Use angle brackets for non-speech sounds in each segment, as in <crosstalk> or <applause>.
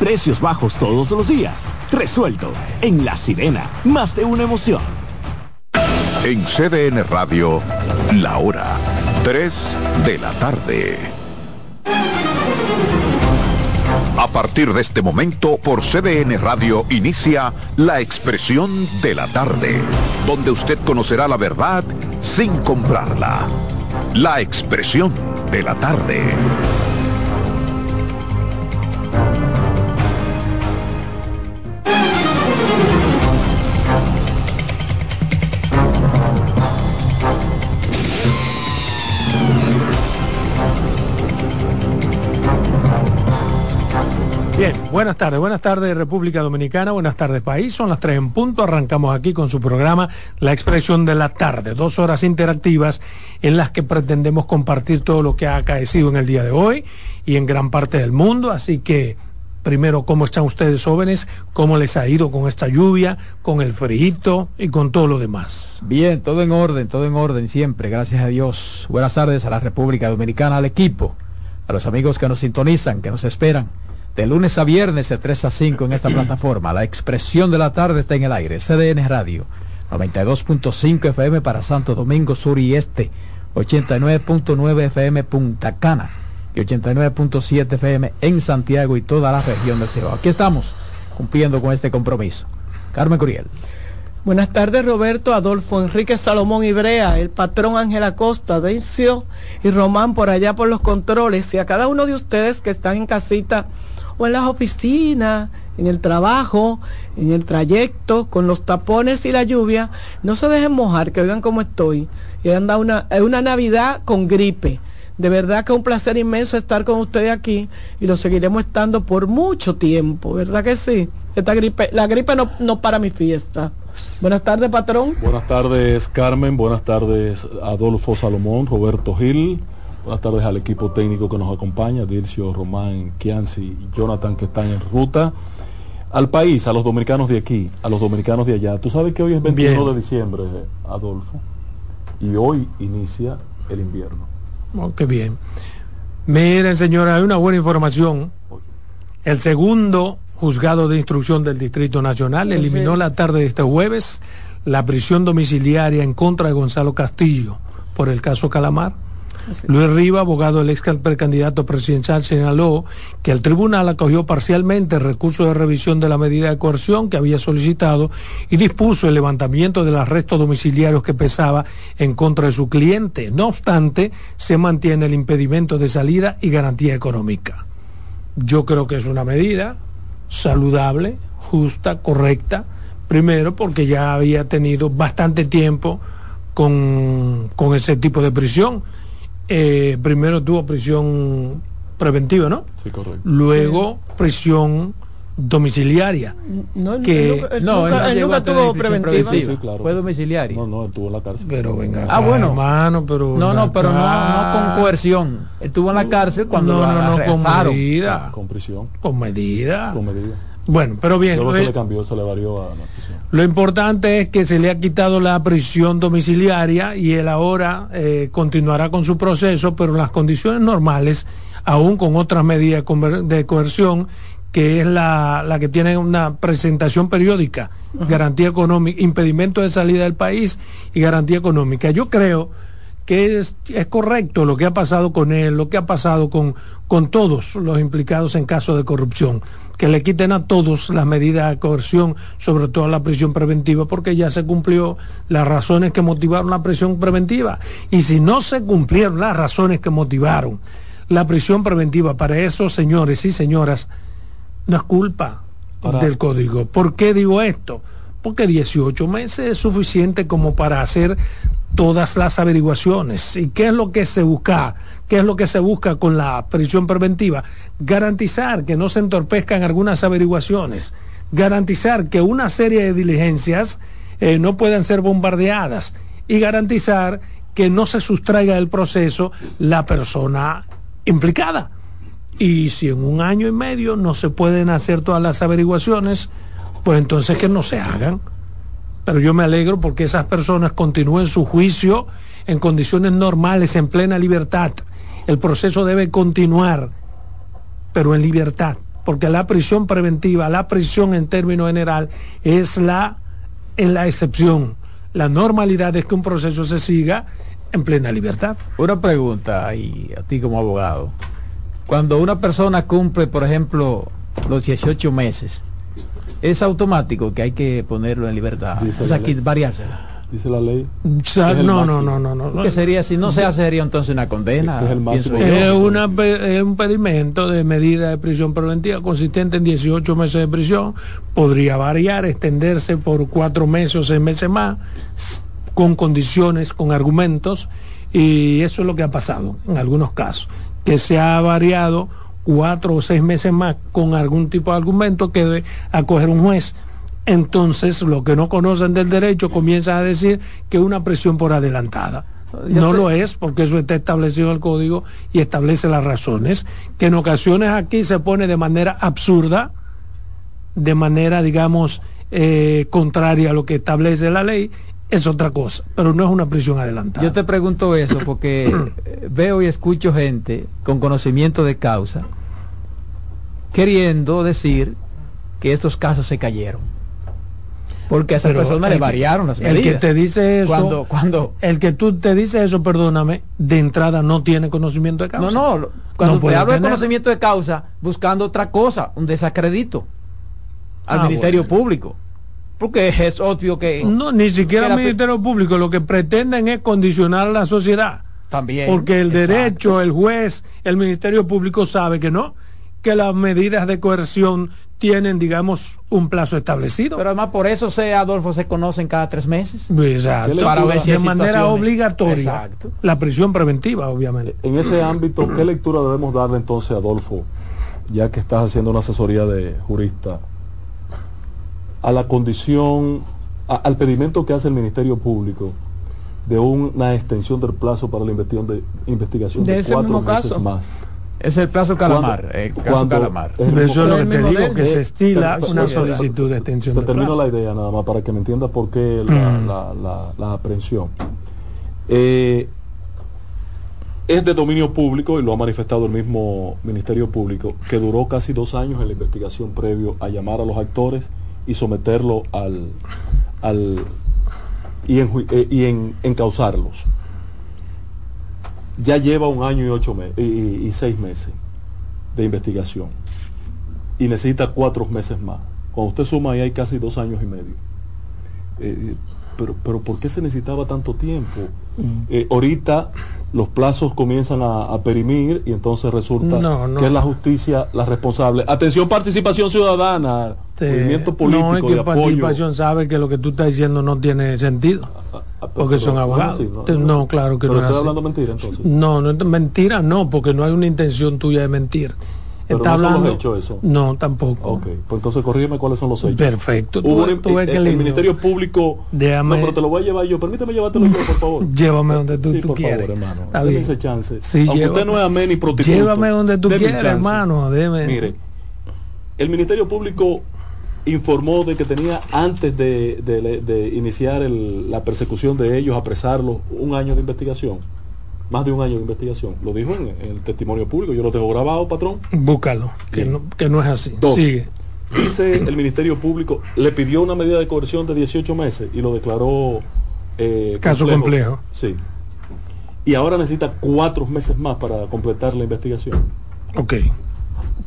Precios bajos todos los días. Resuelto. En La Sirena, más de una emoción. En CDN Radio, la hora 3 de la tarde. A partir de este momento, por CDN Radio inicia La Expresión de la Tarde, donde usted conocerá la verdad sin comprarla. La Expresión de la Tarde. Bien, buenas tardes, buenas tardes República Dominicana, buenas tardes país, son las tres en punto, arrancamos aquí con su programa La Expresión de la Tarde, dos horas interactivas en las que pretendemos compartir todo lo que ha acaecido en el día de hoy y en gran parte del mundo, así que primero, ¿cómo están ustedes jóvenes? ¿Cómo les ha ido con esta lluvia, con el frío y con todo lo demás? Bien, todo en orden, todo en orden siempre, gracias a Dios. Buenas tardes a la República Dominicana, al equipo, a los amigos que nos sintonizan, que nos esperan de lunes a viernes de 3 a 5 en esta <clears throat> plataforma. La expresión de la tarde está en el aire. CDN Radio, 92.5 FM para Santo Domingo Sur y Este, 89.9 FM Punta Cana y 89.7 FM en Santiago y toda la región del Cibao. Aquí estamos cumpliendo con este compromiso. Carmen Curiel. Buenas tardes, Roberto, Adolfo, Enrique Salomón Ibrea, el patrón Ángel Acosta, Dencio y Román por allá por los controles y a cada uno de ustedes que están en casita en las oficinas, en el trabajo, en el trayecto, con los tapones y la lluvia, no se dejen mojar, que oigan cómo estoy. Y anda una, una Navidad con gripe. De verdad que es un placer inmenso estar con ustedes aquí y lo seguiremos estando por mucho tiempo, ¿verdad que sí? Esta gripe, la gripe no, no para mi fiesta. Buenas tardes, patrón. Buenas tardes, Carmen. Buenas tardes, Adolfo Salomón, Roberto Gil. Buenas tardes al equipo técnico que nos acompaña, Dircio, Román, Kianci y Jonathan que están en ruta. Al país, a los dominicanos de aquí, a los dominicanos de allá. Tú sabes que hoy es 21 de diciembre, Adolfo, y hoy inicia el invierno. Oh, qué bien. Miren, señora, hay una buena información. El segundo juzgado de instrucción del Distrito Nacional eliminó la tarde de este jueves la prisión domiciliaria en contra de Gonzalo Castillo por el caso Calamar Luis Riva, abogado del ex precandidato presidencial, señaló que el tribunal acogió parcialmente el recurso de revisión de la medida de coerción que había solicitado y dispuso el levantamiento del arresto domiciliario que pesaba en contra de su cliente. No obstante, se mantiene el impedimento de salida y garantía económica. Yo creo que es una medida saludable, justa, correcta, primero porque ya había tenido bastante tiempo con, con ese tipo de prisión eh, primero tuvo prisión preventiva, ¿no? Sí, correcto. Luego prisión domiciliaria. No, que no, él nunca, tuvo preventiva. Sí, claro. Fue domiciliaria. No, no, él tuvo en la cárcel. Pero venga. Ah, bueno. Hermano, pero no, no, pero no, no con coerción. Estuvo en la cárcel cuando no, lo no, no, con medida. Con prisión. Con medida. Con medida. Bueno, pero bien. Luego se le cambió, se le varió a la prisión. Lo importante es que se le ha quitado la prisión domiciliaria y él ahora eh, continuará con su proceso, pero en las condiciones normales, aún con otras medidas de coerción, que es la, la que tiene una presentación periódica, garantía económica, impedimento de salida del país y garantía económica. Yo creo que es, es, correcto lo que ha pasado con él, lo que ha pasado con, con todos los implicados en casos de corrupción que le quiten a todos las medidas de coerción, sobre todo la prisión preventiva, porque ya se cumplió las razones que motivaron la prisión preventiva. Y si no se cumplieron las razones que motivaron la prisión preventiva para esos señores y señoras, no es culpa del código. ¿Por qué digo esto? Porque 18 meses es suficiente como para hacer todas las averiguaciones. ¿Y qué es lo que se busca? ¿Qué es lo que se busca con la prisión preventiva? Garantizar que no se entorpezcan algunas averiguaciones, garantizar que una serie de diligencias eh, no puedan ser bombardeadas y garantizar que no se sustraiga del proceso la persona implicada. Y si en un año y medio no se pueden hacer todas las averiguaciones, pues entonces que no se hagan. Pero yo me alegro porque esas personas continúen su juicio en condiciones normales, en plena libertad. El proceso debe continuar, pero en libertad, porque la prisión preventiva, la prisión en términos general, es la, en la excepción. La normalidad es que un proceso se siga en plena libertad. Una pregunta a ti como abogado. Cuando una persona cumple, por ejemplo, los 18 meses, es automático que hay que ponerlo en libertad. Dice o sea, que variársela. Dice la ley. O sea, no, no, no, no, no. Que sería, si no se hace, sería entonces una condena. Este es el máximo. Es, una pe- es un pedimento de medida de prisión preventiva consistente en 18 meses de prisión. Podría variar, extenderse por cuatro meses o seis meses más, con condiciones, con argumentos. Y eso es lo que ha pasado en algunos casos, que se ha variado cuatro o seis meses más con algún tipo de argumento que debe acoger un juez. Entonces, los que no conocen del derecho comienzan a decir que es una presión por adelantada. Yo No te- lo es, porque eso está establecido en el código y establece las razones, que en ocasiones aquí se pone de manera absurda, de manera, digamos, eh, contraria a lo que establece la ley, es otra cosa, pero no es una prisión adelantada. Yo te pregunto eso porque <clears throat> eh, veo y escucho gente con conocimiento de causa queriendo decir que estos casos se cayeron. Porque a esa Pero persona el le que- variaron las El medidas. que te dice eso, Cuando, cuando, el que tú te dice eso, perdóname, de entrada no tiene conocimiento de no, causa. no, lo- cuando No te hablo de conocimiento de causa, buscando otra cosa, un desacredito al Ah, Ministerio bueno. Público. Porque es obvio que No, ni siquiera el Ministerio Público, lo que pretenden es condicionar a la sociedad. también. Porque el Exacto. derecho, el juez, el Ministerio Público sabe que no, que las medidas de coerción tienen, digamos, un plazo establecido. Pero además por eso se, Adolfo, se conocen cada tres meses. Exacto. ¿Qué Para ver si de manera obligatoria. Exacto. La prisión preventiva, obviamente. En ese ámbito, ¿qué lectura debemos darle entonces, Adolfo, ya que estás haciendo una asesoría de jurista, a la condición, a- al pedimento que hace el Ministerio Público de una extensión del plazo para la investigación de, investigación De de, ese cuatro mismo meses caso. más? Es el plazo calamar. Cuando- el caso calamar. es Eso es lo que te digo, que se estila una solicitud de extensión Te de termino plazo. la idea nada más para que me entiendas por qué la, Mm. la- la- la aprehensión. Eh, es de dominio público y lo ha manifestado el mismo Ministerio Público, que duró casi dos años en la investigación previo a llamar a los actores y someterlo al, al y, en, y en, encausarlos. Ya lleva un año y ocho meses y, y- y seis meses de investigación y necesita cuatro meses más. Cuando usted suma ahí hay casi dos años y medio. Eh, pero, pero ¿por qué se necesitaba tanto tiempo? Eh, ahorita los plazos comienzan a, a perimir y entonces resulta No, no. que es la justicia la responsable. Atención, participación ciudadana, movimiento no, político es que de apoyo. participación sabe que lo que tú estás diciendo no tiene sentido. Ah, ah, porque son no abogados. así, No, claro que pero no es así. hablando mentira entonces. No, no mentira, no, porque no hay una intención tuya de mentir. Pero Está no son los hablando. hechos eso. No, tampoco. Ok, pues entonces corrígeme cuáles son los hechos. Perfecto. Hubo Tú, un- tú ves eh, que el, lindo. Ministerio Público. Déjame- No, pero te lo voy a llevar yo. Permíteme llevártelo yo, por favor. <laughs> Llévame donde tú, sí, tú por quieres. favor, hermano. Está bien. ese chance. Sí, Aunque usted no es amén ni prostituto. Llévame donde tú quieras, hermano. Deme. Mire, el Ministerio Público informó de que tenía antes de, de- de iniciar el- la persecución de ellos, apresarlos, un año de investigación. Más de un año de investigación. Lo dijo en, en el testimonio público. Yo lo tengo grabado, patrón. Búscalo, que no, que no es así. Dos. Sigue. Dice el Ministerio Público, le pidió una medida de coerción de 18 meses y lo declaró eh, Caso complejo. Sí. Y ahora necesita cuatro meses más para completar la investigación. Ok.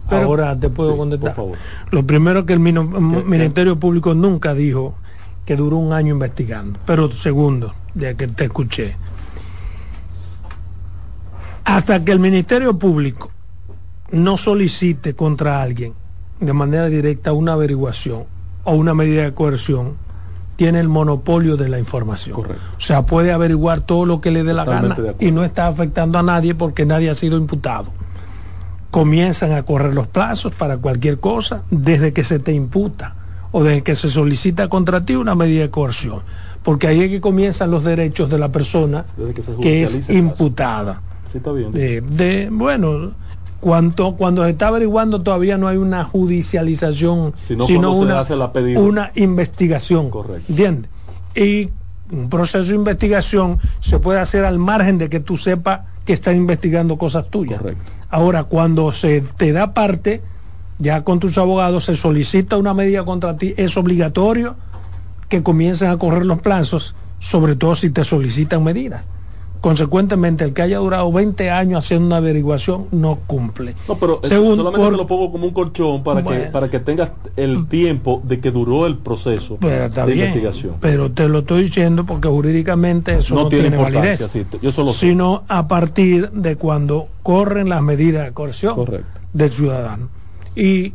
Pero- Ahora te puedo Sí, contestar. por favor. Lo primero que el mino- qué? Ministerio Público nunca dijo que duró un año investigando. Pero segundo, ya que te escuché. Hasta que el Ministerio Público no solicite contra alguien de manera directa una averiguación o una medida de coerción, tiene el monopolio de la información. Correcto. O sea, puede averiguar todo lo que le dé la Totalmente gana y no está afectando a nadie porque nadie ha sido imputado comienzan a correr los plazos para cualquier cosa desde que se te imputa. o desde que se solicita contra ti una medida de coerción, porque ahí es que comienzan los derechos de la persona Desde que se que es imputada. Así está bien. De, de- bueno, cuanto, cuando se está averiguando todavía no hay una judicialización, Sino sino cuando se una, hace la pedida. una investigación. Correcto. ¿Entiendes? Y un proceso de investigación se puede hacer al margen de que tú sepas que están investigando cosas tuyas. Correcto. Ahora, cuando se te da parte, ya con tus abogados se solicita una medida contra ti, es obligatorio que comiencen a correr los plazos, sobre todo si te solicitan medidas. Consecuentemente, el que haya durado 20 años haciendo una averiguación no cumple. No, pero Según solamente por- te lo pongo como un colchón para que para que tengas el tiempo de que duró el proceso Pero está de bien, investigación. Pero te lo estoy diciendo porque jurídicamente eso no, no, tiene, importancia, validez. sí, te- yo solo sé. Sino a partir de cuando corren las medidas de coerción Correcto. del ciudadano. Y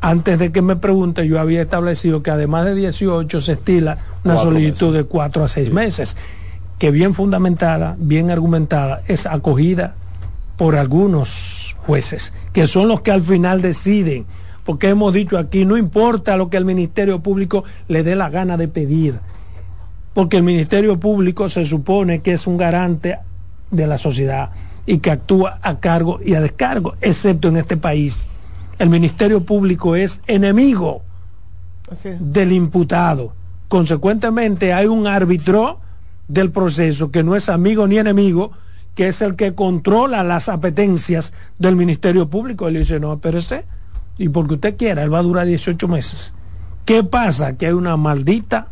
antes de que me pregunte, yo había establecido que además de 18 se estila una Cuatro solicitud meses. de 4 a 6 Sí. meses, que bien fundamentada, bien argumentada, es acogida por algunos jueces, que son los que al final deciden, porque hemos dicho aquí, no importa lo que el Ministerio Público le dé la gana de pedir, porque el Ministerio Público se supone que es un garante de la sociedad y que actúa a cargo y a descargo, excepto en este país. El Ministerio Público es enemigo Así es. del imputado. Consecuentemente, hay un árbitro del proceso que no es amigo ni enemigo, que es el que controla las apetencias del Ministerio Público. Él dice, no, espérese, y porque usted quiera, él va a durar 18 meses. ¿Qué pasa? Que hay una maldita,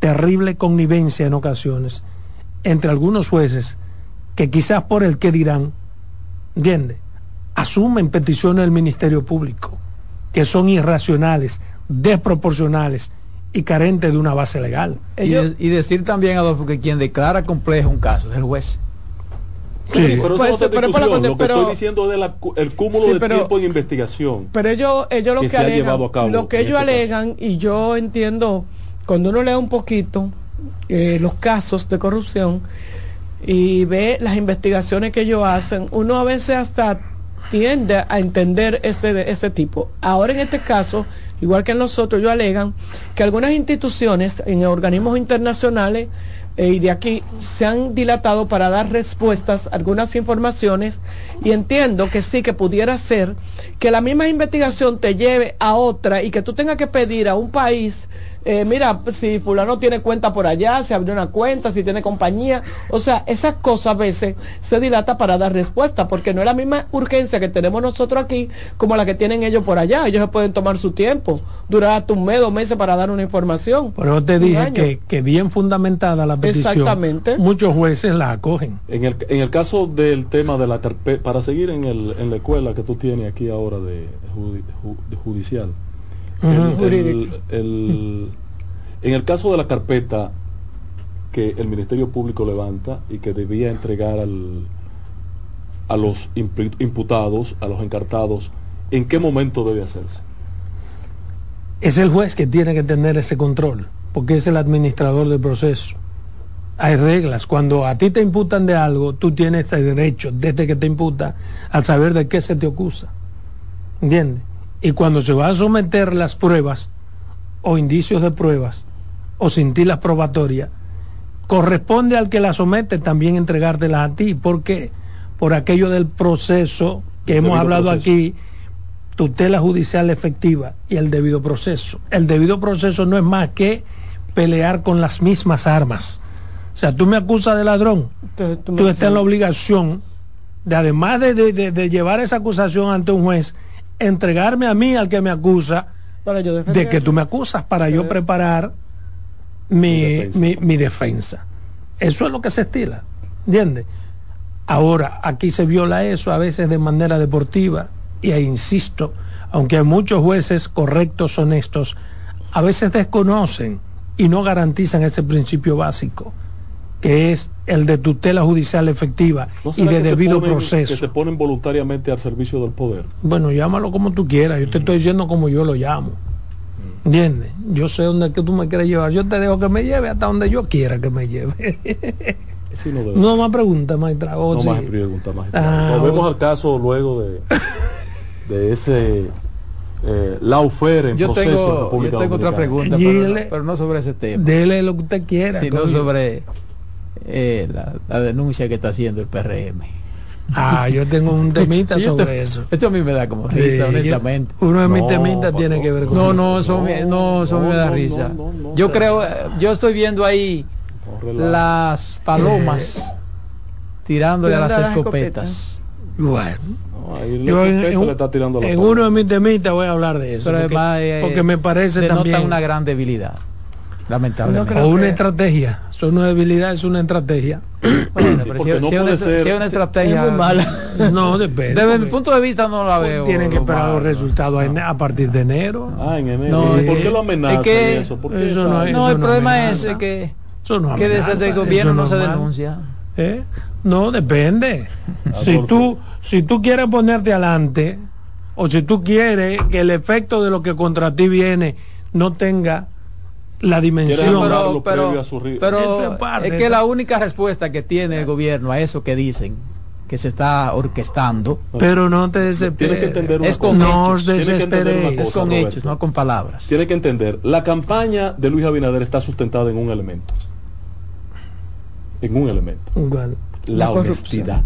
terrible connivencia en ocasiones entre algunos jueces que quizás por el que dirán, ¿entiende? Asumen peticiones del Ministerio Público que son irracionales, desproporcionales y carentes de una base legal. Y, Ellos- de- y decir también, Adolfo, que quien declara complejo un caso es el juez. Sí, Sí. pero eso Pues, es otra pero conde- Lo que pero- estoy diciendo es de la cu- el cúmulo Sí, de pero- tiempo en investigación. Pero ellos, ellos lo que que, se ha alegan, llevado a cabo lo que ellos este alegan, y yo entiendo, cuando uno lee un poquito eh, los casos de corrupción y ve las investigaciones que ellos hacen, uno a veces hasta tiende a entender ese, ese tipo. Ahora en este caso, igual que en los otros, ellos alegan que algunas instituciones en organismos internacionales eh, y de aquí se han dilatado para dar respuestas a algunas informaciones y entiendo que sí que pudiera ser que la misma investigación te lleve a otra y que tú tengas que pedir a un país eh, mira, si fulano tiene cuenta por allá, se abrió una cuenta, si tiene compañía, o sea, esas cosas a veces se dilata para dar respuesta, porque no es la misma urgencia que tenemos nosotros aquí como la que tienen ellos por allá. Ellos se pueden tomar su tiempo, durar hasta un mes, dos meses para dar una información. Por eso te dije que, que bien fundamentada la petición, Exactamente. muchos jueces la acogen. En el, en el caso del tema de la carpeta, para seguir en, el, en la escuela que tú tienes aquí ahora de, judi- ju- de judicial, Ujú. el- el- Jurídico. el- en el caso de la carpeta que el Ministerio Público levanta y que debía entregar al, a los impu- imputados, a los encartados, ¿en qué momento debe hacerse? Es el juez que tiene que tener ese control, porque es el administrador del proceso. Hay reglas. Cuando a ti te imputan de algo, tú tienes el derecho, desde que te imputa, a saber de qué se te acusa. ¿Entiendes? Y cuando se va a someter las pruebas o indicios de pruebas o cintilas probatorias, corresponde al que las somete también entregártelas a ti. ¿Por qué? Por aquello del proceso que El hemos hablado proceso. aquí, tutela judicial efectiva y el debido proceso. El debido proceso no es más que pelear con las mismas armas. O sea, tú me acusas de ladrón, Entonces, tú estás en la obligación de, además de, de- de- de llevar esa acusación ante un juez, entregarme a mí al que me acusa para yo de que tú me acusas para yo Sí. preparar Mi mi, defensa. mi- mi defensa. Eso es lo que se estila, ¿entiendes? Ahora, aquí se viola eso a veces de manera deportiva y ahí insisto, aunque hay muchos jueces correctos, honestos, a veces desconocen y no garantizan ese principio básico, que es el de tutela judicial efectiva ¿No y de debido ponen- proceso. Que se ponen voluntariamente al servicio del poder. Bueno, llámalo como tú quieras, yo te estoy diciendo como yo lo llamo. ¿Entiendes? Yo sé dónde es que tú me quieres llevar. Yo te dejo que me lleve hasta donde yo quiera que me lleve. <laughs> Así no más preguntas, maestra. O No sí. más preguntas, magistrado. Ah, Volvemos o- al caso luego de, de ese eh, la oferta en Yo proceso en tengo, República yo tengo otra pregunta, pero no, Dile- pero no sobre ese tema, Dele lo que usted quiera. sino coño. sobre eh, la, la denuncia que está haciendo el PRM. Ah, yo tengo un temita <laughs> sobre eso. Esto a mí me da como Sí, risa, yo- honestamente. uno de mis No, temitas tiene que ver con No, eso. no, eso, No, me- no, eso no, me da no, risa. no, no, no, yo creo, eh, yo estoy viendo ahí las palomas tirándole a las Tirando a las escopetas. Bueno. Ahí Yo en, escopeta en- le está tirando la en palma. uno de mis temitas voy a hablar de eso. Pero porque, además eh, porque me parece denota también una gran debilidad, lamentablemente. No o una que- estrategia. Son una debilidad, es una estrategia. <clears throat> Bueno, Sí, si- no si una, ser- si es una estrategia Es muy mala. <laughs> No, depende. Desde mi punto de vista no la veo. Tienen que esperar los resultados a partir de enero. Ah, en enero. No, ¿Y ¿Por qué lo amenazan es que y eso? ¿Por qué eso esa- no el no problema es amenaza. que, Eso no que desde amenaza, el gobierno no se denuncia. ¿Eh? No, depende. Si Adolfo. tú, si tú quieres ponerte adelante, o si tú quieres que el efecto de lo que contra ti viene no tenga la dimensión. Pero, lo pero, previo a su pero es que la única respuesta que tiene el gobierno a eso que dicen que se está orquestando Pero no te desesperes. Tienes que entender una es con No hechos. Desesperes. es con Roberto. hechos, no con palabras. Tiene que entender, la campaña de Luis Abinader está sustentada en un elemento. En un elemento. Bueno, La, La corrupción. honestidad.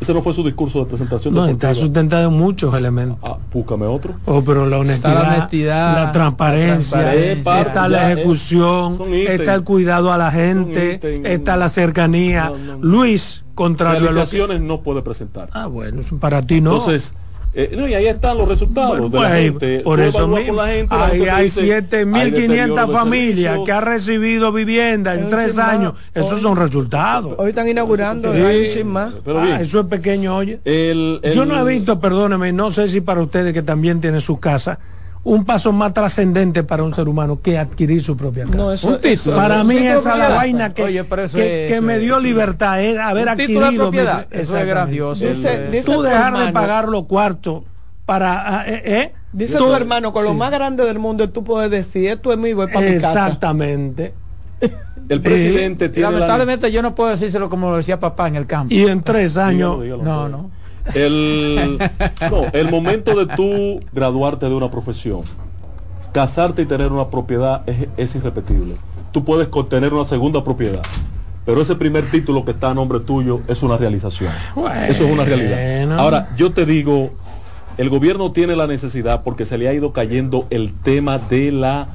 Ese no fue su discurso de presentación. no, deportiva. está sustentado en muchos elementos. Ah, búscame otro. Oh, pero la honestidad, la honestidad, la transparencia, la transparencia. está la ejecución, está el cuidado a la gente, está la cercanía. No, no, no. Luis, contrario a lo que... No puede presentar. Ah, bueno, para ti no. Entonces, eh, no, y ahí están los resultados Bueno, de la pues, gente. por Tú eso mismo, la gente, la ahí gente te hay dice, hay 7.500 deterioro de familias que ha recibido vivienda en tres años. Esos Hoy- son resultados. Hoy están inaugurando, Sí. hay un chin más. Pero Ah, eso es pequeño, oye. el, el- Yo no he visto, perdóneme, no sé si para ustedes que también tienen su casa, un paso más trascendente para un ser humano que adquirir su propia casa. No, eso, Un título. eso- para eso mí es esa es la propiedad. vaina que, Oye, pero eso que, es- que eso me es- dio libertad, es haber título de adquirido. propiedad, mi- eso es grandioso. Dice, dice Tú dejar de pagar los cuartos para... ah, eh, eh, Dice tú- tu hermano, con lo más grande del mundo, tú puedes decir, esto es mío voy para mi casa. Exactamente. <laughs> el presidente tiene la- lamentablemente yo no puedo decírselo como lo decía papá en el campo. Y en tres años... Dígalo, dígalo. No, no. El, no, el momento de tú graduarte de una profesión, casarte y tener una propiedad es, es irrepetible. Tú puedes tener una segunda propiedad, pero ese primer título que está a nombre tuyo es una realización. Eso es una realidad. Ahora, yo te digo, el gobierno tiene la necesidad porque se le ha ido cayendo el tema de la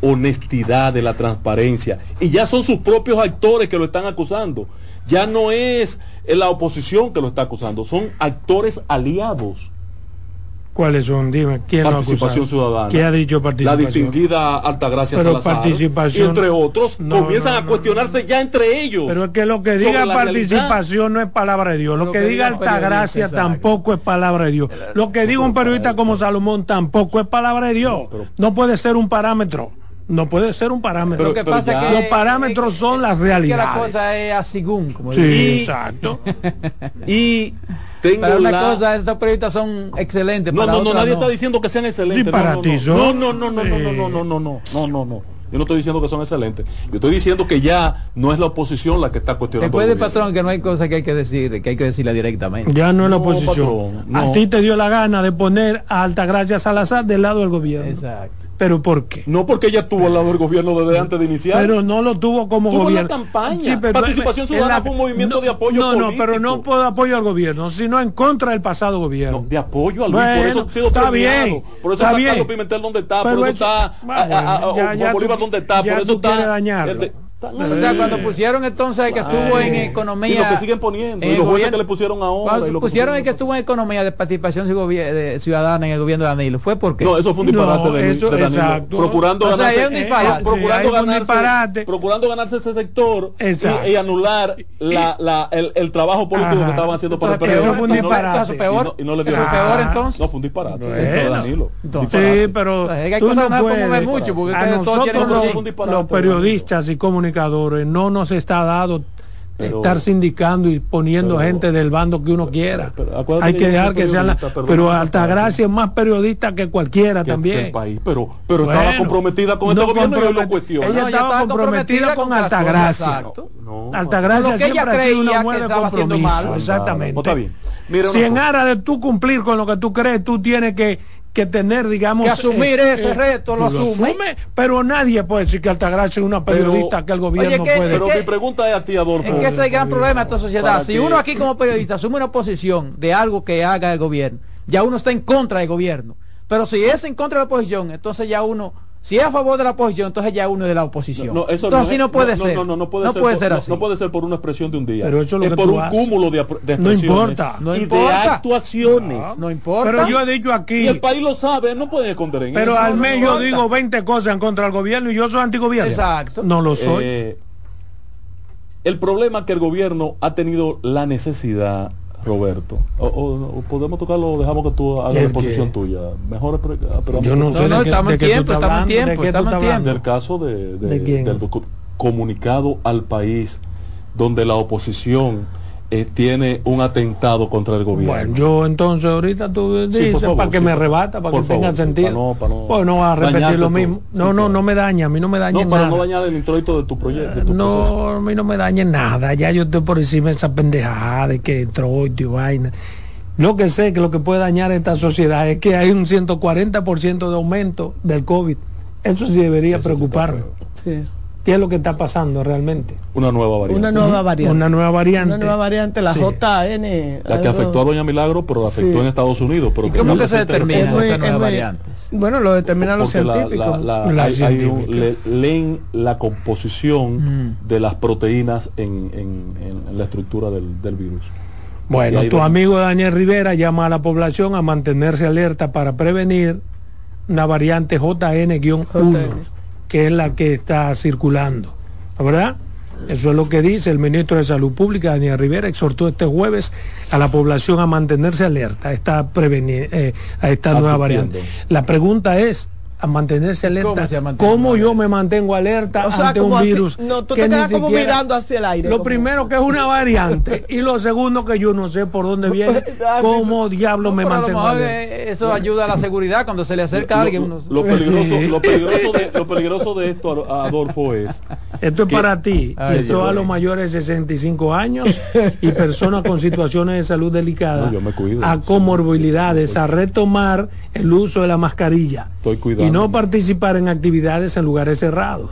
honestidad, de la transparencia. Y ya son sus propios actores que lo están acusando. Ya no es la oposición que lo está acusando, son actores aliados. ¿Cuáles son? Dime, ¿quién lo ha participación ciudadana. ¿Qué ha dicho La participación? distinguida Altagracia Pero Salazar. participación- Y entre otros, No, comienzan no, a no, cuestionarse ya entre ellos. Pero es que lo que diga la participación no es palabra de Dios. Lo, Lo que, que diga Altagracia tampoco es palabra de Dios. Lo que diga un periodista como Salomón tampoco es palabra de Dios. No, pero- No puede ser un parámetro. No puede ser un parámetro. lo que pero pasa ya- es que Los parámetros es son las es que realidades. la cosa es así, como Sí, exacto. Y tengo Para una la- cosa, estos periodistas son excelentes. No, para no, no, nadie no. está diciendo que sean excelentes. Sí, para no, ti no. son. No, no, no, no, no, no, Eh. no, no, no, no, no, no, no. Yo no estoy diciendo que son excelentes. Yo estoy diciendo que ya no es la oposición la que está cuestionando. Al gobierno. patrón, que no hay cosa que hay que decir, que hay que decirla directamente. Ya no es la oposición. patrón, no. A ti te dio la gana de poner a Altagracia Salazar del lado del gobierno. Exacto. ¿Pero por qué? No porque ella estuvo al lado del gobierno desde antes de iniciar. Pero no lo tuvo como Tuvo gobierno. la campaña. Participación en Ciudadana fue un movimiento de apoyo No, no, pero no por apoyo al gobierno, sino en contra del pasado gobierno. No, de apoyo a Luis, por eso ha sido está premiado. bien, por eso está está, bien. Carlos Pimentel donde está, Pero por eso está a- a- a- bueno, ya- Juan ya Bolívar tú- donde está, por eso está. dañarlo. el de- O sea, eh, cuando pusieron entonces que estuvo en eh, economía. Y lo que siguen poniendo, y el los jueces gobierno- que le pusieron ahora. Cuando y lo que pusieron el que pusieron- estuvo en economía de participación de ciudadana en el gobierno de Danilo, ¿fue porque No, eso fue un disparate No, de, eso- de Danilo. exacto. Procurando O sea, ganarse, es un disparate. eh, procurando Sí, hay un ganarse, disparate. procurando ganarse ese sector y, y anular la, la, el, el trabajo político Ajá. que estaban haciendo para el Eso PRD. fue un Y no- disparate. Eso peor. Y no, y no le dio Eso resultado. peor entonces. No, fue un disparate. Bueno. Dentro de Danilo. Entonces- Disparate. Sí, pero Es que hay cosas que no comer mucho, porque a ustedes todos nosotros tienen los, periodistas y comunicadores no nos está dado Pero- estar sindicando y poniendo pero- gente del bando que uno quiera. pero Hay que dejar que sean la- pero Altagracia es más periodista que cualquiera que- también. el país, pero, pero Bueno, estaba comprometida con este no gobierno y hoy lo. Ella No, estaba estaba comprometida con con Altagracia. No, Altagracia ella siempre ha sido una mujer de compromiso. mal. Exactamente. Pues está bien. Mira si en aras de tú cumplir con lo que tú crees, tú tienes que que tener, digamos... Que asumir eh, ese eh, reto, lo, asume. Pero nadie puede decir que Altagracia es una periodista que el gobierno puede... Pero mi pregunta es a ti, Adolfo. Es que ese es el gran problema de esta sociedad. Si uno aquí como periodista asume una posición de algo que haga el gobierno, ya uno está en contra del gobierno. Pero si es en contra de la oposición, entonces ya uno si es a favor de la oposición, entonces ya uno es de la oposición. No, eso entonces así no puede ser. No, no, no, puede, ser, puede ser así. No puede ser por una expresión de un día. Pero eso es, lo es por un cúmulo de, de expresiones. No importa. No y importa. de actuaciones. No, importa. Pero yo he dicho aquí. Y el país lo sabe, no pueden esconder en Pero al menos yo digo 20 cosas en contra del gobierno y yo soy antigobierno. Exacto. No lo soy. Eh, el problema es que el gobierno ha tenido la necesidad Roberto. O, podemos tocarlo o dejamos que tú hagas la exposición tuya. Mejor pero Yo no, sé no, estamos en tiempo, estamos en tiempo, estamos en tiempo. Del caso de, del comunicado al país donde la oposición eh, tiene un atentado contra el gobierno. Bueno, yo entonces ahorita tú dices para que me arrebata, para que tenga sentido. no, para no, pues no va a repetir lo mismo. No, no, no me daña, a mí no me daña no, para no dañar el introito de tu proyecto. no, a mí no me daña nada. Ya yo estoy por encima de esa pendejada de que introito y vaina. Lo que sé que lo que puede dañar esta sociedad es que hay un 140% de aumento del COVID. Eso sí debería preocuparme. Sí. ¿Qué es lo que está pasando realmente? Una nueva variante. Una nueva variante. Una nueva variante. Una nueva variante, la JN. La que afectó a Doña Milagro, pero la afectó en Estados Unidos. Pero ¿Y cómo que se determina esa nueva variante? Bueno, lo determinan los científicos. leen la composición mm. de las proteínas en, la estructura del, del virus. Bueno, tu amigo Daniel Rivera llama a la población a mantenerse alerta para prevenir una variante JN-1 que es la que está circulando. ¿Verdad? Eso es lo que dice el ministro de Salud Pública, Daniel Rivera, exhortó este jueves a la población a mantenerse alerta a esta, eh, a esta nueva variante. La pregunta es, a mantenerse alerta. ¿Cómo, yo me mantengo alerta ante un virus? No, tú te quedas como mirando hacia el aire. Lo primero que es una variante <laughs> y lo segundo que yo no sé por dónde viene, cómo diablo me mantengo alerta. Eso ayuda a la seguridad cuando se le acerca alguien. Lo, peligroso, lo, peligroso de, lo peligroso de esto, Adolfo, es... Esto es para ti, esto a los mayores de 65 años <laughs> y personas con situaciones de salud delicadas, a comorbilidades, a retomar el uso de la mascarilla. Estoy y no participar en actividades en lugares cerrados.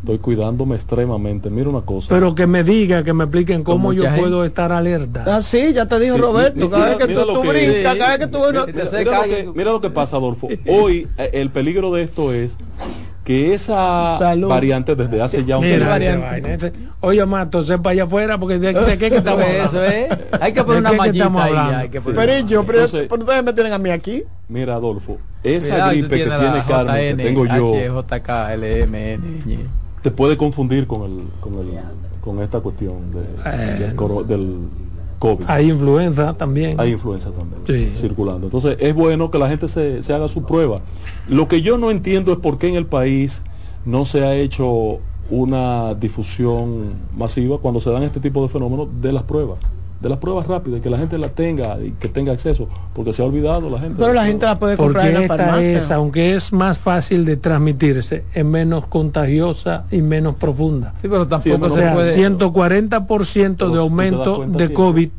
Estoy cuidándome extremadamente. Mira una cosa. Pero que me diga, que me expliquen cómo yo puedo estar alerta. Ah, sí, ya te dijo Roberto. cada vez que tú, brincas, cada vez que tú... Mira, lo que, pasa, Adolfo. <laughs> Hoy eh, el peligro de esto es que esa variante desde hace ya un tiempo. Oye, Mato, sepa allá afuera porque de, qué que estamos <laughs> Eso, ¿eh? Hay que poner una mallita ahí. Pero yo, pero, ustedes me tienen a mí aquí. Mira, Adolfo, esa gripe que tiene Carmen, que tengo yo, te puede confundir con el, con el, con esta cuestión de, eh. del, COVID. Hay influenza también. Hay influenza también circulando. Entonces es bueno que la gente se, se haga su prueba. Lo que yo no entiendo es por qué en el país no se ha hecho una difusión masiva cuando se dan este tipo de fenómenos de las pruebas de las pruebas rápidas, que la gente la tenga y que tenga acceso, porque se ha olvidado la gente. Pero la gente la puede comprar en la farmacia. Es, aunque es más fácil de transmitirse, es menos contagiosa y menos profunda. Sí, pero tampoco o sea, 140% de aumento de COVID,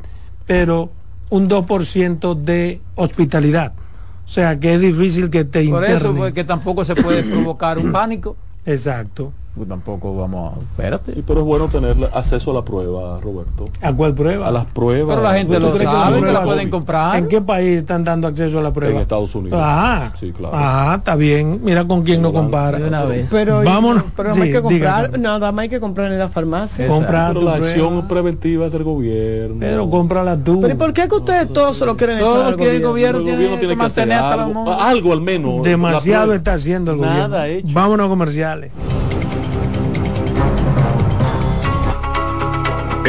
pero un 2% de hospitalidad. O sea, que es difícil que te Por eso, pues, que tampoco se puede provocar un <clears throat> pánico. Exacto. Pues tampoco vamos a. Espérate. Sí, pero es bueno tener acceso a la prueba, Roberto. ¿A cuál prueba? A las pruebas. Pero la gente lo sabe, que, la pueden comprar. ¿En qué país están dando acceso a la prueba? En Estados Unidos. Ah, sí, claro. Ah, está bien. Mira con quién no compara. una vez. Pero, Vámonos. Pero no hay que comprar, nada más hay que comprar en la farmacia. Comprar pero la acción preventiva del gobierno. Pero cómprala tú. Pero ¿por qué que ustedes todos se lo quieren echar que el gobierno, tiene, que mantener algo, algo al menos. Demasiado está haciendo el gobierno. Nada hecho. Vámonos a comerciales.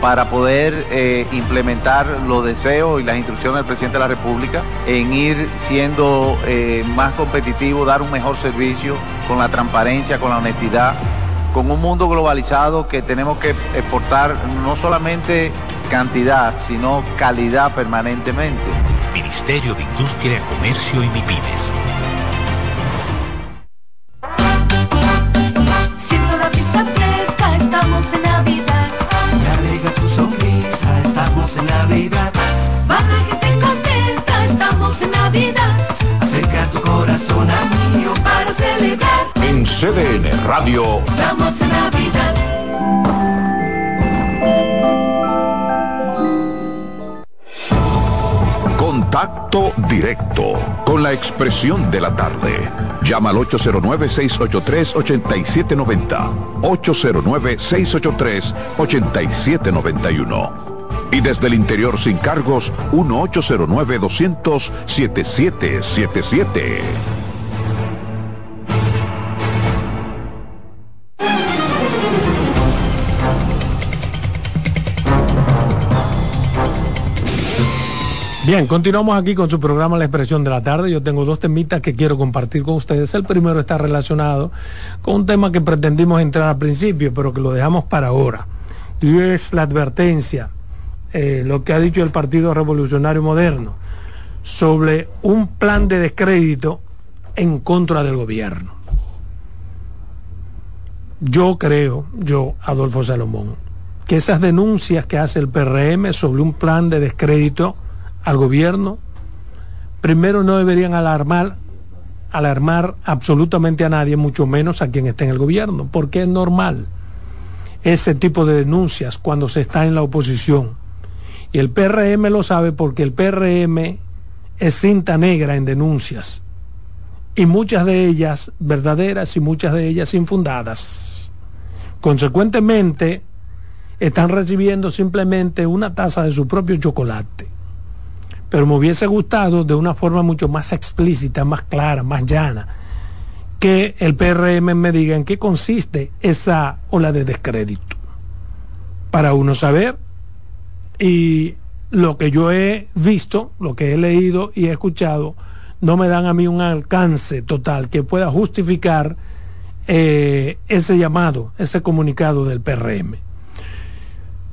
para poder eh, implementar los deseos y las instrucciones del presidente de la República en ir siendo eh, más competitivo, dar un mejor servicio con la transparencia, con la honestidad, con un mundo globalizado que tenemos que exportar no solamente cantidad, sino calidad permanentemente. Ministerio de Industria, Comercio y MIPIMES. Siento la brisa fresca, estamos en Navidad. Estamos en Navidad. Va la gente contenta, estamos en Navidad. Acerca tu corazón a mío para celebrar. En CDN Radio. Estamos en Navidad. Contacto directo con la expresión de la tarde. Llama al 809-683-8790. 809-683-8791. Y desde el interior sin cargos, 1-809-200-7777. Bien, continuamos aquí con su programa La Expresión de la Tarde. Yo tengo dos temitas que quiero compartir con ustedes. El primero está relacionado con un tema que pretendimos entrar al principio, pero que lo dejamos para ahora. Y es la advertencia, eh, lo que ha dicho el Partido Revolucionario Moderno, sobre un plan de descrédito en contra del gobierno. Yo creo, yo, Adolfo Salomón, que esas denuncias que hace el PRM sobre un plan de descrédito al gobierno, primero no deberían alarmar, alarmar absolutamente a nadie, mucho menos a quien esté en el gobierno, porque es normal ese tipo de denuncias cuando se está en la oposición. Y el PRM lo sabe porque el PRM es cinta negra en denuncias, y muchas de ellas verdaderas y muchas de ellas infundadas. Consecuentemente, están recibiendo simplemente una taza de su propio chocolate pero me hubiese gustado de una forma mucho más explícita, más clara, más llana, que el PRM me diga en qué consiste esa ola de descrédito. Para uno saber, y lo que yo he visto, lo que he leído y he escuchado, no me dan a mí un alcance total que pueda justificar eh, ese llamado, ese comunicado del PRM.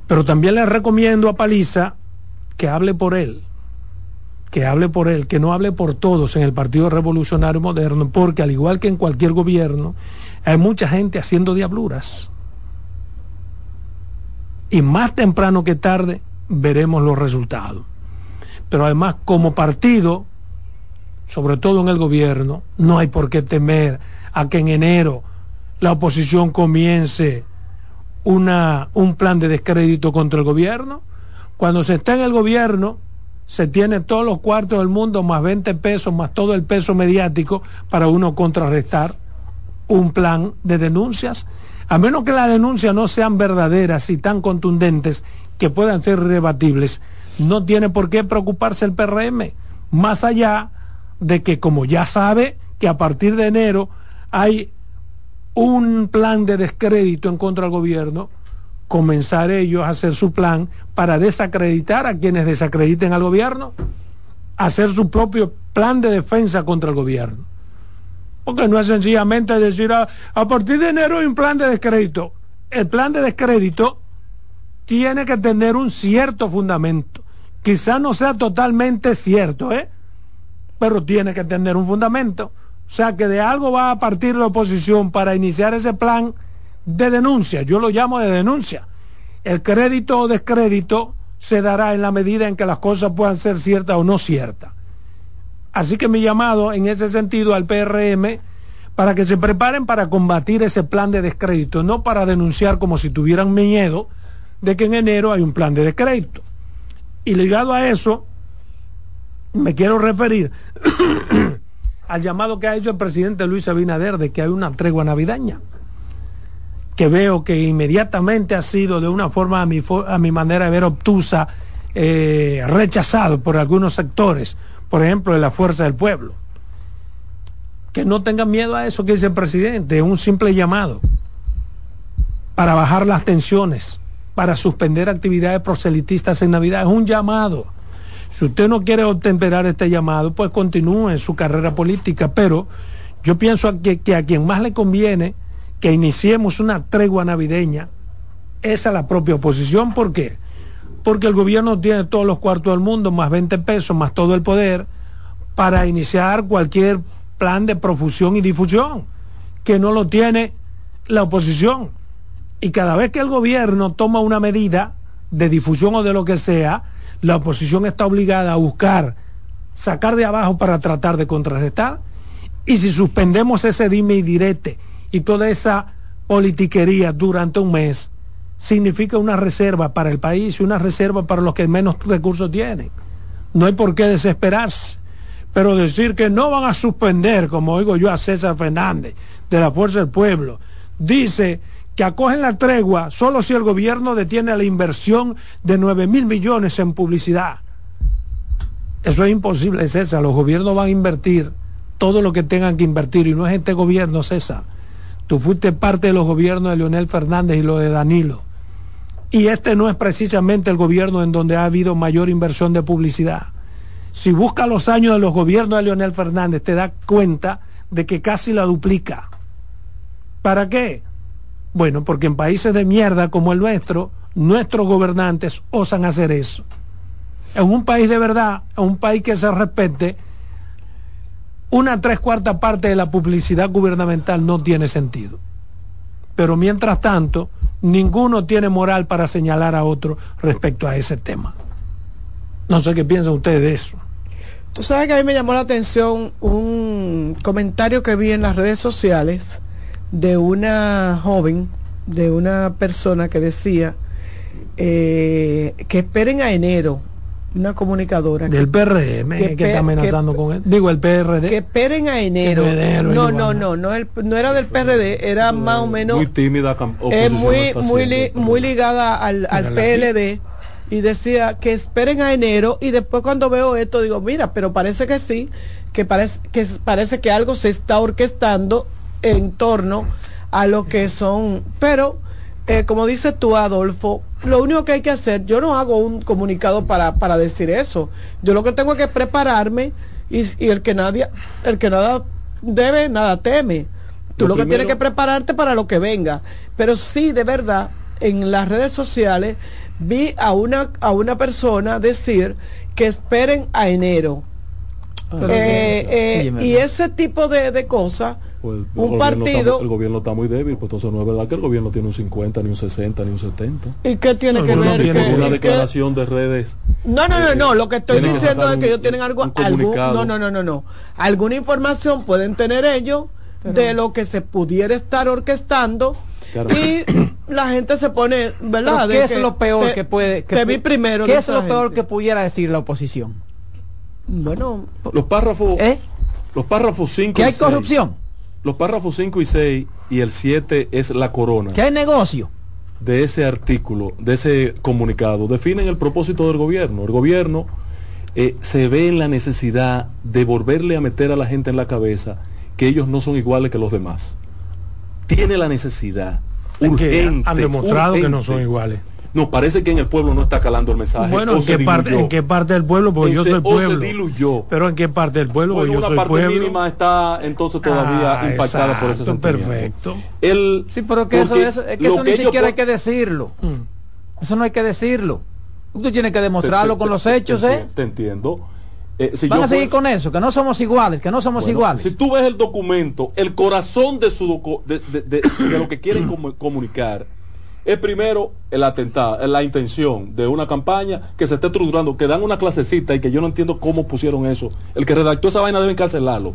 Pero también le recomiendo a Paliza que hable por él, que hable por él, que no hable por todos en el Partido Revolucionario Moderno, porque al igual que en cualquier gobierno, hay mucha gente haciendo diabluras. Y más temprano que tarde veremos los resultados. Pero además, como partido, sobre todo en el gobierno, no hay por qué temer a que en enero la oposición comience una, un plan de descrédito contra el gobierno. Cuando se está en el gobierno, se tiene todos los cuartos del mundo, más 20 pesos, más todo el peso mediático para uno contrarrestar un plan de denuncias, a menos que las denuncias no sean verdaderas y tan contundentes que puedan ser rebatibles, no tiene por qué preocuparse el PRM, más allá de que como ya sabe que a partir de enero hay un plan de descrédito en contra del gobierno, comenzar ellos a hacer su plan para desacreditar a quienes desacrediten al gobierno, hacer su propio plan de defensa contra el gobierno. Porque no es sencillamente decir, a, a partir de enero hay un plan de descrédito. El plan de descrédito tiene que tener un cierto fundamento. Quizá no sea totalmente cierto, ¿eh? Pero tiene que tener un fundamento. O sea que de algo va a partir la oposición para iniciar ese plan de denuncia, yo lo llamo de denuncia. El crédito o descrédito se dará en la medida en que las cosas puedan ser ciertas o no ciertas. Así que mi llamado en ese sentido al PRM para que se preparen para combatir ese plan de descrédito, no para denunciar como si tuvieran miedo de que en enero hay un plan de descrédito. Y ligado a eso, me quiero referir <clears throat> al llamado que ha hecho el presidente Luis Abinader de que hay una tregua navideña que veo que inmediatamente ha sido de una forma a mi, a mi manera de ver obtusa, eh, rechazado por algunos sectores, por ejemplo, de la fuerza del pueblo. Que no tengan miedo a eso que dice el presidente, es un simple llamado para bajar las tensiones, para suspender actividades proselitistas en Navidad, es un llamado. Si usted no quiere obtemperar este llamado, pues continúe en su carrera política, pero yo pienso que, que a quien más le conviene que iniciemos una tregua navideña es a la propia oposición. ¿Por qué? Porque el gobierno tiene todos los cuartos del mundo, más 20 pesos, más todo el poder, para iniciar cualquier plan de profusión y difusión, que no lo tiene la oposición. Y cada vez que el gobierno toma una medida de difusión o de lo que sea, la oposición está obligada a buscar sacar de abajo para tratar de contrarrestar. Y si suspendemos ese dime y direte y toda esa politiquería durante un mes, significa una reserva para el país y una reserva para los que menos recursos tienen. No hay por qué desesperarse. Pero decir que no van a suspender, como oigo yo a César Fernández, de la Fuerza del Pueblo, dice que acogen la tregua solo si el gobierno detiene la inversión de 9 mil millones en publicidad. Eso es imposible, César. Los gobiernos van a invertir todo lo que tengan que invertir y no es este gobierno, César. Tú fuiste parte de los gobiernos de Leonel Fernández y lo de Danilo. Y este no es precisamente el gobierno en donde ha habido mayor inversión de publicidad. Si busca los años de los gobiernos de Leonel Fernández, te das cuenta de que casi la duplica. ¿Para qué? Bueno, porque en países de mierda como el nuestro, nuestros gobernantes osan hacer eso. En un país de verdad, en un país que se respete, una tres cuarta parte de la publicidad gubernamental no tiene sentido. Pero mientras tanto, ninguno tiene moral para señalar a otro respecto a ese tema. No sé qué piensan ustedes de eso. Tú sabes que a mí me llamó la atención un comentario que vi en las redes sociales de una joven, de una persona que decía eh, que esperen a enero, una comunicadora. Del que- PRM, que, que pe- está amenazando que- con él. Digo, el PRD. que esperen a enero. No, no, no, no, el- no era del PRD, era más o menos Muy tímida es muy muy li- muy ligada al, al PLD y decía que esperen a enero y después cuando veo esto digo mira pero parece que sí que parece que parece que algo se está orquestando en torno a lo que son. Pero eh, como dices tú Adolfo lo único que hay que hacer yo no hago un comunicado para para decir eso. Yo lo que tengo es que prepararme y, y el que nadie el que nada debe nada teme. Tú Lo lo, que tienes que prepararte para lo que venga. Pero sí, de verdad, en las redes sociales vi a una, a una persona decir que esperen a enero. Ah, Eh, eh, y ese tipo de, de cosas, Pues el un gobierno partido... está- el gobierno está muy débil, pues entonces no es verdad que el gobierno tiene un 50, ni un 60, ni un 70. ¿Y qué tiene No, que ver? que- una que- declaración de redes. No, no, no, no, lo que estoy que diciendo es que un- ellos tienen algo, algún, no, no, no, no, no, alguna información pueden tener ellos de lo que se pudiera estar orquestando Claro. y la gente se pone, ¿verdad? ¿Qué De es lo peor te- que puede que te vi primero. ¿Qué es lo peor que pudiera decir la oposición? Bueno, Los párrafos, los párrafos 5 ¿Que hay 6, corrupción? Los párrafos 5 y 6 y el 7 es la corona. ¿Que hay negocio? de ese artículo, de ese comunicado, definen el propósito del gobierno. El gobierno eh, se ve en la necesidad de volverle a meter a la gente en la cabeza que ellos no son iguales que los demás. Tiene la necesidad urgente. han demostrado que no son iguales. No, parece que en el pueblo no está calando el mensaje. Bueno, ¿en qué, parte, diluyó. ¿en qué parte del pueblo? Porque yo soy o se pueblo. diluyó. Pero ¿en qué parte del pueblo? Bueno, Porque yo una soy parte pueblo. mínima está entonces todavía Ah, impactada por ese sentimiento. perfecto. El, Sí, pero que eso, porque eso- es que lo eso ni ellos siquiera hay que decirlo. Mm. Eso no hay que decirlo. Tú tienes que demostrarlo Te- con te- los hechos, te, ¿eh? Te entiendo. Eh, si Van yo a seguir con eso, que no somos iguales, que no somos Bueno, iguales. Si tú ves el documento, el corazón de su docu- de, de- de- de lo que quieren <clears throat> comu- comunicar es primero el atentado, la intención de una campaña que se esté estructurando, que dan una clasecita y que yo no entiendo cómo pusieron eso. El que redactó esa vaina debe encarcelarlo.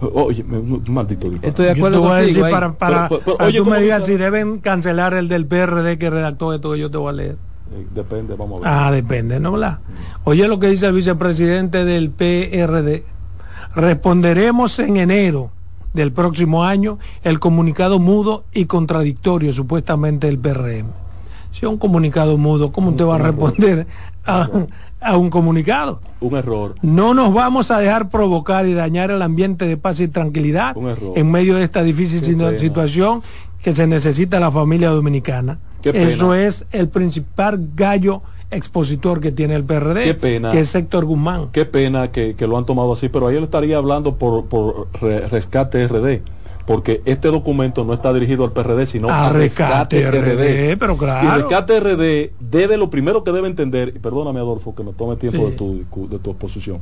Oye, maldito. Estoy de Yo acuerdo te voy a decir para, para, Pero- pero- para oye, tú ¿cómo me digas si deben cancelar el del PRD que redactó esto que yo te voy a leer. Eh, Depende, vamos a ver. Ah, depende, ¿no? ¿verdad? Oye lo que dice el vicepresidente del PRD. Responderemos en enero del próximo año el comunicado mudo y contradictorio supuestamente del PRM. Si es un comunicado mudo, ¿cómo usted va a responder a, a un comunicado? Un error. No nos vamos a dejar provocar y dañar el ambiente de paz y tranquilidad Un error. en medio de esta difícil Qué sinu- pena. situación que se necesita la familia dominicana. Eso es el principal gallo expositor que tiene el PRD, Qué pena. que es Héctor Guzmán. Qué pena que, que lo han tomado así, pero ahí él estaría hablando por, por re- rescate RD, porque este documento no está dirigido al PRD, sino A a Rescate rescate, RD, RD. pero claro. Y rescate RD debe, lo primero que debe entender, y perdóname Adolfo que me tome tiempo Sí. de, tu, de tu exposición,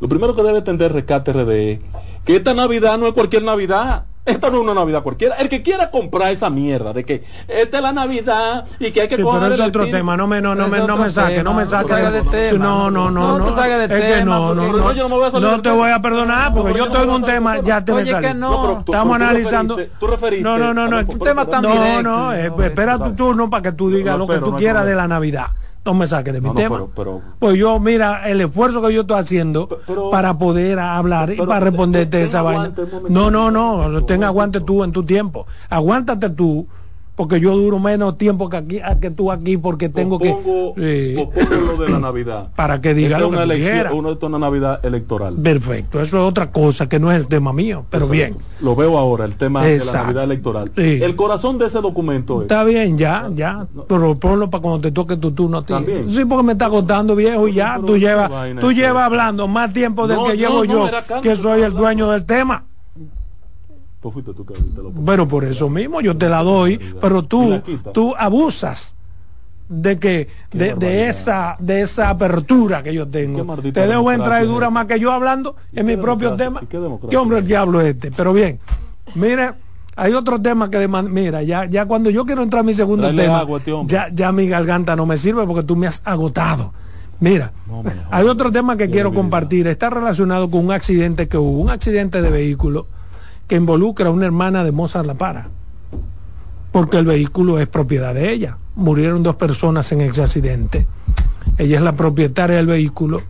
lo primero que debe entender rescate RD es que esta Navidad no es cualquier Navidad. Esta no es una Navidad cualquiera. El que quiera comprar esa mierda de que esta es la Navidad y que hay que Sí, coger pero es el otro tema, no me, no, no, me, no me saque, no me no saque. No, no, no, No te salgas de es que no, no, no, No, yo no me voy a salir no del te voy a perdonar porque No, yo tengo me un tema, ya te me salí. que no. No, pero tú- Estamos analizando. referiste- tú referiste- No, no, no, no. No, no, espera tu turno para que tú digas lo que tú quieras de la Navidad. No me saques de mi No, no, tema. pero- pero- pues yo, mira, el esfuerzo que yo estoy haciendo Pero- para poder hablar y para responderte esa vaina. No, no, no, ten aguante tú en tu tiempo. Aguántate tú, porque yo duro menos tiempo que aquí, que tú aquí, porque tengo Pospongo- que. pospongo lo de la Navidad. <clears throat> Para que diga Esta lo una que tú elección, una, una Navidad electoral. Perfecto, eso es otra cosa que no es el tema mío, pero bien. Lo veo ahora, el tema de la. Navidad electoral. Sí. El corazón de ese documento es. Está bien, ya, ya, pero ponlo para cuando te toque tu turno a ti. También. Sí, porque me está costando viejo y ya, tú llevas, tú llevas hablando más tiempo del No, que no, llevo yo, que soy el dueño del tema. Pues fuiste tú que te lo Bueno, por eso mismo yo te la doy, pero tú, tú abusas de que de, de esa de esa apertura que yo tengo. Te dejo democracia entrar y es dura esta. más que yo hablando ¿Y en mi propio tema. ¿Y qué democracia ¿Qué hombre el diablo es este? Pero bien, mire, hay otro tema que deman- mira, ya ya cuando yo quiero entrar a mi segundo tema, agua este ya ya mi garganta no me sirve porque tú me has agotado. Mira, No hay otro tema que quiero compartir, está relacionado con un accidente que hubo, un accidente de vehículo que involucra a una hermana de Mozart La Para, porque el vehículo es propiedad de ella. Murieron dos personas en ese accidente. Ella es la propietaria del vehículo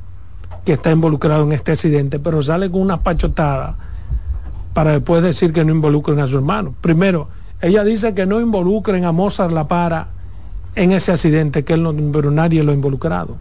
que está involucrado en este accidente, pero sale con una pachotada para después decir que no involucren a su hermano. Primero, ella dice que no involucren a Mozart La Para en ese accidente, que él no, pero nadie lo ha involucrado.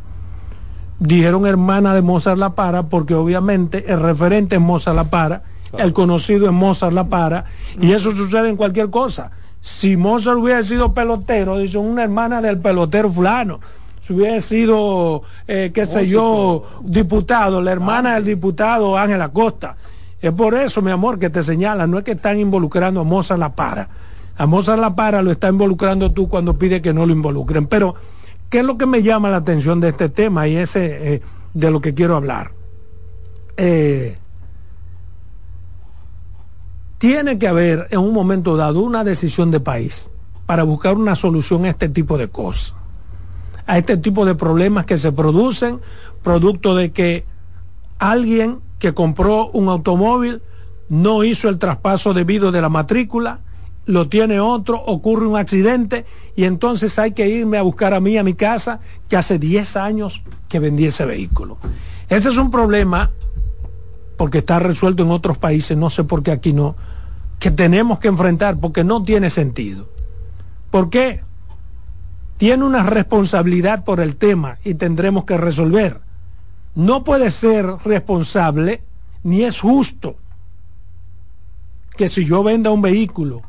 Dijeron hermana de Mozart La Para porque obviamente el referente es Mozart La Para, el conocido es Mozart La Para, y eso sucede en cualquier cosa. Si Mozart hubiera sido pelotero, dice una hermana del pelotero fulano. Si hubiera sido, eh, qué sé yo, diputado, la hermana del diputado Ángel Acosta. Es por eso, mi amor, que te señalan, no es que están involucrando a Mozart La Para. A Mozart La Para lo está involucrando tú cuando pide que no lo involucren. Pero, ¿qué es lo que me llama la atención de este tema y ese eh, de lo que quiero hablar? Eh, tiene que haber en un momento dado una decisión de país para buscar una solución a este tipo de cosas, a este tipo de problemas que se producen producto de que alguien que compró un automóvil no hizo el traspaso debido de la matrícula, lo tiene otro, ocurre un accidente y entonces hay que irme a buscar a mí a mi casa que hace 10 años que vendí ese vehículo. Ese es un problema porque está resuelto en otros países, no sé por qué aquí no, que tenemos que enfrentar porque no tiene sentido. ¿Por qué? Tiene una responsabilidad por el tema y tendremos que resolver. No puede ser responsable ni es justo que si yo venda un vehículo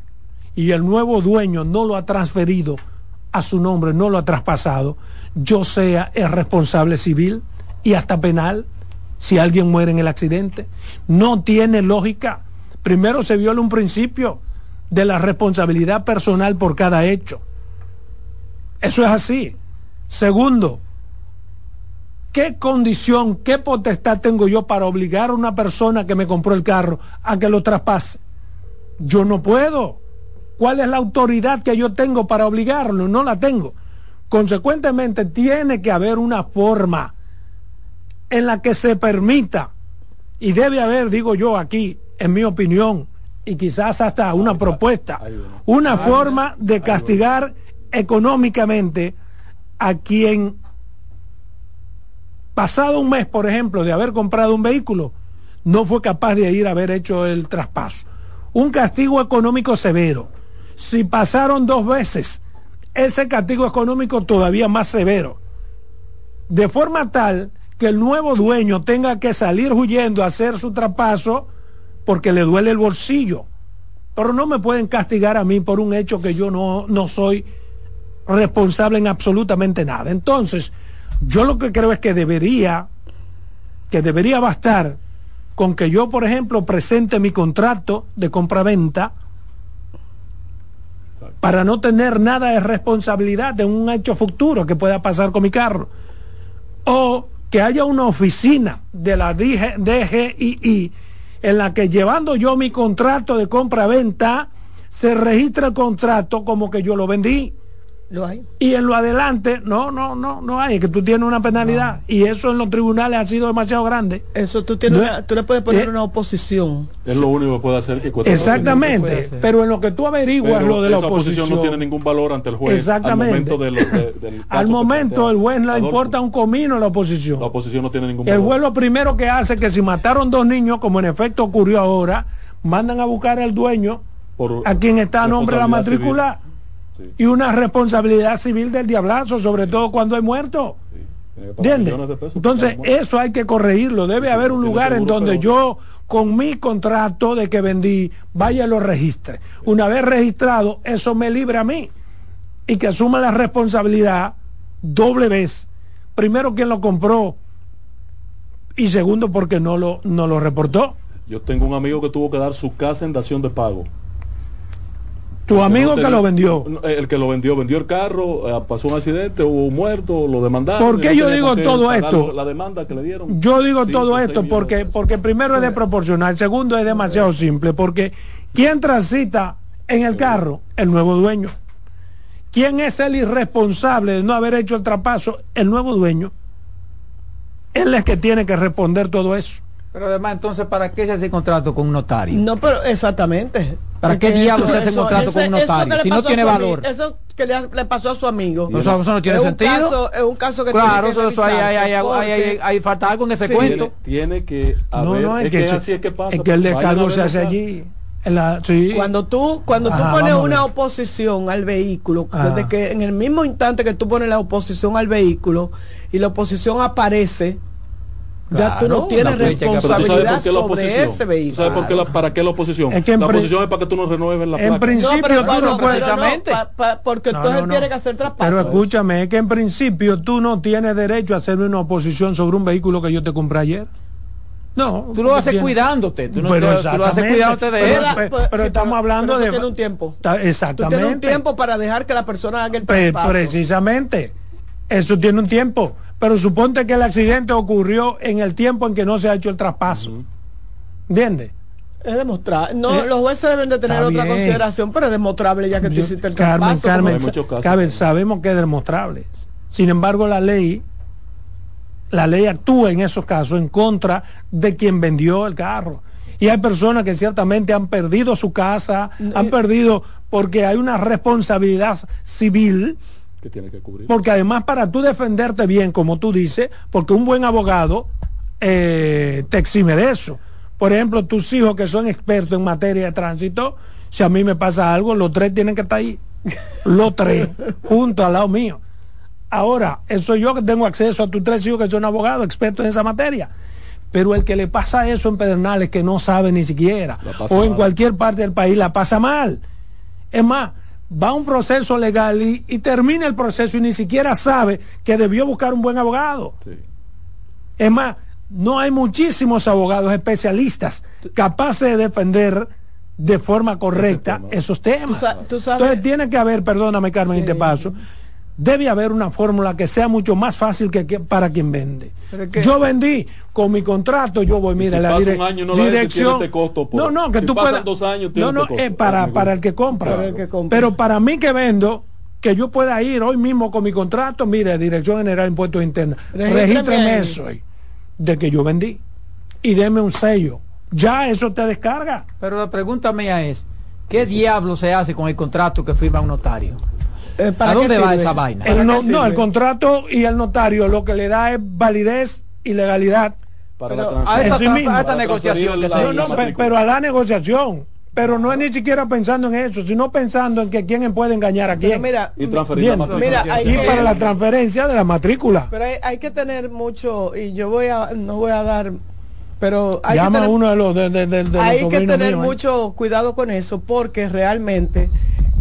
y el nuevo dueño no lo ha transferido a su nombre, no lo ha traspasado, yo sea el responsable civil y hasta penal si alguien muere en el accidente. No tiene lógica. Primero se viola un principio de la responsabilidad personal por cada hecho. Eso es así. Segundo, ¿qué condición, qué potestad tengo yo para obligar a una persona que me compró el carro a que lo traspase? Yo no puedo. ¿Cuál es la autoridad que yo tengo para obligarlo? No la tengo. Consecuentemente, tiene que haber una forma en la que se permita, y debe haber, digo yo aquí, en mi opinión, y quizás hasta una propuesta, una forma de castigar económicamente a quien, pasado un mes, por ejemplo, de haber comprado un vehículo, no fue capaz de ir a haber hecho el traspaso. un castigo económico severo. Si pasaron dos veces, ese castigo económico todavía más severo. De forma tal que el nuevo dueño tenga que salir huyendo a hacer su trapazo porque le duele el bolsillo. Pero no me pueden castigar a mí por un hecho que yo no, no soy responsable en absolutamente nada. Entonces, yo lo que creo es que debería, que debería bastar con que yo, por ejemplo, presente mi contrato de compra-venta para no tener nada de responsabilidad de un hecho futuro que pueda pasar con mi carro. O que haya una oficina de la DGII en la que llevando yo mi contrato de compra-venta, se registra el contrato como que yo lo vendí. Lo hay. Y en lo adelante, no, no, no, no hay, es que tú tienes una penalidad. Y eso en los tribunales ha sido demasiado grande. Eso tú tienes No una- tú le puedes poner eh, una oposición. Es lo único que puede hacer que cueste Exactamente. Pero en lo que tú averiguas Pero lo de la esa oposición. no tiene ningún valor ante el juez. Exactamente. Al momento, de lo- de- del <laughs> Al momento plantea el juez le Adolfo. importa un comino la oposición. La oposición no tiene ningún El valor. juez lo primero que hace es que si mataron dos niños, como en efecto ocurrió ahora, mandan a buscar al dueño, Por a quien está a nombre de la matrícula, civil. Y una responsabilidad civil del diablazo, sobre todo cuando hay muertos. Sí, Entonces, muerto. eso hay que corregirlo. Debe haber un lugar en donde yo, con mi contrato de que vendí, vaya y lo registre. Una vez registrado, eso me libre a mí. Y que asuma la responsabilidad doble vez. Primero, quien lo compró. Y segundo, porque no lo, no lo reportó. Yo tengo un amigo que tuvo que dar su casa en dación de pago. Tu amigo no que lo vendió. El que lo vendió, vendió el carro, eh, pasó un accidente, hubo un muerto, lo demandaron. ¿Por qué no yo digo todo esto? La demanda que le dieron. Yo digo Cinco, todo esto porque, porque primero es desproporcional, segundo es demasiado simple, porque ¿quién transita en el carro? El nuevo dueño. ¿Quién es el irresponsable de no haber hecho el trapaso? El nuevo dueño. Él es que tiene que responder todo eso. Pero además, entonces, ¿para qué se hace contrato con un notario? No, pero exactamente. ¿Para Es qué diablos se hace eso- contrato con un notario? Si no tiene valor. Eso que le, le pasó a su amigo. No, eso, eso no tiene es un sentido. caso- es un caso que claro, tiene que eso, eso hay, hay, hay, hay, revisarse, hay- hay- hay- falta algo en ese Sí. cuento. Tiene, tiene que No, haber. no, es, es que, que eso- así es que pasa. es que el descargo se hace allí. En la- sí. Cuando tú, cuando tú Ajá, pones vamos a una oposición al vehículo, Ajá. desde que en el mismo instante que tú pones la oposición al vehículo y la oposición aparece, ya tú no tienes tú responsabilidad sobre ese ¿Tú vehículo. sabes por qué la, para qué la oposición? Es que en la oposición es para que tú no renueves la en placa. principio pero tú no puedes. Precisamente. pa- pa- porque No, entonces no, no. tiene que hacer traspaso. Pero escúchame, es que en principio tú no tienes derecho a hacerme una oposición sobre un vehículo que yo te compré ayer. No. Tú lo haces cuidándote. Tú, no Pero te- tú lo haces cuidándote de Pero- eso. pero- sí, estamos hablando pero eso de- tiene un tiempo. Ta- Tú Exactamente. tienes un tiempo para dejar que la persona haga el Pre- traspaso. precisamente. Eso tiene un tiempo. Pero suponte que el accidente ocurrió en el tiempo en que no se ha hecho el traspaso. ¿Entiendes? Es demostrar. No, Eh, los jueces deben de tener está otra bien. consideración, pero es demostrable ya que tú hiciste el Carmen, traspaso. Carmen, casos Carmen, sabemos que es demostrable. Sin embargo, la ley, la ley actúa en esos casos en contra de quien vendió el carro. Y hay personas que ciertamente han perdido su casa, han perdido porque hay una responsabilidad civil, Que tiene que cubrir. porque además para tú defenderte bien, como tú dices, porque un buen abogado eh, te exime de eso. Por ejemplo, tus hijos que son expertos en materia de tránsito, si a mí me pasa algo, los tres tienen que estar ahí. Los tres, <laughs> juntos al lado mío. Ahora, eso yo que tengo acceso a tus tres hijos que son abogados, expertos en esa materia. Pero el que le pasa eso en Pedernales, que no sabe ni siquiera, o en mal. cualquier parte del país, la pasa mal. Es más, va a un proceso legal y, y termina el proceso y ni siquiera sabe que debió buscar un buen abogado. Sí. Es más, no hay muchísimos abogados especialistas capaces de defender de forma correcta tema. esos temas. Tú sa- tú sabes- Entonces tiene que haber, perdóname Carmen, y te paso, debe haber una fórmula que sea mucho más fácil que, que- para quien vende. Que- Yo vendí con mi contrato, yo voy, mira, si la pasa dire- un año, no dirección. este costo por- no, no, que si tú pasan puedas. dos años, tiene no, no, este costo. eh, para, para el que compra. Para el que compra. Pero para mí que vendo, que yo pueda ir hoy mismo con mi contrato, mire, Dirección General de Impuestos Internos, Regístreme eso ahí, de que yo vendí y deme un sello. Ya eso te descarga. Pero la pregunta mía es, ¿qué diablo se hace con el contrato que firma un notario? Eh, ¿para ¿A dónde va esa vaina? ¿Para El no, el contrato y el notario lo que le da es validez y legalidad. Para Pero la A esa, En sí tra- mismo. a esa Para negociación que se No, no, pe- pero a la negociación. pero no es ni siquiera pensando en eso, sino pensando en que quién puede engañar a quién. mira, Y transferir la Bien. matrícula. Mira, hay y que- para la transferencia de la matrícula. Pero hay, hay que tener mucho, y yo voy a, no voy a dar, pero hay Llama que tener, uno de los de, de- de- de los hay que tener ¿eh? mucho cuidado con eso, porque realmente,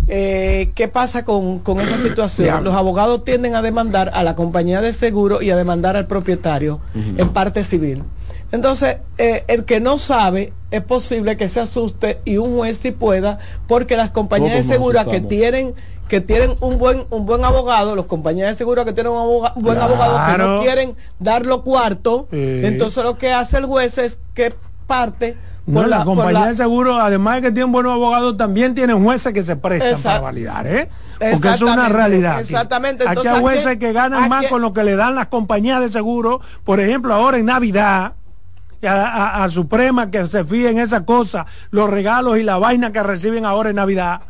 eh, ¿qué pasa con, con esa situación? Los abogados tienden a demandar a la compañía de seguro y a demandar al propietario en parte civil. Entonces, eh, el que no sabe, es posible que se asuste y un juez sí pueda, porque las compañías de seguro que tienen que tienen un buen un buen abogado, los compañías de seguro que tienen un aboga- buen Claro. abogado que no quieren dar los cuartos, Sí. entonces lo que hace el juez es que parte No, la, la, compañía la- de seguro, además de que tienen buenos abogados, también tienen jueces que se prestan Exact- para validar, ¿eh? Porque eso es una realidad. aquí. exactamente. Aquí Entonces, hay ¿a jueces que ganan más con lo que le dan las compañías de seguro. Por ejemplo, ahora en Navidad, a, a- a Suprema que se fíe en esa cosa, los regalos y la vaina que reciben ahora en Navidad.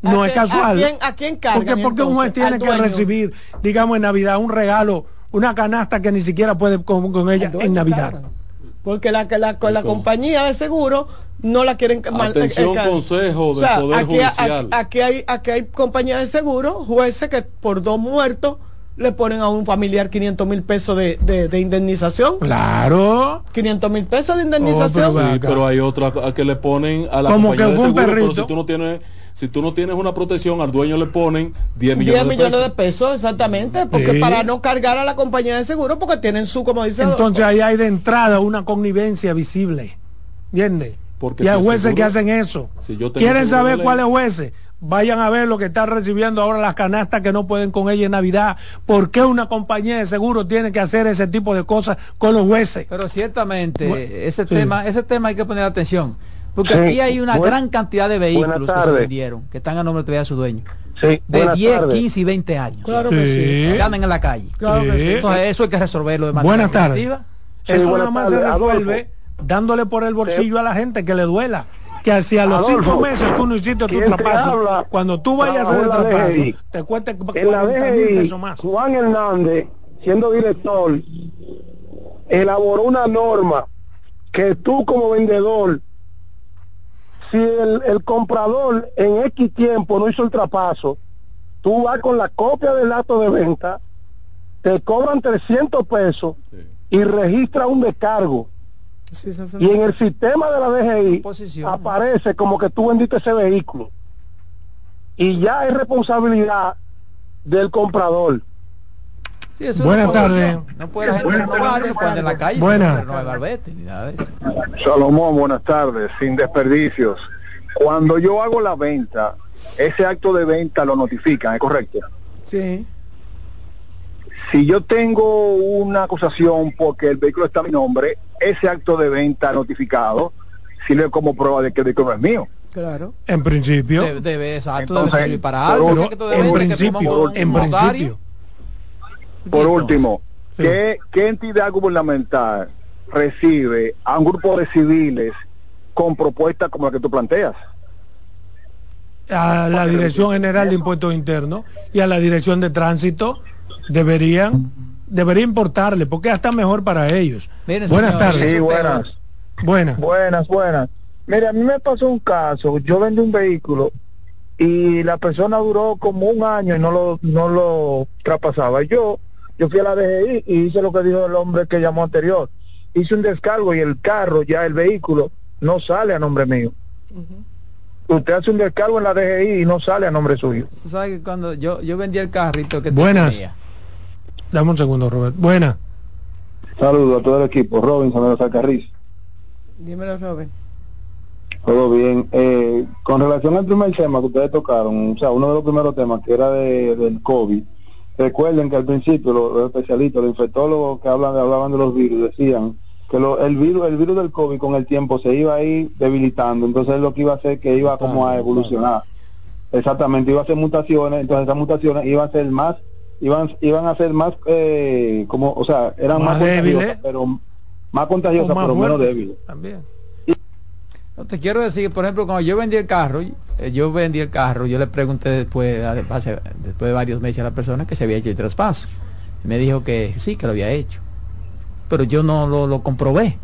No ¿A es quién- casual. ¿A quién, a quién cargan, porque porque un juez tiene que recibir, digamos, en Navidad un regalo, una canasta que ni siquiera puede con, con ella en Navidad. cargan. Porque la, que la, con la ¿Cómo? compañía de seguro no la quieren mal- Atención, eh, consejo del o sea, Poder aquí, Judicial. Aquí, aquí hay, aquí hay compañías de seguro, jueces que por dos muertos le ponen a un familiar 500 mil pesos de, de, de indemnización. Claro. 500 mil pesos de Oh, indemnización. pero Sí, pero hay otras que le ponen a la Como compañía que de seguro, pero perrito. si tú no tienes si tú no tienes una protección al dueño le ponen 10 millones, 10 millones de de pesos. pesos, exactamente, porque Sí. para no cargar a la compañía de seguro, porque tienen su, como dice Entonces ahí hay de entrada una connivencia visible. ¿Entiendes? Porque Y hay si jueces seguro- que hacen eso. si yo ¿Quieren saber de cuáles jueces? Vayan a ver lo que están recibiendo ahora las canastas que no pueden con ella en Navidad. ¿Por qué una compañía de seguro tiene que hacer ese tipo de cosas con los jueces? Pero ciertamente, ese sí. tema, ese tema hay que poner atención. Porque Sí, aquí hay una buen- gran cantidad de vehículos que se vendieron, que están a nombre todavía de su dueño. Sí, De buenas 10, tardes. 15 y 20 años. Claro que sí. Sí. Que andan en la calle. Claro que Sí. sí. Entonces eso hay que resolverlo de manera Buenas tardes. Sí, Eso nada más se resuelve Adolfo. dándole por el bolsillo a la gente que le duela. Que si a los Adolfo, cinco meses tú no hiciste tu ¿quién te traspaso, habla? cuando tú vayas a hacer el DGI. te la 40 mil pesos más. Juan Hernández, siendo director, elaboró una norma que tú como vendedor, si el, el comprador en X tiempo no hizo el traspaso, tú vas con la copia del acto de venta, te cobran 300 pesos y registra un descargo. Sí. Y en el sistema de la DGI Posición. aparece como que tú vendiste ese vehículo. Y ya es responsabilidad del comprador. Sí, eso Buenas no tardes. No puede la gente de la calle. Buenas. No hay barbete ni nada de eso. Salomón, buenas tardes, sin desperdicios. Cuando yo hago la venta, ese acto de venta lo notifican, ¿es correcto? Sí. Si yo tengo una acusación porque el vehículo está a mi nombre, ese acto de venta notificado sirve como prueba de que el vehículo es mío. Claro. En principio, Debe, debe, exacto, Entonces, debe servir para algo. en principio, en principio. Por último, Sí. ¿qué, ¿qué entidad gubernamental recibe a un grupo de civiles con propuestas como la que tú planteas? a la Dirección General de Impuestos Internos y a la Dirección de Tránsito deberían debería importarle porque hasta mejor para ellos. Miren, Buenas tardes. Sí, buenas. Buenas. Buenas, buenas. Mire, a mí me pasó un caso. Yo vendí un vehículo y la persona duró como un año y no lo, no lo traspasaba. Yo, yo fui a la DGI y hice lo que dijo el hombre que llamó anterior. Hice un descargo y el carro, ya el vehículo, no sale a nombre mío. Usted hace un descargo en la DGI y no sale a nombre suyo. Tú sabes que cuando yo, yo vendí el carrito que Buenas. tenía, Dame un segundo, Robert. Buenas. Saludos a todo el equipo. Robinson de los Alcarriz. Dímelo, Robert. Todo bien. Eh, con relación al primer tema que ustedes tocaron, o sea, uno de los primeros temas que era de, del COVID, recuerden que al principio los, los especialistas, los infectólogos que hablan, hablaban de los virus, decían que lo- el virus el virus del COVID con el tiempo se iba a ir debilitando, entonces lo que iba a hacer que iba como a evolucionar. Exactamente, iba a hacer mutaciones, entonces esas mutaciones iban a ser más iban iban a ser más eh, como, o sea, eran Más más, débiles. pero más contagiosas, más pero menos débiles. También. No, te quiero decir, por ejemplo, cuando yo vendí el carro, eh, yo vendí el carro, yo le pregunté después, hace- después de varios meses a la persona que se había hecho el traspaso. Me dijo que sí, que lo había hecho. Pero yo no lo, lo comprobé.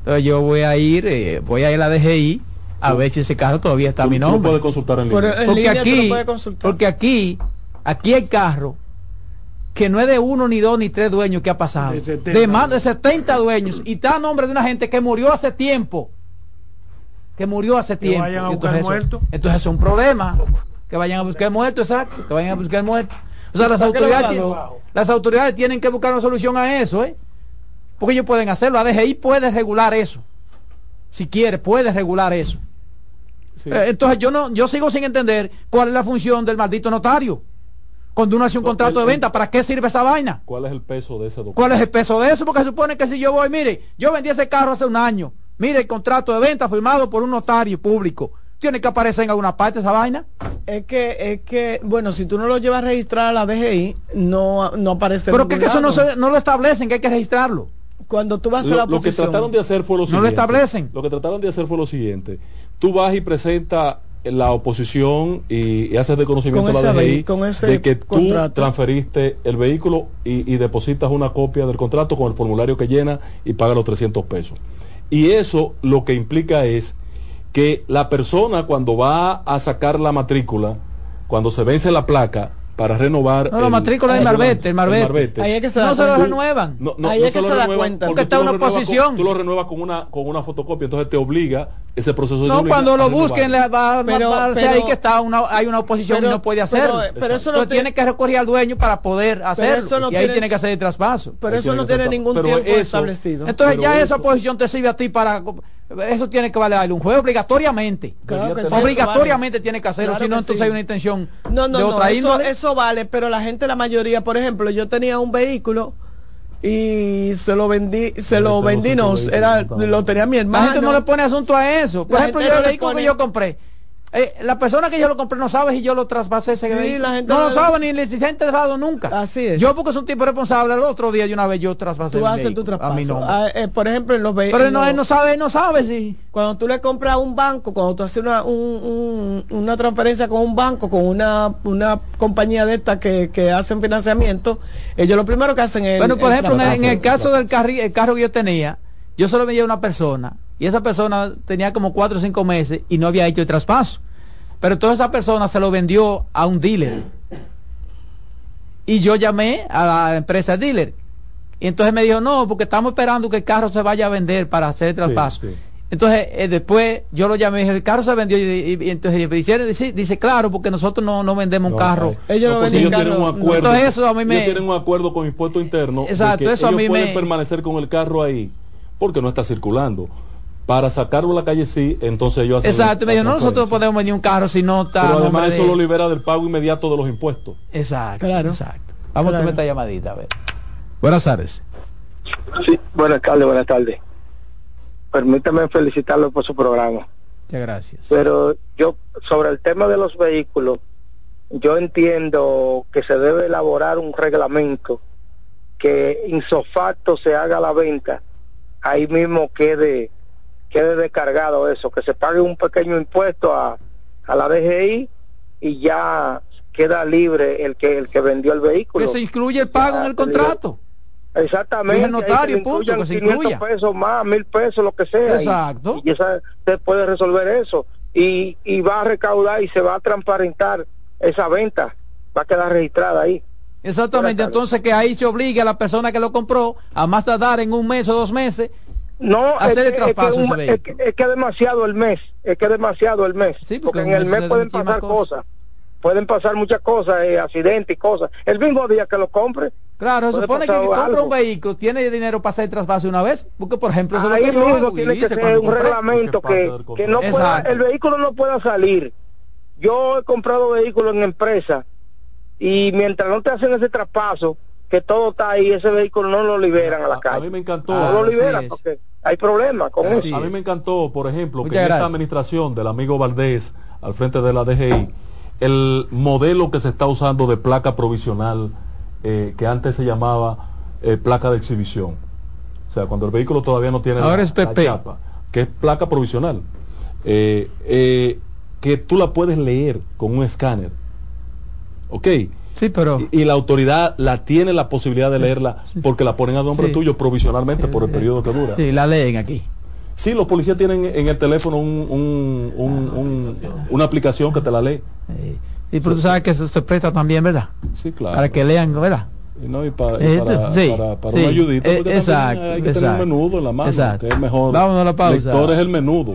Entonces yo voy a ir, eh, voy a ir a la DGI a ver si ese carro todavía está a mi nombre. puedes consultar en Pero línea. en porque línea aquí, consultar. porque aquí, aquí hay carro que no es de uno ni dos ni tres dueños que ha pasado, De 70. de más de 70 dueños y está a nombre de una gente que murió hace tiempo, que murió hace Que tiempo. vayan a buscar entonces, muerto. eso, entonces es un problema, que vayan a buscar muerto, exacto, que vayan a buscar muerto. O sea, las ¿Para qué lo autoridades, tienen- las autoridades tienen que buscar una solución a eso, ¿eh? Porque ellos pueden hacerlo, la DGI puede regular eso. Si quiere, puede regular eso. Sí. Eh, Entonces yo no, yo sigo sin entender cuál es la función del maldito notario. Cuando uno hace un contrato de venta, ¿para qué sirve esa vaina? ¿Cuál es el peso de ese documento? ¿Cuál es el peso de eso? Porque se supone que si yo voy, mire, yo vendí ese carro hace un año, mire el contrato de venta firmado por un notario público. Tiene que aparecer en alguna parte esa vaina. Es que, es que, bueno, si tú no lo llevas a registrar a la DGI, no, no aparece. Pero que, que eso no, se- no lo establecen, que hay que registrarlo. Cuando tú vas a la lo que oposición. trataron de hacer fue lo No lo siguiente. establecen. Lo que trataron de hacer fue lo siguiente. Tú vas y presentas la oposición y, y haces de conocimiento Con a la DGI vehi- con ese de que tú transferiste el vehículo y, y depositas una copia del contrato con el formulario que llena y paga los 300 pesos. Y eso lo que implica es que la persona cuando va a sacar la matrícula, cuando se vence la placa para renovar No, la matrícula del Marbete, el Marbete. Ahí es que se No se lo renuevan. no, no, Ahí no es que lo se da renuevan cuenta. Porque está una renuevas con- oposición. tú lo renuevas con una, con una fotocopia, entonces te obliga ese proceso. te No, cuando lo busquen, le va a Pero- va ahí que está una, hay una oposición pero- y no puede hacerlo. pero eso no Entonces te- tiene que recurrir al dueño para poder hacerlo. eso no y ahí tiene- tiene que hacer el traspaso. Pero Ahí eso no tiene ningún tiempo eso- establecido. Entonces ya eso- esa oposición te sirve a ti para... Eso tiene que valer un juego obligatoriamente. Claro que sí, obligatoriamente vale. tiene que hacerlo, Claro si no entonces sí. hay una intención No, no, de no, otra eso, índole. eso vale, pero la gente, la mayoría, por ejemplo, yo tenía un vehículo y se lo vendí, se lo tengo vendí, no, era, lo tenía mi La hermano. gente no le pone asunto a eso. Por La ejemplo, yo no el vehículo pone- que yo compré, eh, la persona que yo lo compré no sabe si yo lo traspasé ese Sí, la gente no no lo sabe ni le se ha interesado nunca. Así es. Yo porque es un tipo responsable, el otro día de una vez yo traspasé Tú haces tu traspaso. a nombre. Ah, eh, por ejemplo, en los Pero vehículos. no, él no sabe, él no sabe si. Cuando tú le compras a un banco, cuando tú haces una, un- un- una transferencia con un banco, con una, una compañía de estas que, que hacen financiamiento, ellos lo primero que hacen es. Bueno, por el ejemplo, en el, en el caso del carri- el carro que yo tenía, yo solo vendía a una persona y esa persona tenía como cuatro o cinco meses y no había hecho el traspaso. Pero toda esa persona se lo vendió a un dealer. Y yo llamé a la empresa dealer. Y entonces me dijo, no, porque estamos esperando que el carro se vaya a vender para hacer el traspaso. sí. Entonces, eh, después yo lo llamé y dije, el carro se vendió. Y, y- y entonces me dijeron, dice, dice, claro, porque nosotros no, no vendemos un No, carro. Ellos no porque venden ellos tienen carro, un no. acuerdo. Entonces eso a mí me- Ellos tienen un acuerdo con impuesto interno. de Exacto, que eso a mí pueden me- permanecer con el carro ahí porque no está circulando. Para sacarlo a la calle sí, entonces ellos hacen Exacto, me la dijo, no, nosotros podemos venir un carro si no está. Pero a además eso de- lo libera del pago inmediato de los impuestos. Exacto, Claro. exacto. Vamos a tomar esta llamadita, a ver. Buenas tardes. Sí, buenas tardes, buenas tardes. Permítame felicitarlo por su programa. Muchas gracias. Pero yo, sobre el tema de los vehículos, yo entiendo que se debe elaborar un reglamento que insofacto se haga la venta, ahí mismo quede, quede descargado eso, que se pague un pequeño impuesto a, a la DGI y ya queda libre el que el que vendió el vehículo. Que se incluye el pago en el contrato. Exactamente. El notario, que punto, que se 500 incluya. pesos más, mil pesos, lo que sea. y- Exacto. Y, esa, se puede resolver eso. Y, y va a recaudar y se va a transparentar esa venta. Va a quedar registrada ahí. Exactamente, entonces que ahí se obligue a la persona que lo compró a más tardar en un mes o dos meses. No, Hacer es, el que- es que traspaso un- ese es, que, es que demasiado el mes. Es que demasiado el mes. Sí, porque porque, en el mes pueden pasar cosas. cosas. Pueden pasar muchas cosas, eh, accidentes y cosas. El mismo día que lo compre. Claro, se supone que que compra algo. un vehículo tiene dinero para hacer el traspaso una vez. Porque, por ejemplo, eso es Ahí lo mismo tiene que ser un reglamento que, que no pueda, el vehículo no pueda salir. Yo he comprado vehículos en empresa y mientras no te hacen ese traspaso, que todo está ahí, ese vehículo no lo liberan a la A, a calle. mí me encantó. no Ah, lo liberan porque hay problemas con Así eso. A mí me encantó, por ejemplo, que en esta administración del amigo Valdés, al frente de la DGI, el modelo que se está usando de placa provisional, eh, que antes se llamaba eh, placa de exhibición. O sea, cuando el vehículo todavía no tiene Ahora la, es PP. la chapa, que es placa provisional, eh, eh, que tú la puedes leer con un escáner. ¿Ok? Sí, pero... Y, y la autoridad la tiene la posibilidad de leerla porque la ponen a nombre Sí. tuyo provisionalmente por el periodo que dura. Sí, la leen aquí. Sí, los policías tienen en el teléfono un, un- un- un- una aplicación que te la lee. Y pero tú sabes que eso se presta también, ¿verdad? Sí, claro. Para que lean, ¿verdad? Y no, y pa- y Eh, para, sí, para, para sí. una ayudita, Eh, porque exacto, hay que exacto. tener un menudo en la mano, Exacto. que es mejor. Vámonos a la pausa. Lector es el menudo.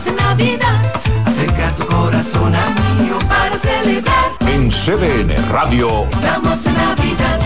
Estamos en Navidad. Acerca tu corazón a mío Para celebrar, En CDN Radio. estamos en Navidad.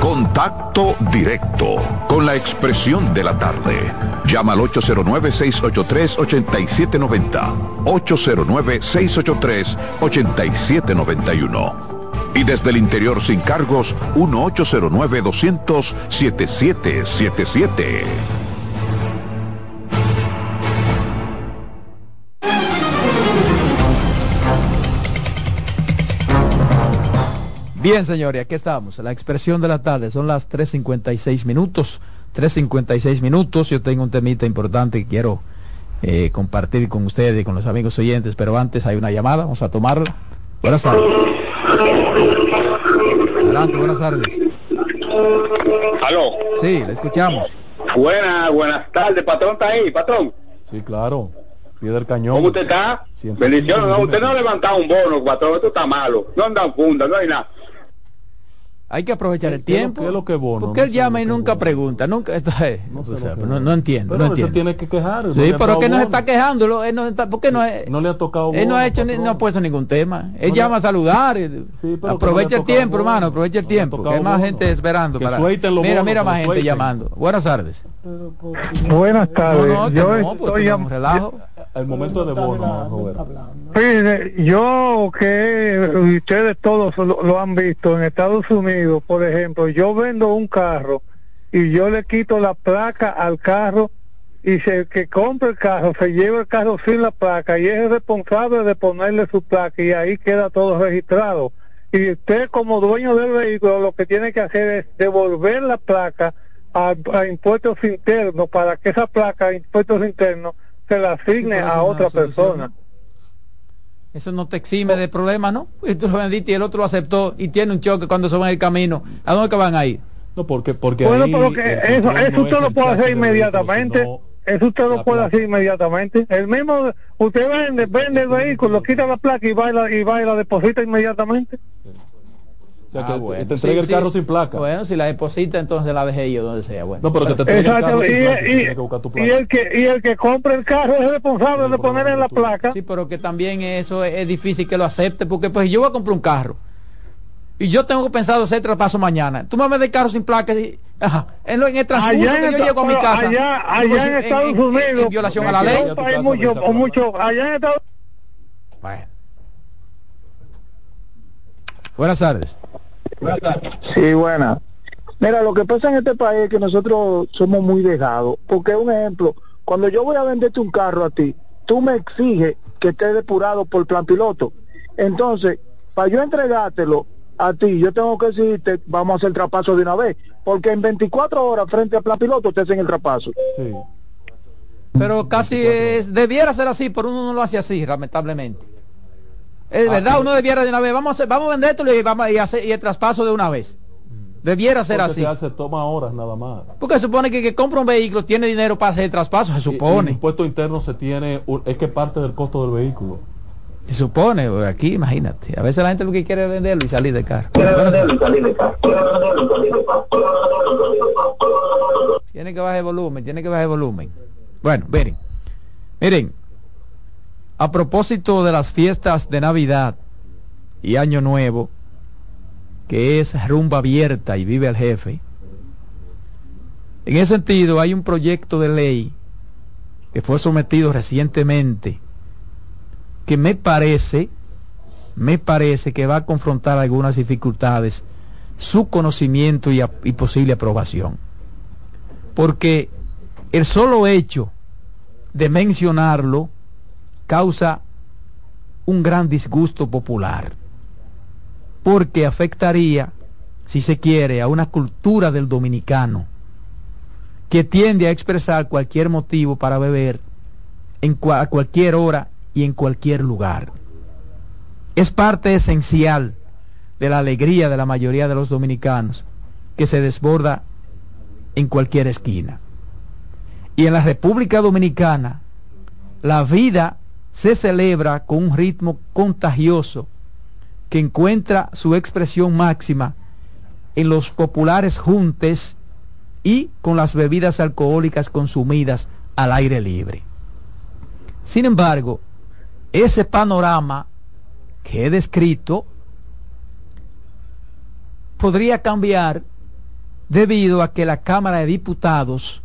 Contacto directo con la expresión de la tarde. Llama al 809-683-8790. 809-683-8791. Y desde el interior sin cargos, 1-809-200-7777. Bien, señores, aquí estamos. La expresión de la tarde son las 3.56 minutos. 3.56 minutos. Yo tengo un temita importante que quiero eh, compartir con ustedes y con los amigos oyentes, pero antes hay una llamada. Vamos a tomarla. Buenas tardes. Adelante, buenas tardes. Aló. Sí, le escuchamos. Buenas, buenas tardes, patrón está ahí, patrón. Sí, claro. Pie del cañón. ¿Cómo usted está? Bendiciones, no, usted no ha levantado un bono, patrón, esto está malo. No andan funda, no hay nada. Hay que aprovechar el ¿Qué es lo- tiempo. qué es lo que es bono? Porque No él llama y nunca bono. pregunta. Nunca, esto es- no, sé o sea, lo que no, no entiendo. Pero no se tiene que quejar. no Sí, han pero que nos está quejándolo. Él no está, ¿Por qué no, es- No le ha tocado él no ha hecho ni- no ha puesto ningún tema. Él No llama le- a saludar. no le aprovecha ha el tiempo, bono. hermano. Aprovecha el No tiempo. Que hay más bono. gente esperando. Que para... suelten los Mira, mira más gente llamando. Buenas tardes. Buenas tardes. No, no, yo no, estoy no relajo. El momento de bono, Roberto. Fíjese, yo que ustedes todos lo, lo han visto en Estados Unidos, por ejemplo, yo vendo un carro y yo le quito la placa al carro y se, el que compra el carro se lleva el carro sin la placa y es el responsable de ponerle su placa y ahí queda todo registrado. Y usted como dueño del vehículo lo que tiene que hacer es devolver la placa a, a impuestos internos para que esa placa a impuestos internos se la asigne a otra solución, persona. Eso no te exime de problema, ¿no? Y tú lo vendiste y el otro lo aceptó y tiene un choque cuando se va en el camino. ¿A dónde que van a ir? No, porque, porque Bueno, ahí pero que eso, eso no usted es lo puede hacer inmediatamente. sino Eso usted lo puede placa. hacer inmediatamente. El mismo, usted vende, vende el vehículo, quita la placa y va y la, y va y la deposita inmediatamente. O sea, Ah, que bueno. te entrega Sí, el carro sí. sin placa. Bueno, si la deposita, entonces la dejé yo donde sea. Bueno. No, pero que te entregue el Exacto. carro Y, sin placa. y- tienes que buscar tu y placa. el que y el que compra el carro es el responsable de poner en la placa. Sí, pero que también eso es, es difícil que lo acepte, porque pues yo voy a comprar un carro y yo tengo pensado hacer traspaso mañana. Tú me vendes el carro sin placa y, ajá, en, lo- en el transcurso Allá que en yo llego a mi casa. allá, allá en en- Estados en- Unidos, en violación a la ley. mucho, mucho, allá en Estados Bueno. Buenas tardes. Sí, buena. Mira, lo que pasa en este país es que nosotros somos muy dejados. Porque, un ejemplo, cuando yo voy a venderte un carro a ti, tú me exiges que esté depurado por plan piloto. Entonces, para yo entregártelo a ti, yo tengo que decirte, vamos a hacer el traspaso de una vez. porque en 24 horas frente a Plapiloto te hacen el traspaso. Sí. Pero casi es, debiera ser así, pero uno no lo hace así, lamentablemente. Es verdad, uno debiera de una vez, vamos a, hacer- vamos a vendértelo y, vamos, y, hacer, y el traspaso de una vez. Debiera ser Porque así. se toma horas nada más. Porque se supone que el que compra un vehículo tiene dinero para hacer el traspaso, se Y- y el supone. impuesto interno se tiene, es que parte del costo del vehículo. Se supone, pues, aquí imagínate. A veces la gente lo que quiere es venderlo y salir de carro. Tiene que bajar el volumen, tiene que bajar el volumen. Bueno, miren. Miren, a propósito de las fiestas de Navidad y Año Nuevo, que es rumba abierta y vive el jefe, en ese sentido hay un proyecto de ley que fue sometido recientemente que me parece, me parece que va a confrontar algunas dificultades su conocimiento y, y posible aprobación. Porque el solo hecho de mencionarlo causa un gran disgusto popular, porque afectaría, si se quiere, a una cultura del dominicano que tiende a expresar cualquier motivo para beber en a cualquier hora y en cualquier lugar. Es parte esencial de la alegría de la mayoría de los dominicanos que se desborda en cualquier esquina. Y en la República Dominicana, la vida se celebra con un ritmo contagioso que encuentra su expresión máxima en los populares juntes y con las bebidas alcohólicas consumidas al aire libre. Sin embargo, ese panorama que he descrito podría cambiar debido a que la Cámara de Diputados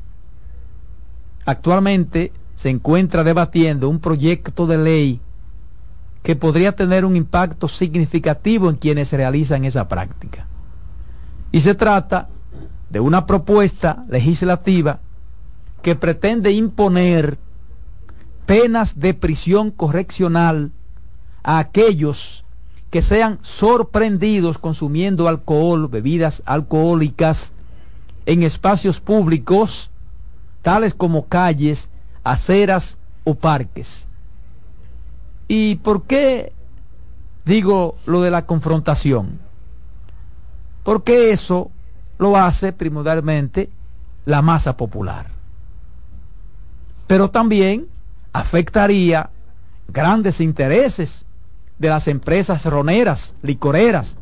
actualmente se encuentra debatiendo un proyecto de ley que podría tener un impacto significativo en quienes realizan esa práctica. Y se trata de una propuesta legislativa que pretende imponer penas de prisión correccional a aquellos que sean sorprendidos consumiendo alcohol, bebidas alcohólicas en espacios públicos, tales como calles, aceras o parques. ¿Y por qué digo lo de la confrontación? Porque eso lo hace primordialmente la masa popular. Pero también afectaría grandes intereses de las empresas roneras, licoreras,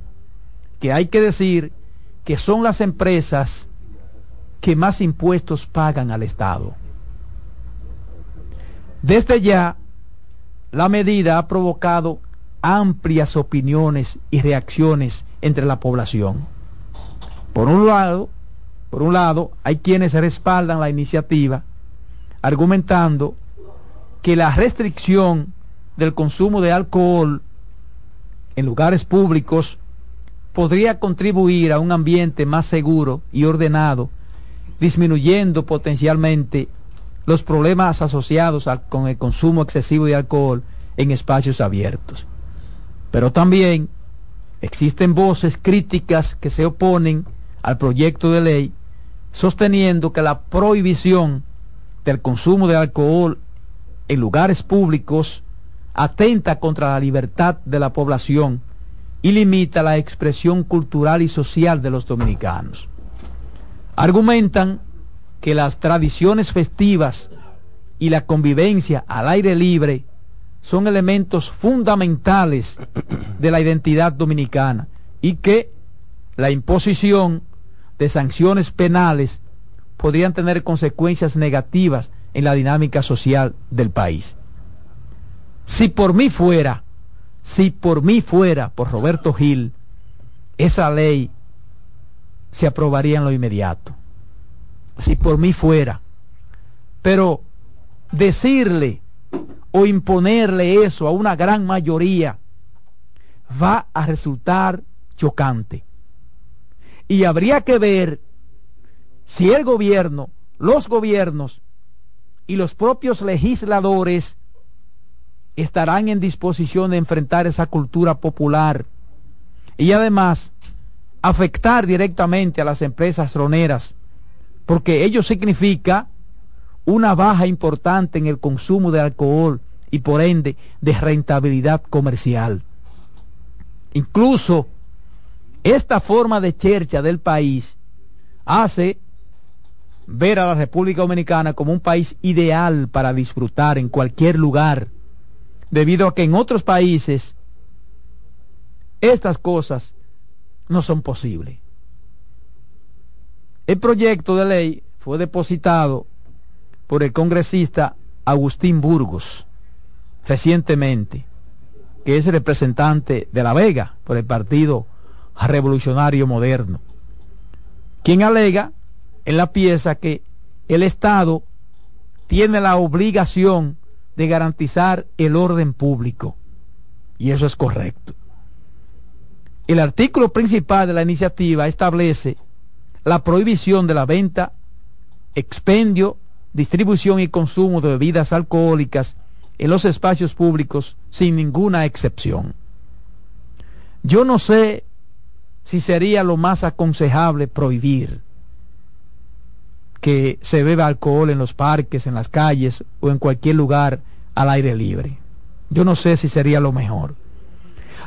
que hay que decir que son las empresas que más impuestos pagan al Estado. Desde ya, la medida ha provocado amplias opiniones y reacciones entre la población. Por un lado, por un lado, hay quienes respaldan la iniciativa argumentando que la restricción del consumo de alcohol en lugares públicos podría contribuir a un ambiente más seguro y ordenado, disminuyendo potencialmente los problemas asociados con el consumo excesivo de alcohol en espacios abiertos. Pero también existen voces críticas que se oponen al proyecto de ley, sosteniendo que la prohibición del consumo de alcohol en lugares públicos atenta contra la libertad de la población y limita la expresión cultural y social de los dominicanos. Argumentan que las tradiciones festivas y la convivencia al aire libre son elementos fundamentales de la identidad dominicana y que la imposición de sanciones penales podrían tener consecuencias negativas en la dinámica social del país. Si por mí fuera, si por mí fuera, por Roberto Gil, esa ley se aprobaría en lo inmediato. Si por mí fuera. Pero decirle o imponerle eso a una gran mayoría va a resultar chocante. Y habría que ver si el gobierno, los gobiernos y los propios legisladores estarán en disposición de enfrentar esa cultura popular y además afectar directamente a las empresas roneras, porque ello significa una baja importante en el consumo de alcohol y por ende de rentabilidad comercial. Incluso esta forma de chercha del país hace ver a la República Dominicana como un país ideal para disfrutar en cualquier lugar, debido a que en otros países estas cosas no son posibles. El proyecto de ley fue depositado por el congresista Agustín Burgos recientemente, que es representante de La Vega por el Partido Revolucionario Moderno, quien alega en la pieza que el Estado tiene la obligación de garantizar el orden público. Y eso es correcto. El artículo principal de la iniciativa establece la prohibición de la venta, expendio, distribución y consumo de bebidas alcohólicas en los espacios públicos sin ninguna excepción. Yo no sé si sería lo más aconsejable prohibir que se beba alcohol en los parques, en las calles o en cualquier lugar al aire libre. Yo no sé si sería lo mejor.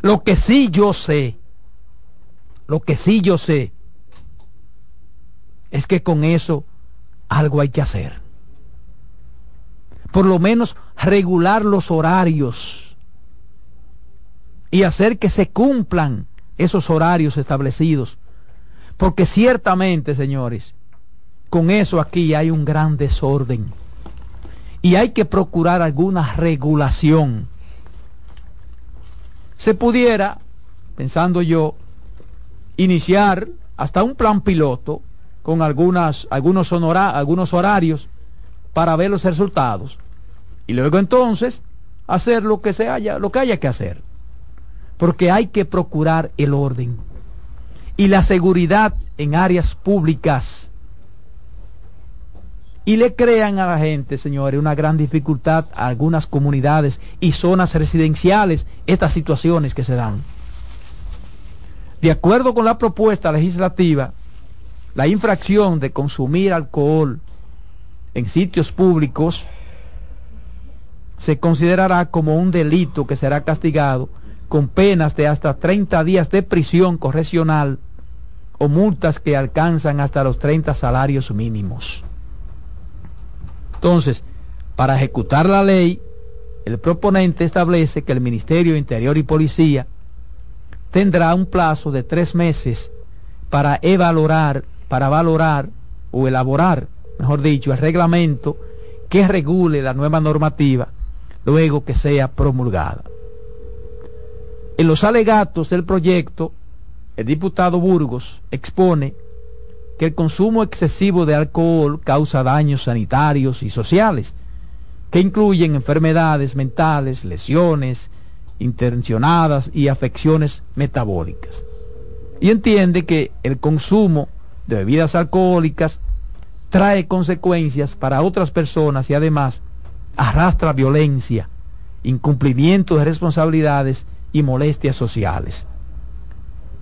Lo que sí yo sé, lo que sí yo sé, es que con eso algo hay que hacer. Por lo menos regular los horarios y hacer que se cumplan esos horarios establecidos. Porque ciertamente, señores, con eso aquí hay un gran desorden. Y hay que procurar alguna regulación. Se pudiera, pensando yo, iniciar hasta un plan piloto con algunas, algunos, algunos horarios para ver los resultados. Y luego entonces hacer lo que se haya, lo que haya que hacer. Porque hay que procurar el orden y la seguridad en áreas públicas y le crean a la gente, señores, una gran dificultad a algunas comunidades y zonas residenciales estas situaciones que se dan. De acuerdo con la propuesta legislativa, la infracción de consumir alcohol en sitios públicos se considerará como un delito que será castigado con penas de hasta 30 días de prisión correccional o multas que alcanzan hasta los 30 salarios mínimos. Entonces, para ejecutar la ley, el proponente establece que el Ministerio Interior y Policía tendrá un plazo de tres meses para evaluar, para valorar o elaborar, mejor dicho, el reglamento que regule la nueva normativa luego que sea promulgada. En los alegatos del proyecto, el diputado Burgos expone que el consumo excesivo de alcohol causa daños sanitarios y sociales, que incluyen enfermedades mentales, lesiones intencionadas y afecciones metabólicas. Y entiende que el consumo de bebidas alcohólicas trae consecuencias para otras personas y además arrastra violencia, incumplimiento de responsabilidades y molestias sociales.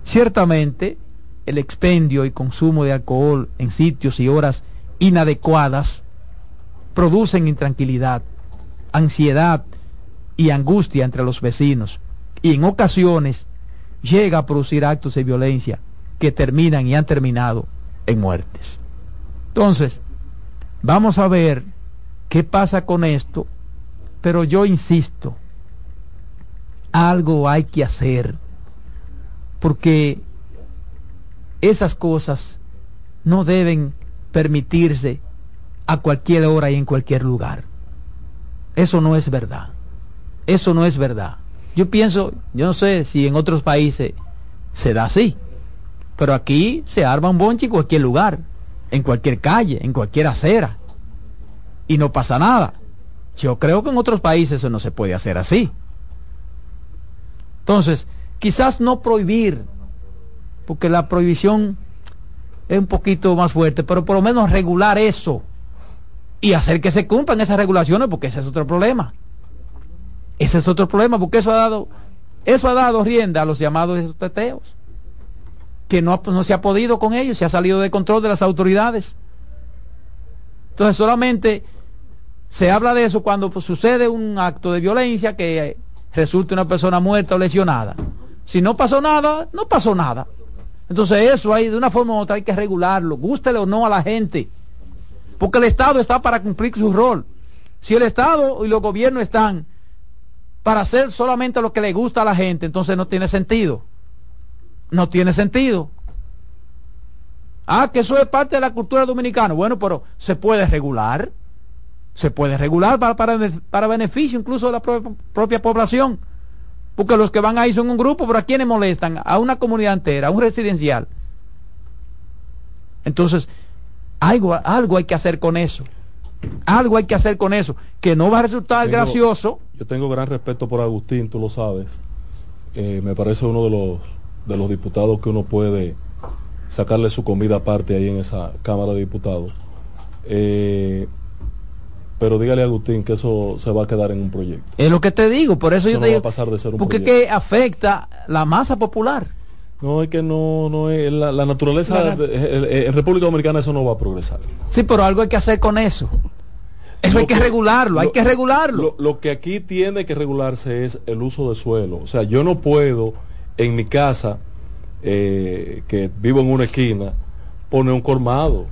Ciertamente, el expendio y consumo de alcohol en sitios y horas inadecuadas producen intranquilidad, ansiedad y angustia entre los vecinos y en ocasiones llega a producir actos de violencia que terminan y han terminado en muertes. Entonces, vamos a ver qué pasa con esto, pero yo insisto, algo hay que hacer, porque esas cosas no deben permitirse a cualquier hora y en cualquier lugar. Eso no es verdad. Eso no es verdad. Yo pienso, yo no sé si en otros países se da así, pero aquí se arma un bonche en cualquier lugar, en cualquier calle, en cualquier acera, y no pasa nada. Yo creo que en otros países eso no se puede hacer así. Entonces, quizás no prohibir porque la prohibición es un poquito más fuerte, pero por lo menos regular eso y hacer que se cumplan esas regulaciones, porque ese es otro problema. Ese es otro problema, porque eso ha dado, eso ha dado rienda a los llamados teteos. Que no, no se ha podido con ellos, se ha salido de control de las autoridades. Entonces solamente se habla de eso cuando pues, sucede un acto de violencia que resulte una persona muerta o lesionada. Si no pasó nada, no pasó nada. Entonces eso hay de una forma u otra hay que regularlo, gústele o no a la gente. Porque el Estado está para cumplir su rol. Si el Estado y los gobiernos están para hacer solamente lo que le gusta a la gente, entonces no tiene sentido. No tiene sentido. Ah, que eso es parte de la cultura dominicana. Bueno, pero se puede regular. Se puede regular para, para, para beneficio incluso de la propia población. Porque los que van ahí son un grupo, pero ¿a quiénes molestan? A una comunidad entera, a un residencial. Entonces, algo, algo hay que hacer con eso. Algo hay que hacer con eso. Que no va a resultar gracioso. Yo tengo gran respeto por Agustín, tú lo sabes. Eh, me parece uno de los, de los diputados que uno puede sacarle su comida aparte ahí en esa Cámara de Diputados. Eh, pero dígale a Agustín que eso se va a quedar en un proyecto. Es lo que te digo, por eso, yo no te va digo. a pasar de ser un porque proyecto. que afecta la masa popular. No, es que no, no es la, la naturaleza La nat- de- eh, en República Dominicana eso no va a progresar. Sí, pero algo hay que hacer con eso. Eso hay que regularlo, hay que regularlo. Lo, lo que aquí tiene que regularse es el uso de suelo. O sea, yo no puedo en mi casa, eh, que vivo en una esquina, poner un colmado,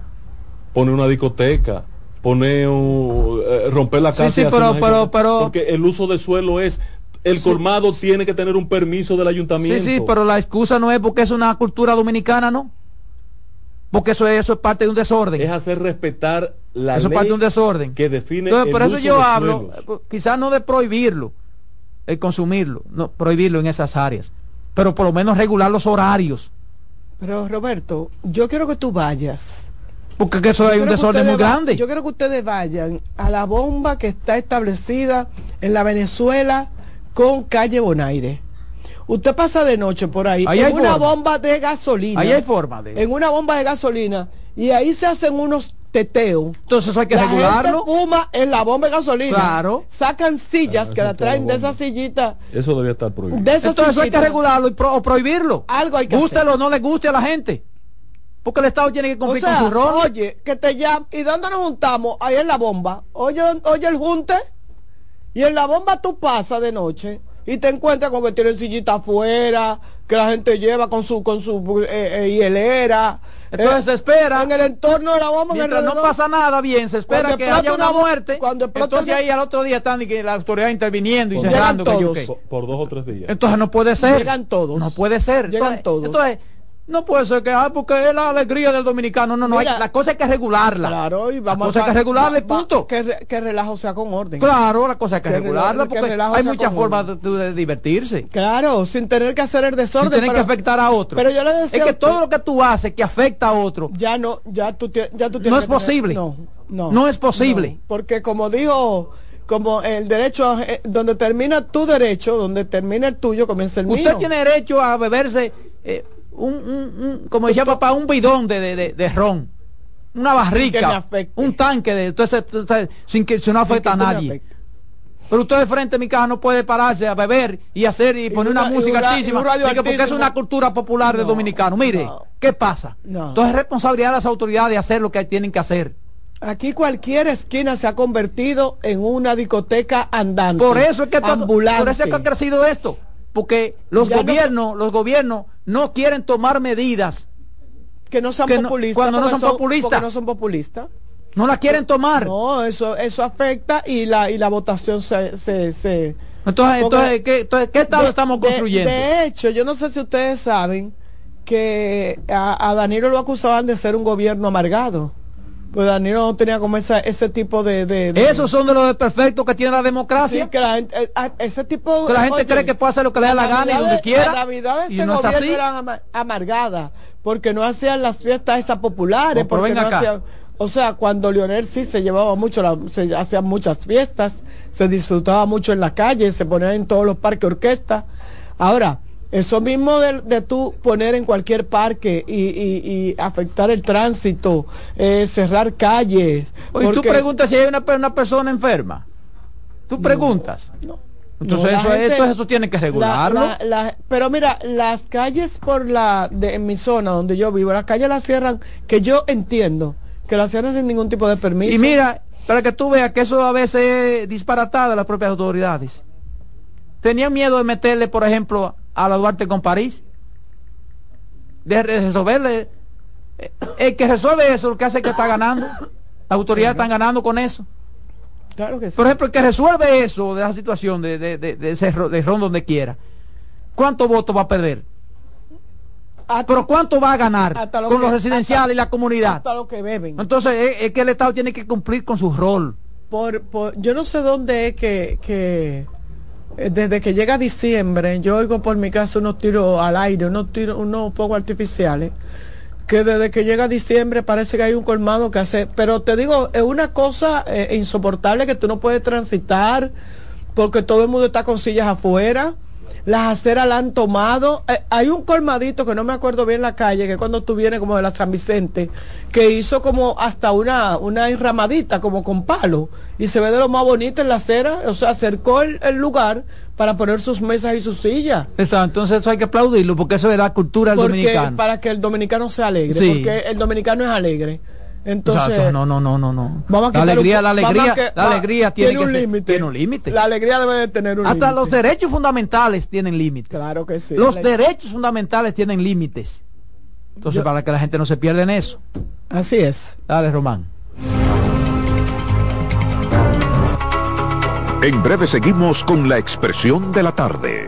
poner una discoteca, poner un, eh, romper la Sí, casa. sí, hacer pero- pero- pero- porque el uso de suelo es el Sí. colmado tiene que tener un permiso del Sí, ayuntamiento. sí, pero la excusa no es porque es una cultura dominicana, ¿no? Porque eso es, eso es parte de un desorden. es hacer respetar la eso es parte de un desorden. que define Entonces, el por eso uso yo hablo, quizás no de prohibirlo, el consumirlo, no, prohibirlo en esas áreas, pero por lo menos regular los horarios, Pero Roberto, yo quiero que tú vayas. porque que eso Yo hay un desorden muy va- grande. Yo quiero que ustedes vayan a la bomba que está establecida en la Venezuela con calle Bonaire. Usted pasa de noche por ahí, Ahí en una forma. bomba de gasolina. Ahí hay forma de... En una bomba de gasolina. Y ahí se hacen unos teteos. Entonces eso hay que la regularlo. gente fuma en la bomba de gasolina. Claro. Sacan sillas Ah, que la traen de esas sillitas. Eso debía estar prohibido. De Entonces eso hay que regularlo y pro- o prohibirlo. Algo hay que Gústelo o no le guste a la gente. Porque el Estado tiene que O cumplir sea, con su rol. oye, que te llaman, ¿y dónde nos juntamos? Ahí en la bomba. Oye, oye el junte. Y en la bomba tú pasas de noche y te encuentras con que tienen sillita afuera, que la gente lleva con su con su eh, eh, hielera. Entonces Eh, se espera. En el entorno de la bomba, en Mientras no pasa nada bien, se espera Cuando que haya una muerte. cuando Entonces una- ahí al otro día están y que la autoridad interviniendo y cerrando. que yo todos. qué. por, por dos o tres días. Entonces no puede ser. Llegan todos. No puede ser. Llegan entonces, todos. entonces, no puede ser que, ah, porque es la alegría del dominicano. No, no, hay- la cosa hay que regularla. Claro, y vamos cosa hay que regularla va- punto. Que, re- que relajo sea con orden. Claro, la cosa hay que, Que regularla que porque hay muchas formas de, divertirse. Claro, sin tener que hacer el Sin desorden. que pero- afectar a otro. Pero yo le decía es que a usted- todo lo que tú haces que afecta a otro ya no, ya tú, ya tú tienes no que es tener- posible. no, no. No es posible. no, porque como dijo, como el derecho, eh, donde termina tu derecho, donde termina el tuyo, comienza el Usted mío. tiene derecho a beberse, eh, un, un- un- como decía papá, un bidón de, de, de- de ron, una barrica, un tanque de, entonces, entonces, sin que se no afecta a nadie. Pero usted de frente a mi casa no puede pararse a beber y hacer y, poner una- música y altísima, un y porque es una cultura popular de No, dominicano. Mire, no. ¿qué pasa? No. Entonces es responsabilidad de las autoridades hacer lo que tienen que hacer. Aquí cualquier esquina se ha convertido en una discoteca andante. Por eso es que todo- ambulante. por eso es que ha crecido esto, porque los Ya no- gobiernos, los gobiernos no quieren tomar medidas, que no sean que no- populistas. cuando no son populistas. no son populistas. no la quieren tomar. No, eso, eso afecta y la, y la votación se, se, se- Entonces, entonces, ¿qué, entonces, ¿qué estado de- estamos de- construyendo? De, hecho, yo no sé si ustedes saben que a, a Danilo lo acusaban de ser un gobierno amargado. Pues Danilo no tenía como esa, ese tipo de... de- de- Esos son de los desperfectos que tiene la democracia. Sí, que la gente, eh, ah, ese tipo Que la gente oye, cree que puede hacer lo que le da la gana y donde de- quiera, La Navidad de ese no es gobierno así. eran ama- amargadas porque no hacían las fiestas esas populares. No, pero porque no acá. hacían- o sea, cuando Leonel sí se llevaba mucho, la- se hacían muchas fiestas, se disfrutaba mucho en la calle, se ponían en todos los parques orquestas. Ahora, eso mismo de, de tú poner en cualquier parque y, y- y afectar el tránsito, eh, cerrar calles. Oye, tú preguntas si hay una, una persona enferma. Tú preguntas. no. Entonces No, eso, gente- eso, eso tiene que regularlo. La- la- la- pero mira, las calles por la de en mi zona donde yo vivo, las calles las cierran, que yo entiendo que las cierran sin ningún tipo de permiso. Y mira, para que tú veas que eso a veces es disparatado de las propias autoridades. Tenían miedo de meterle, por ejemplo, a la Duarte con París. De re- resolverle. Eh, El que resuelve eso, lo que hace es que está ganando. Las autoridades están ganando con eso. Claro que sí. Por ejemplo, el que resuelve eso, de esa situación, de, de, de, de ese de ron donde quiera, ¿cuántos votos va a perder? Pero ¿cuánto va a ganar lo con que- los residenciales y la comunidad? hasta lo que beben. Entonces es, es que el Estado tiene que cumplir con su rol. por, por- yo no sé dónde es que, que eh, desde que llega diciembre yo oigo por mi casa unos tiros al aire, unos tiros, unos fuegos artificiales que desde que llega diciembre parece que hay un colmado que hace, pero te digo, es una cosa eh, insoportable que tú no puedes transitar porque todo el mundo está con sillas afuera. Las aceras la han tomado. Eh, hay un colmadito que no me acuerdo bien la calle, que cuando tú vienes como de la San Vicente, que hizo como hasta una, una enramadita, como con palo, y se ve de lo más bonito en la acera, o sea, acercó el, el lugar para poner sus mesas y sus sillas. Exacto, entonces eso hay que aplaudirlo porque eso es la cultura del Porque, dominicano. para que el dominicano sea alegre, Sí. porque el dominicano es alegre. Entonces, no, no, no, no, no. Vamos a la alegría, un- la alegría, vamos a que- la va- alegría tiene, un que ser- límite. tiene un límite. La alegría debe de tener un Hasta límite. los derechos fundamentales tienen límites. Claro que sí. Los derechos fundamentales tienen límites. Entonces, Yo- para que la gente no se pierda en eso. Así es. Dale, Román. En breve seguimos con la expresión de la tarde.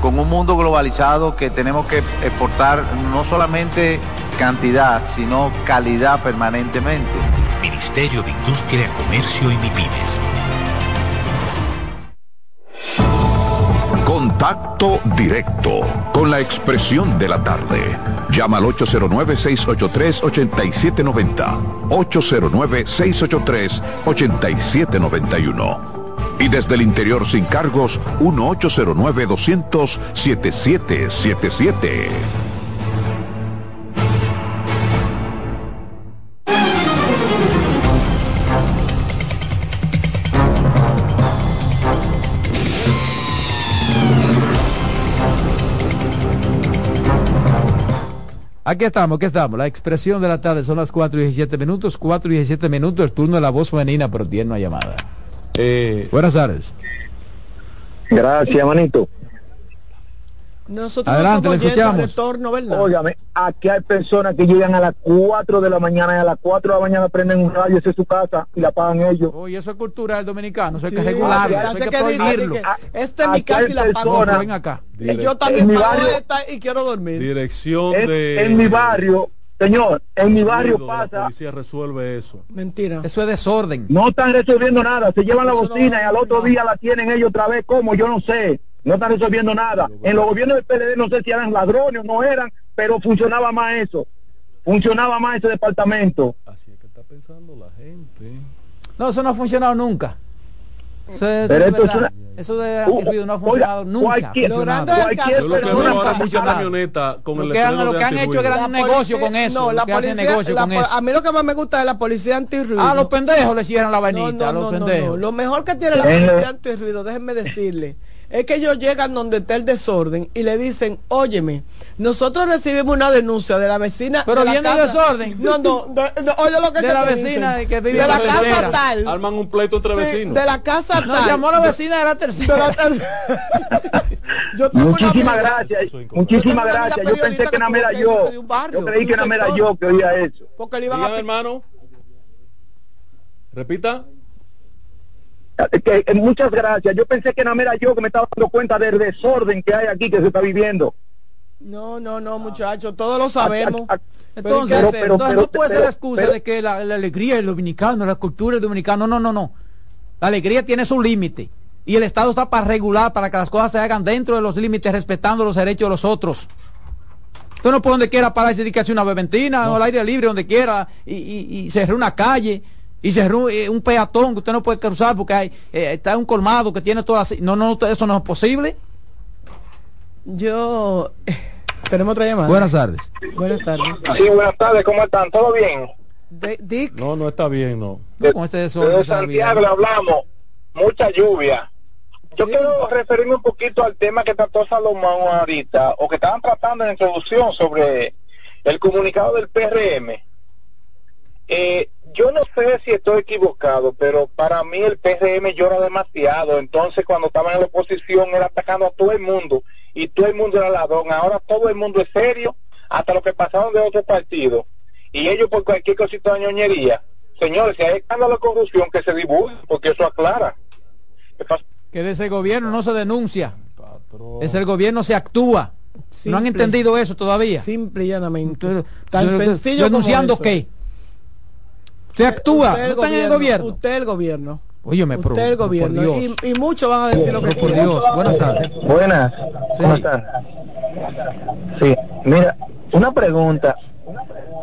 con un mundo globalizado que tenemos que exportar no solamente cantidad, sino calidad permanentemente. Ministerio de Industria, Comercio y MIPIMES. Contacto directo con la expresión de la tarde. Llama al 809-683-8790. 809-683-8791. Y desde el interior sin cargos, 1-809-200-7777. Aquí estamos, aquí estamos. La expresión de la tarde son las 4 y 17 minutos. 4 y 17 minutos, el turno de la voz femenina, pero tiene una llamada. Eh, Buenas tardes. Gracias, manito. Nosotros Adelante, le estamos escuchamos. retorno, ¿verdad? Óigame, aquí hay personas que llegan a las 4 de la mañana y a las 4 de la mañana prenden un radio, esa es su casa y la pagan ellos. Oye, eso es cultura del dominicano, eso hay Sí, que regularlo, eso hay sé que que dice prohibirlo. que Esta es mi Aquí casa hay y la pago. personas- Ven acá. Y yo también En mi pago barrio- esta y quiero dormir. dirección En, de... en mi barrio, señor, en mi barrio ruido, La pasa, policía resuelve eso. Mentira. Eso es desorden. no están resolviendo nada, se llevan la Eso bocina y al otro día la tienen ellos otra vez, como yo no sé, no están resolviendo nada. En los gobiernos del PLD no sé si eran ladrones o no eran, pero funcionaba más eso, funcionaba más ese departamento. Así es que está pensando la gente. No, eso no ha funcionado nunca. Eso, es- Pero es esto es verdad. una- Eso de Uh, antirruido no ha oiga, funcionado nunca. cualquier- Funcionado. Logrando- Cualquier Yo lo que mucha camioneta con el que han- letrero lo de que han hecho es gran negocio con eso. No, la lo que hacen policía, negocio la con eso. a mí lo que más me gusta es la policía antirruido. A los pendejos le cierran la No, vainita, no, a los no, no, pendejos. no. Lo mejor que tiene la la- policía antirruido, déjenme decirle, es que ellos llegan donde está el desorden y le dicen, óyeme, nosotros recibimos una denuncia de la vecina. Pero de la viene el casa- desorden. No, no, de- no, oye lo que De la dicen. vecina que vive de la la casa tercera. tal. Arman un pleito entre Sí, vecinos. de la casa No, tal. llamó a la vecina de la de tercera. la <laughs> ter- Yo Muchísimas gracias, muchísimas gracias. Yo pensé que nada era yo. de barrio, Yo creí de que nada era yo que oía eso. Porque le iban a Dígame, hermano. Repita. Que, eh, muchas gracias. Yo pensé que nada más era yo que me estaba dando cuenta del desorden que hay aquí que se está viviendo. No, no, no, muchachos, todos lo sabemos. Entonces, Pero, ¿y qué hacer? entonces pero- no puede ser la excusa pero- de que la, la alegría del dominicano, la cultura del dominicano, no, no, no. La alegría tiene su límite. Y el Estado está para regular, para que las cosas se hagan dentro de los límites, respetando los derechos de los otros. Usted no puede donde quiera pararse y que hace una beventina o al aire libre, donde quiera, y, y, y cerrar una calle, y cerrar eh, un peatón que usted no puede cruzar porque hay, eh, está un colmado que tiene todas las... No, no, eso no es posible. Yo... <laughs> Tenemos otra llamada. Buenas tardes. Buenas tardes. Sí, buenas tardes, ¿cómo están? ¿Todo bien? De- Dick, No, no está bien, no. No, con este desorden, esa Santiago le hablamos, mucha lluvia. Yo quiero referirme un poquito al tema que trató Salomón ahorita, o que estaban tratando en la introducción sobre el comunicado del PRM. Eh, yo no sé si estoy equivocado, pero para mí el PRM llora demasiado. Entonces, cuando estaban en la oposición, era atacando a todo el mundo, y todo el mundo era ladrón. Ahora todo el mundo es serio, hasta lo que pasaron de otros partidos. Y ellos por cualquier cosita de ñoñería. Señores, si hay escándalo de corrupción, que se divulgue, porque eso aclara. Que de ese gobierno no se denuncia. Ese el gobierno se actúa. No han entendido eso todavía. simple y llanamente. Entonces, Tan yo- sencillo como ¿Denunciando eso. qué? Usted actúa, Usted no está en el gobierno. Usted el gobierno. Óyeme, pero- Usted el por gobierno. Dios. Y, y muchos van a decir lo que por. Dios, buenas tardes. Buenas, ¿cómo Sí. están? Sí, mira, una pregunta.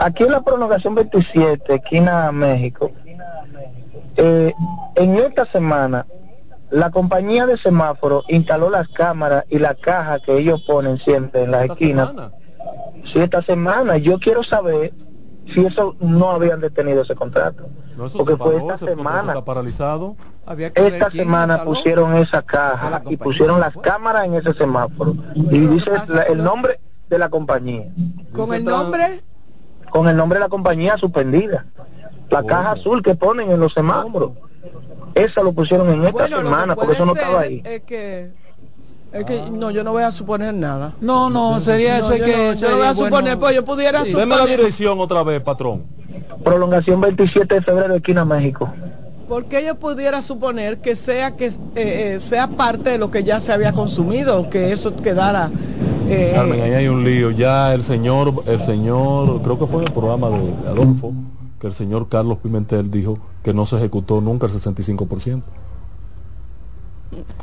Aquí en la prolongación 27, esquina México, eh, en esta semana, la compañía de semáforos instaló las cámaras y la caja que ellos ponen siempre en las esquinas. semana. Sí, esta semana. Yo quiero saber si eso no habían detenido ese contrato. No, eso Porque se fue esta semana. está paralizado. Había que Esta semana pusieron esa caja y pusieron las cámaras en ese semáforo. Y dice la- el nombre de la compañía. Con el nombre, Con el nombre de la compañía suspendida. La ¿Cómo? caja azul que ponen en los semáforos. Esa lo pusieron en esta bueno, semana porque eso no estaba ahí. Es que, es que no, yo no voy a suponer nada. No, no, sería No, eso yo que no, yo no voy a bueno. suponer, pues yo pudiera Deme la suponer. dirección otra vez, patrón. Prolongación 27 de febrero, esquina México. Porque yo pudiera suponer que sea que eh, eh, sea parte de lo que ya se había consumido, que eso quedara. eh, Carmen, ahí hay un lío. Ya el señor, el señor, creo que fue en el programa de Adolfo, que el señor Carlos Pimentel dijo que no se ejecutó nunca el 65%.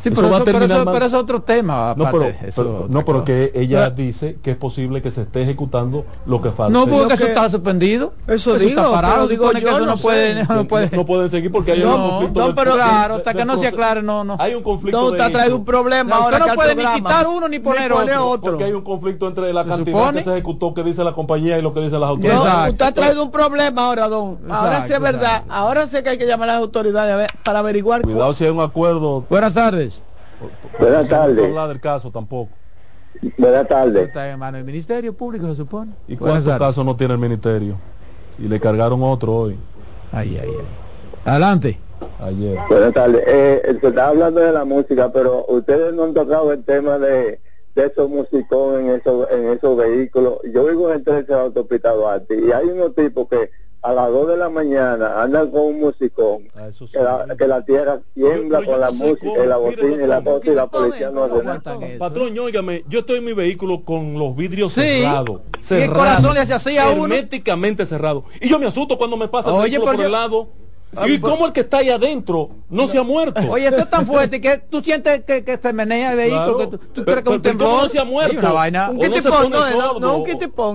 Sí, Eso pero va a eso, pero eso- pero eso es otro tema. No, aparte, pero, eso pero- es no, pero que ella Pero- dice que es posible que se esté ejecutando lo que falta. No, porque eso que- está suspendido. Eso está digo, parado. pero se digo supone que yo, eso no, no puede, sé. no puede. no pueden seguir porque hay No, un conflicto no, pero- claro, de- hasta de que no se aclare, no, no. Hay un conflicto no, usted de ha traído hecho, un problema No, ahora usted no puede ni quitar uno ni poner otro. porque hay un conflicto entre la ¿Se cantidad supone? que se ejecutó que dice la compañía y lo que dice las No, autoridades. Usted ha traído un problema ahora, don. ahora sí es verdad. Ahora sí que hay que llamar a las autoridades a ver- para averiguar. Cuidado si hay un acuerdo. Buenas tardes. Buenas No tardes. hablar del caso tampoco. Buenas tardes. Está en mano del Ministerio Público, se supone. ¿Y Buenas cuántos casos no tiene el ministerio? Y le cargaron otro hoy, Ay, ay, ay. Adelante. ayer. Buenas tardes. Eh, se está hablando de la música, pero ustedes no han tocado el tema de, de esos musicón en esos, en esos vehículos. Yo vivo en el 13 de la autopista Duarte y hay unos tipos que a las 2 de la mañana andan con un musicón Ah, sí. que la, que la tierra tiembla yo con la no sé música cómo, y la mire, bocina y la cosa y la policía no hace nada. Patrón, óigame, yo estoy en mi vehículo con los vidrios Sí. cerrados. Y el cerrados, corazón le hace así a uno. Herméticamente cerrado. Y yo me asusto cuando me pasa el vehículo por el yo- ¿Y cómo el que está ahí adentro no se ha muerto? Oye, esto es tan fuerte que tú sientes que, que se menea el vehículo, Claro. que tú, tú Pero- crees que es un pero ¿cómo temblor. no se ha muerto? Una vaina. Un no kitipón, pone no, no, no, un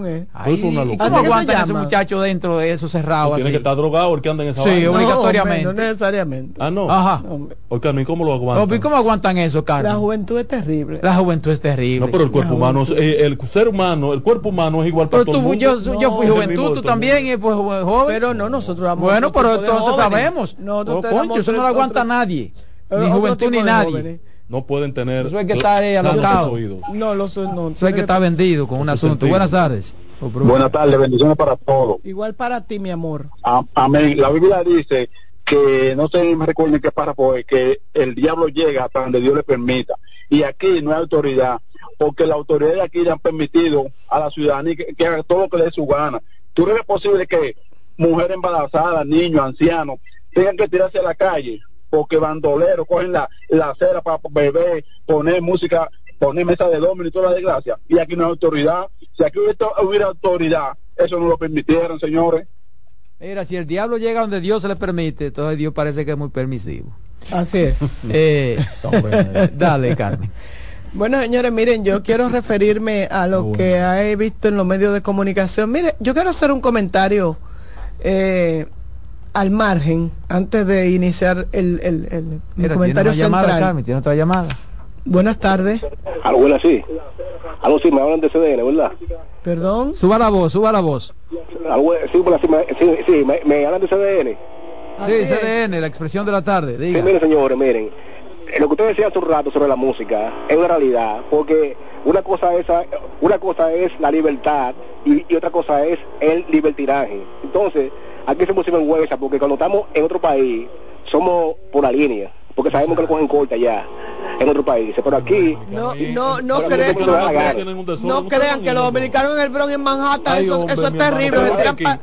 eh. Eso es una Ay, locura. ¿Cómo que aguantan ese muchacho dentro de esos cerrados Tiene así? que estar drogado el que anda en esa Sí, vaina. obligado. obligatoriamente. No, no necesariamente. Ah, no. Ajá. Oye, Carmen, ¿cómo lo aguantan? ¿y ¿Cómo aguantan eso, La Carlos? juventud es terrible. La juventud es terrible. No, pero el cuerpo La humano, eh, el ser humano, el cuerpo humano es igual para Pero todo tú, el yo, mundo. yo fui juventud, tú también, y pues jo- joven. Pero no, nosotros vamos bueno, pero entonces. Sabemos. Nosotros Oh, concho, eso no lo otro- aguanta nadie. otro Ni juventud ni nadie. jóvenes. no pueden tener Eso hay que estar ahí sanos alocado. los oídos. No, los no. Eso hay que estar vendido con un asunto. sentido. Buenas tardes. Oh, Buenas tardes, bendiciones para todos. Igual para ti, mi amor. A- Amén. La Biblia dice que, no sé, me recuerden qué párrafo es, que el diablo llega hasta donde Dios le permita. Y aquí no hay autoridad, porque la autoridad de aquí le han permitido a la ciudadanía que, que haga todo lo que le dé su gana. ¿Tú crees posible que mujeres embarazadas, niños, ancianos, tengan que tirarse a la calle? Porque bandoleros cogen la, la acera para beber, poner música, poner mesa de domino y toda la desgracia. Y aquí no hay autoridad. Si aquí hubiera, hubiera autoridad, eso no lo permitieron, señores. Mira, si el diablo llega donde Dios se le permite, entonces Dios parece que es muy permisivo. Así es. <laughs> Eh, <laughs> dale, Carmen. Bueno, señores, miren, yo quiero referirme a lo que he visto en los medios de comunicación. Mire, yo quiero hacer un comentario eh, al margen, antes de iniciar el, el, el- Mira, comentario tiene una llamada, central. Tiene otra llamada. Buenas tardes. Algo sí. Algo sí, me hablan de CDN, ¿verdad? Perdón. Suba la voz, suba la voz. Algo, sí, me, sí, sí, me, me hablan de CDN. Sí, CDN, la expresión de la tarde. Sí, miren, señores, miren. eh, Lo que ustedes decían hace un rato sobre la música es una realidad, porque una cosa es, una cosa es la libertad y, otra cosa es el libertinaje. Entonces, aquí se en huesa, porque cuando estamos en otro país, somos por la línea, porque sabemos que lo cogen corta ya en otro país. Pero aquí, No, no, no, Pero crean, no crean- que los dominicanos en el Bronx en Manhattan, Ay, eso, hombre, eso es terrible.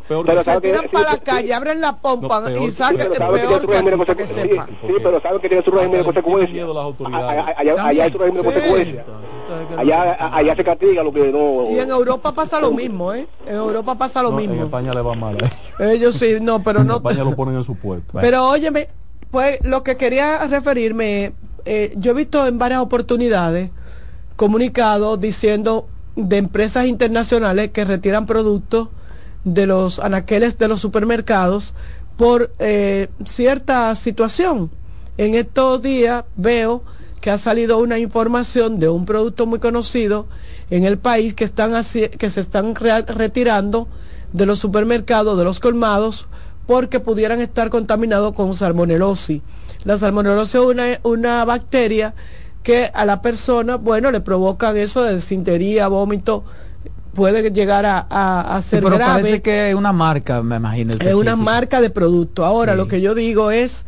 Peor se tiran para la calle, abren la pompa No, peor y sacan pero el que peor que sepa. sí, sí, pero sabe que tiene su régimen de consecuencias. Allá, hay su régimen de consecuencias. Allá, allá se castiga lo que no. Y en Europa pasa lo mismo, ¿eh? En Europa pasa lo No, en mismo. España le va mal. ¿eh? Ellos sí, no, pero En no. España lo ponen en su puesto. Pero óyeme, pues lo que quería referirme, eh, yo he visto en varias oportunidades comunicados diciendo de empresas internacionales que retiran productos de los anaqueles de los supermercados por eh, cierta situación. En estos días veo que ha salido una información de un producto muy conocido en el país que están haci- que se están retirando de los supermercados, de los colmados, porque pudieran estar contaminados con salmonelosis. La salmonelosis es una, una bacteria que a la persona, bueno, le provocan eso de desintería, vómito, puede llegar a, a, a Sí, ser pero grave. parece que es una marca, me imagino. Es una marca de producto. Ahora, lo que yo digo es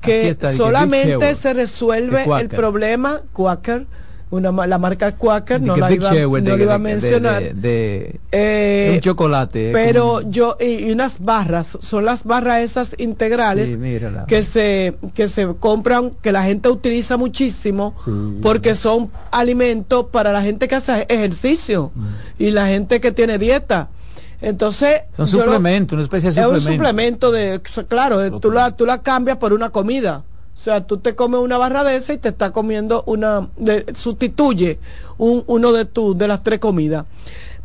que está, solamente se resuelve el Quaker. problema Quaker, una, la marca Quaker, no la iba, no de- iba a mencionar. de- de- Eh, un chocolate. pero como- yo, y, y unas barras, son las barras esas integrales Sí, que se, que se compran, que la gente utiliza muchísimo, porque son alimentos para la gente que hace ejercicio Mm. y la gente que tiene dieta. Entonces, Son lo- suplementos, una especie de es un suplemento. suplemento de, claro, eh, tú la, tú la cambias por una comida. O sea, tú te comes una barra de esa y te está comiendo una, de- sustituye un, uno de tus, de las tres comidas.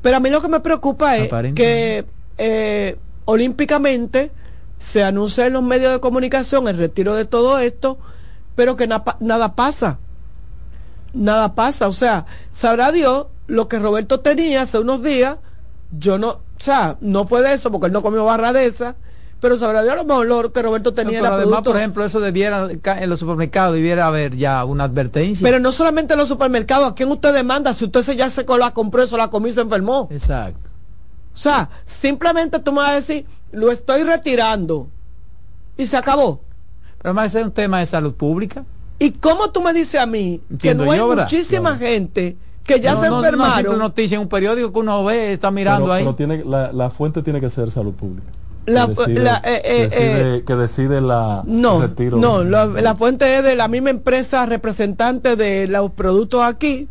Pero a mí lo que me preocupa es que eh, olímpicamente se anuncia en los medios de comunicación el retiro de todo esto, pero que na- nada pasa. Nada pasa. O sea, sabrá Dios lo que Roberto tenía hace unos días. Yo no, o sea, no fue de eso porque él no comió barra de esa, pero sabrá Dios a lo mejor que Roberto tenía No, pero además, producto. por ejemplo, eso debiera, en los supermercados debiera haber ya una advertencia. Pero no solamente en los supermercados, ¿a quién usted demanda? Si usted se ya se la compró, eso la comió y se enfermó. Exacto. O sea, simplemente tú me vas a decir, lo estoy retirando. Y se acabó. Pero además ese es un tema de salud pública. ¿Y cómo tú me dices a mí Entiendo que no hay muchísima gente que ya no, se no, no, enfermaron? noticia en un periódico que uno ve, está mirando pero, ahí. pero tiene, la, la fuente tiene que ser salud pública. La- que decide, la- eh, eh, que decide- eh, que decide la No, retiro. no, la, la fuente es de la misma empresa representante de los productos aquí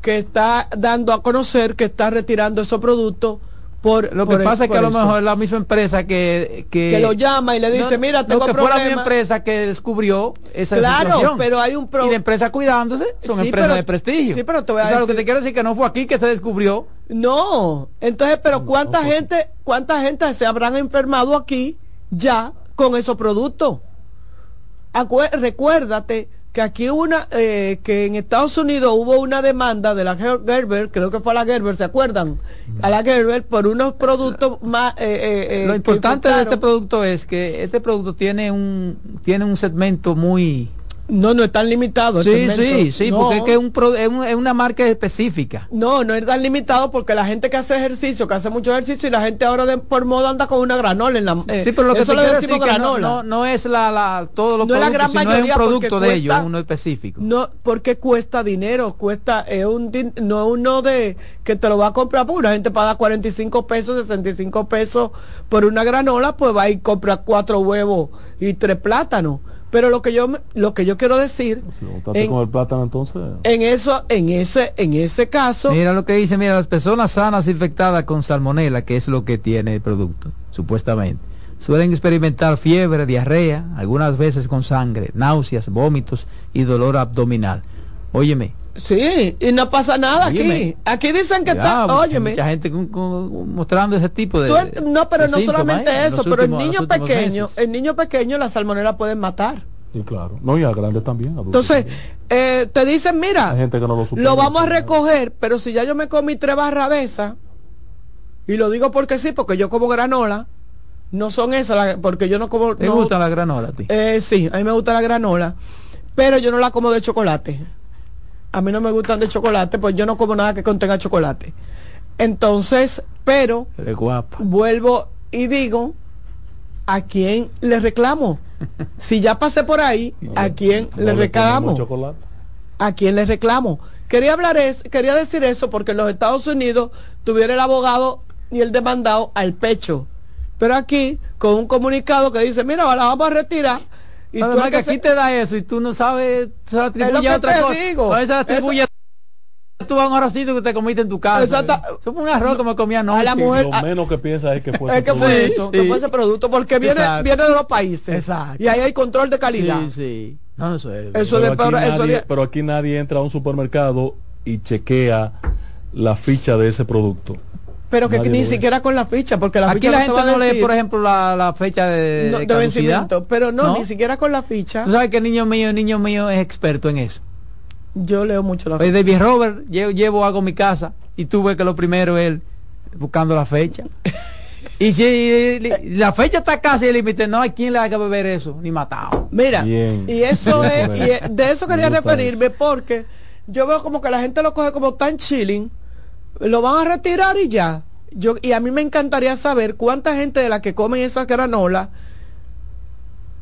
que está dando a conocer que está retirando esos productos por Lo que por- pasa es que a lo mejor es la misma empresa que... Que, Que lo llama y le dice, "Mira, tengo Lo que fuera mi problema". empresa que descubrió esa Claro, situación. pero hay un pro- Y la empresa cuidándose son Sí, empresas pero- de prestigio. sí, pero te voy a O sea, lo que te quiero decir que no fue aquí que se descubrió. No, entonces, pero ¿cuánta gente, cuánta gente se habrán enfermado aquí ya con esos productos? Acue- recuérdate que aquí una, eh, que en Estados Unidos hubo una demanda de la Ger- Gerber, creo que fue a la Gerber, ¿se acuerdan? A la Gerber por unos productos más... eh, eh, eh, Lo importante de este producto es que este producto tiene un tiene un segmento muy No, no es tan limitado. Sí, sí, sí, No. porque es, que es, un pro- es, un- es una marca específica. No, no es tan limitado porque la gente que hace ejercicio, que hace mucho ejercicio y la gente ahora de, por moda anda con una granola en la eh, sí, pero lo que eso te le quiero decimos decir que no, granola. no, no es la, la, todos los No es la gran sino es mayoría un producto de ellos, uno específico. No, porque cuesta dinero, cuesta, es un, din- no es uno de que te lo va a comprar, porque una gente paga 45 pesos, 65 pesos por una granola, pues va y compra cuatro huevos y tres plátanos. Pero lo que yo, me- lo que yo quiero decir, Estate en, con el plátano entonces. en eso, en ese, en ese caso, Mira lo que dice, mira, las personas sanas infectadas con salmonela, que es lo que tiene el producto, supuestamente, suelen experimentar fiebre, diarrea, algunas veces con sangre, náuseas, vómitos y dolor abdominal. Óyeme. Sí, y no pasa nada Óyeme. aquí. Aquí dicen que está, óyeme. Mucha gente con- con- mostrando ese tipo de. No, pero de no síntomas, solamente ¿eh? eso, pero últimos- el niño pequeño, meses. el niño pequeño la salmonela pueden matar. Y claro. No, y a grandes también. Entonces, eh, te dicen, mira, Hay gente que no lo lo vamos a recoger, pero si ya yo me comí tres barras de esas, y lo digo porque sí, porque yo como granola, no son esas, porque yo no como... ¿Te no- gusta la granola a ti? Eh, sí, a mí me gusta la granola, pero yo no la como de chocolate. A mí no me gustan de chocolate, pues yo no como nada que contenga chocolate. Entonces, pero guapa. vuelvo y digo, ¿a quién le reclamo? <laughs> Si ya pasé por ahí, ¿a quién No le reclamo? ponemos chocolate. ¿A quién le reclamo? Quería hablar es, quería decir eso porque en los Estados Unidos tuviera el abogado y el demandado al pecho. Pero aquí, con un comunicado que dice, mira, la vamos a retirar. Y tú Además el que que se- aquí te da eso y tú no sabes, se lo atribuye a otra cosa. digo. A veces se atribuye tú a un arrocito que te comiste en tu casa. Exacta- Eso fue un arroz que me comí anoche. A la mujer- Lo menos que piensa es que fue es que fue producto. eso, que fue ese producto, porque viene, Exacto. viene de los países. Exacto. Y ahí hay control de calidad. Sí, sí. No, eso es. Eso pero, de aquí peor- eso nadie, de- pero aquí nadie entra a un supermercado y chequea la ficha de ese producto. Pero que Nadie ni siquiera con la ficha, porque la Aquí ficha la no gente va no lee, por ejemplo, la, la fecha de, no, de de caducidad. vencimiento. Pero no, ¿No? ni siquiera con la ficha. Tú sabes que el niño mío, el niño mío es experto en eso. Yo leo mucho la Oye, ficha. David Robert, llevo, llevo algo a mi casa y tuve que lo primero es él buscando la fecha. <laughs> y si la fecha está casi el límite, no hay quien le haga beber eso, ni matado. Mira, Bien. y eso es, y de eso quería referirme porque yo veo como que la gente lo coge como tan chilling, lo van a retirar y ya. Yo, y a mí me encantaría saber cuánta gente de la que comen esas granolas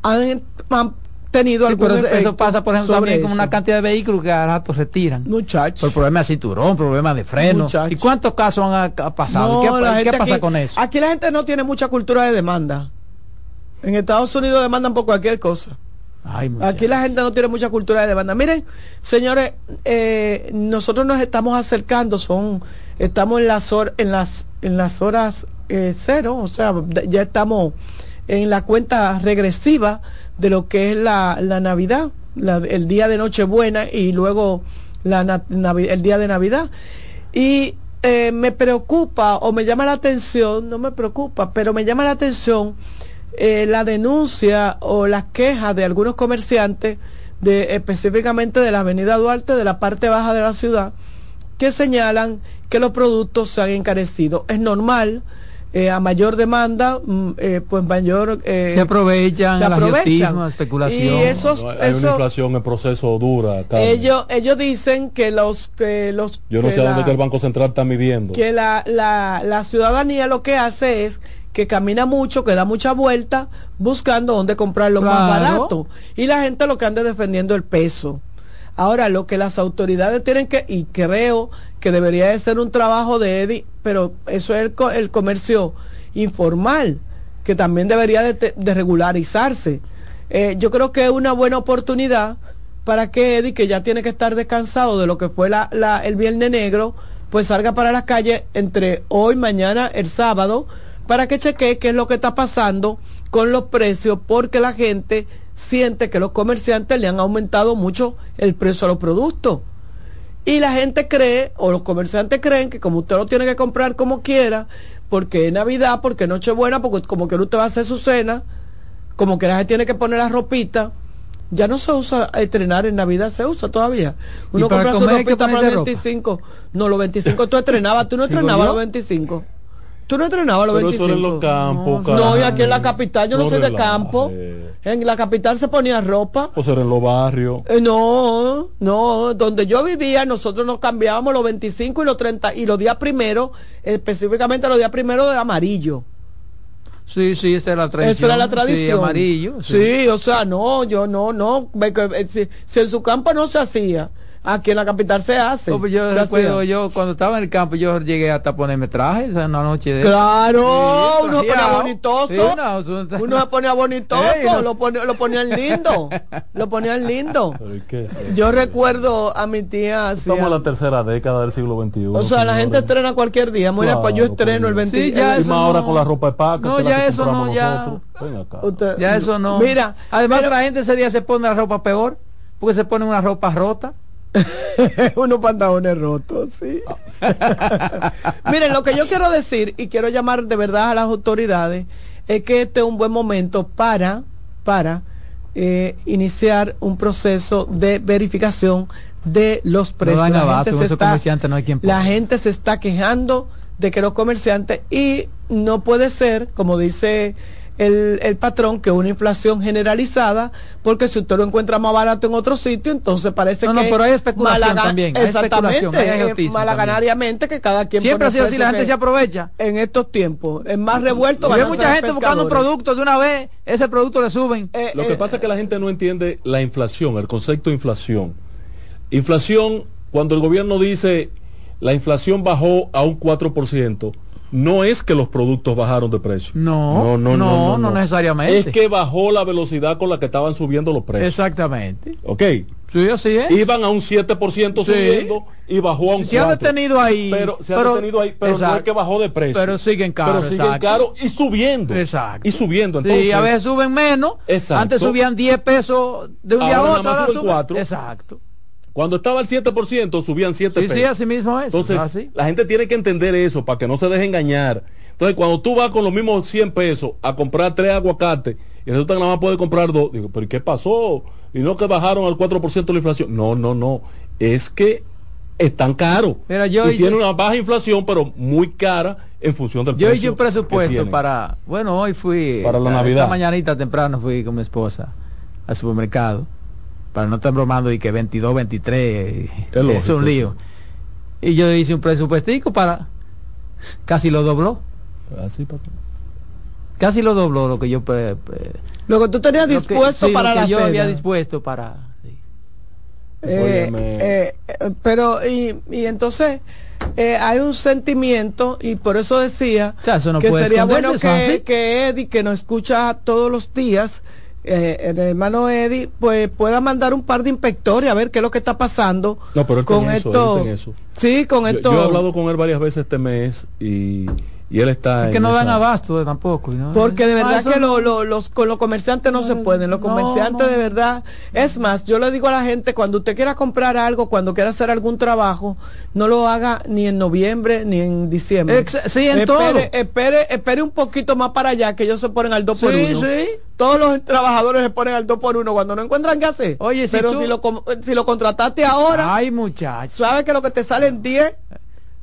han, han tenido Sí, algún pero eso, pasa, por ejemplo, también con una cantidad de vehículos que a ratos retiran. Muchachos. Por problemas de cinturón, problemas de freno. Muchachos. ¿Y cuántos casos han ha- ha pasado? No, ¿Qué, la qué gente pasa aquí- con eso? Aquí la gente no tiene mucha cultura de demanda. En Estados Unidos demandan por cualquier cosa. Ay, muchacho. Aquí la gente no tiene mucha cultura de demanda. Miren, señores, eh, nosotros nos estamos acercando, son, estamos en las horas, en las, en las horas eh, cero, o sea, ya estamos en la cuenta regresiva de lo que es la, la Navidad, el día de Nochebuena y luego la, el día de Navidad. Y eh, me preocupa o me llama la atención, no me preocupa, pero me llama la atención eh, la denuncia o las quejas de algunos comerciantes, de, específicamente de la Avenida Duarte, de la parte baja de la ciudad, que señalan que los productos se han encarecido. Es normal, eh, a mayor demanda, mm, eh, pues mayor... eh, se aprovechan se aprovechan. especulación. Y esos- No, hay eso- una inflación en proceso dura. Carmen. ellos, ellos dicen que los... Que los Yo no que sé a dónde que el Banco Central está midiendo. que la, la, la ciudadanía lo que hace es que camina mucho, que da mucha vuelta buscando dónde comprar lo más barato. Y la gente lo que anda defendiendo el peso. Ahora, lo que las autoridades tienen que, y creo que debería de ser un trabajo de Eddie, pero eso es el, co- el comercio informal, que también debería de, regularizarse. Eh, yo creo que es una buena oportunidad para que Eddie, que ya tiene que estar descansado de lo que fue la, la- el Viernes Negro, pues salga para las calles entre hoy, mañana, el sábado, para que chequee qué es lo que está pasando con los precios, porque la gente siente que los comerciantes le han aumentado mucho el precio a los productos. Y la gente cree, o los comerciantes creen que como usted lo tiene que comprar como quiera, porque es Navidad, porque es Nochebuena, porque como que usted va a hacer su cena, como que la gente tiene que poner la ropita, ya no se usa estrenar en Navidad, se usa todavía. Uno compra su ropita para el ponerse ropa? 25. No, los 25 tú estrenabas, tú no estrenabas los 25. Tú no entrenabas a los Pero eso 25. era en los campos, no, carajo. y aquí en la capital, yo no, No soy de campo. En la capital se ponía ropa. O sea, en los barrios. Eh, no, no, donde yo vivía nosotros nos cambiábamos los 25 y los 30 y los días primeros, específicamente los días primeros de amarillo. Sí, sí, esa era la tradición. Esa era la tradición. Sí, amarillo. Sí. o sea, no, yo no, no. eh, Si, si en su campo no se hacía, aquí en la capital se hace. Oh, pues yo Se recuerdo, hacía. yo cuando estaba en el campo, yo llegué hasta ponerme traje, esa una noche de Claro, Sí, uno se ponía bonitoso. Sí, no, eso- Uno se ponía bonitoso, <laughs> Ey, no- lo, ponía, lo ponían lindo. lo ponían lindo. <laughs> ¿y eso? Yo recuerdo a mi tía. Estamos en la tercera década del siglo XXI. o sea, la gente estrena cualquier día. Mira, Claro, pues yo estreno el 20. Sí, ya el- Y más ahora con la ropa de paca. No, ya eso no, ya. nosotros. Ven acá. Usted- Ya eso no. Mira, además pero- la gente ese día se pone la ropa peor, porque se pone una ropa rota. <laughs> unos pantalones rotos, sí. <laughs> Miren, lo que yo quiero decir y quiero llamar de verdad a las autoridades es que este es un buen momento para, para eh, iniciar un proceso de verificación de los No precios. dan La abasto, gente se está- no hay quien la gente se está quejando de que los comerciantes y no puede ser, como dice el, el patrón, que una inflación generalizada, porque si usted lo encuentra más barato en otro sitio, entonces parece No, que no, pero hay especulación malaga- también, hay Exactamente, especulación, hay eh, malaganariamente que cada quien Siempre pone ha sido así, la gente se aprovecha. en estos tiempos. Es más revuelto. Hay mucha gente buscando un producto de una vez, ese producto le suben. Eh, Lo que pasa es que la gente no entiende la inflación, el concepto de inflación. Inflación, cuando el gobierno dice la inflación bajó a un 4%, no es que los productos bajaron de precio. No, no, no necesariamente. Es que bajó la velocidad con la que estaban subiendo los precios. Exactamente. ¿Ok? Sí, así es. Iban a un 7% Sí. subiendo y bajó a un 4%. Se ha detenido ahí. Pero se ha pero- detenido ahí, pero no es que bajó de precio. Pero siguen caros, Pero siguen exacto. caros y subiendo. Exacto. Y subiendo. Sí, Entonces, a veces suben menos. Exacto. Antes subían 10 pesos de un día a Ahora otro. ahora suben. Exacto. Cuando estaba al 7%, subían 7 Sí, pesos. sí, así mismo es. Entonces, así. la gente tiene que entender eso para que no se deje engañar. Entonces, cuando tú vas con los mismos 100 pesos a comprar tres aguacates y resulta que nada más puedes comprar dos, digo, ¿pero ¿y qué pasó? Y no que bajaron al 4% la inflación. No, no, no. Es que están caros. Mira, yo y hice- tiene una baja inflación, pero muy cara en función del Yo precio. hice un presupuesto para, bueno, hoy fui, Para la esta Navidad. mañanita temprano fui con mi esposa al supermercado, para no estar bromando y que 22, 23, es lógico, un lío. Y yo hice un presupuestico para, casi lo dobló, Así, casi lo dobló lo que yo, pe- pe- Lo que tú tenías que- dispuesto lo para que la yo cena. había dispuesto para, Eh, eh, eh, pero y, y entonces eh, hay un sentimiento y por eso decía O sea, eso no que sería bueno que, que Eddie que nos escucha todos los días eh, el hermano Eddie pues pueda mandar un par de inspectores a ver qué es lo que está pasando No, pero él con eso, él esto en eso. sí con Yo, esto yo he hablado con él varias veces este mes y, y él está es que no dan abasto tampoco ¿no? porque de ah, verdad que los con los comerciantes no, se pueden los comerciantes de verdad. Es más yo le digo a la gente cuando usted quiera comprar algo cuando quiera hacer algún trabajo no lo haga ni en noviembre ni en diciembre. Sí en espere, todo. espere espere un poquito más para allá que ellos se ponen al 2 sí, por 1 sí. todos los trabajadores se ponen al 2 por 1 cuando no encuentran qué hacer. Oye si pero si lo si lo contrataste ahora ay muchachos sabes que lo que te salen 10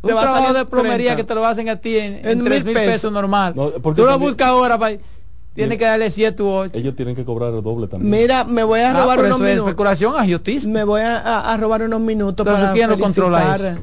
te un va trabajo a de plomería 30. que te lo hacen a ti en, en 3 mil pesos, pesos normal. No, Tú lo buscas ahora, pa, tiene que darle 7 u 8. Ellos tienen que cobrar el doble también. Mira, me voy a ah, robar unos eso minutos. Es especulación, agiotismo. Me voy a, a, a robar unos minutos Entonces, para ¿quién lo controla eso?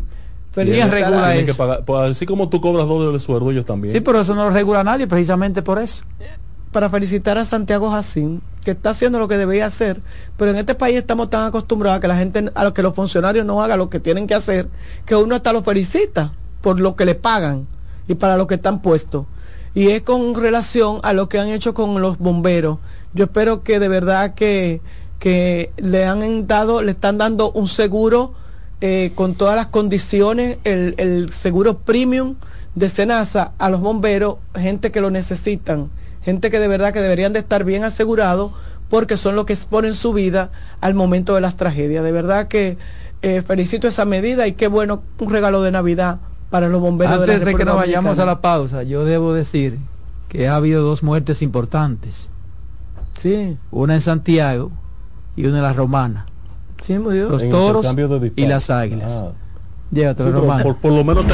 ¿Quién regula eso? Que pagar. Pues, así como tú cobras doble el sueldo, ellos también. Sí, pero eso no lo regula nadie, precisamente por eso. Eh, para felicitar a Santiago Jacín, que está haciendo lo que debía hacer, pero en este país estamos tan acostumbrados a que la gente, a que los funcionarios no hagan lo que tienen que hacer, que uno hasta lo felicita por lo que le pagan y para lo que están puestos. Y es con relación a lo que han hecho con los bomberos. Yo espero que de verdad que, que le han dado, le están dando un seguro eh, con todas las condiciones, el, el seguro premium de Senasa a los bomberos, gente que lo necesitan, gente que de verdad que deberían de estar bien asegurados porque son los que exponen su vida al momento de las tragedias. De verdad que eh, felicito esa medida y qué bueno un regalo de Navidad para los bomberos de la Antes de que nos vayamos a la pausa, yo debo decir que ha habido dos muertes importantes. Sí, Una en Santiago y una en la Romana. sí, murió. Los En toros y las águilas. Ah. Llévatelo, Sí, Romana. por, por lo menos te-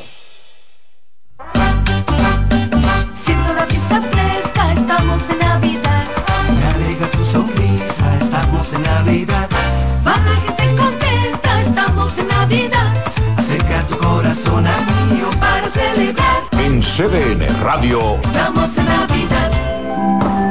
Estamos en Navidad. Me alegra tu sonrisa, estamos en Navidad. Para gente contenta, estamos en Navidad. Acerca tu corazón a mío para celebrar. En CDN Radio. Estamos en Navidad.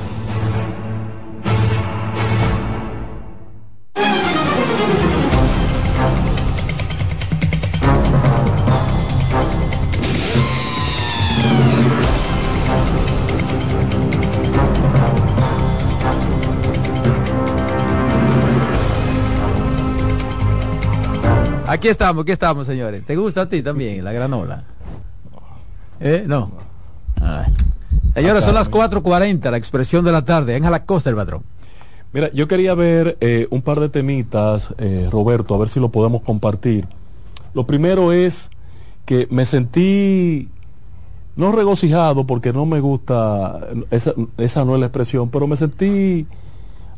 Aquí estamos, aquí estamos, señores. ¿Te gusta a ti también la granola? ¿Eh? No. Ah. Señores, son las 4.40, la expresión de la tarde. En la costa el patrón. Mira, yo quería ver eh, un par de temitas, eh, Roberto, a ver si lo podemos compartir. Lo primero es que me sentí, no regocijado porque no me gusta, esa, esa no es la expresión, pero me sentí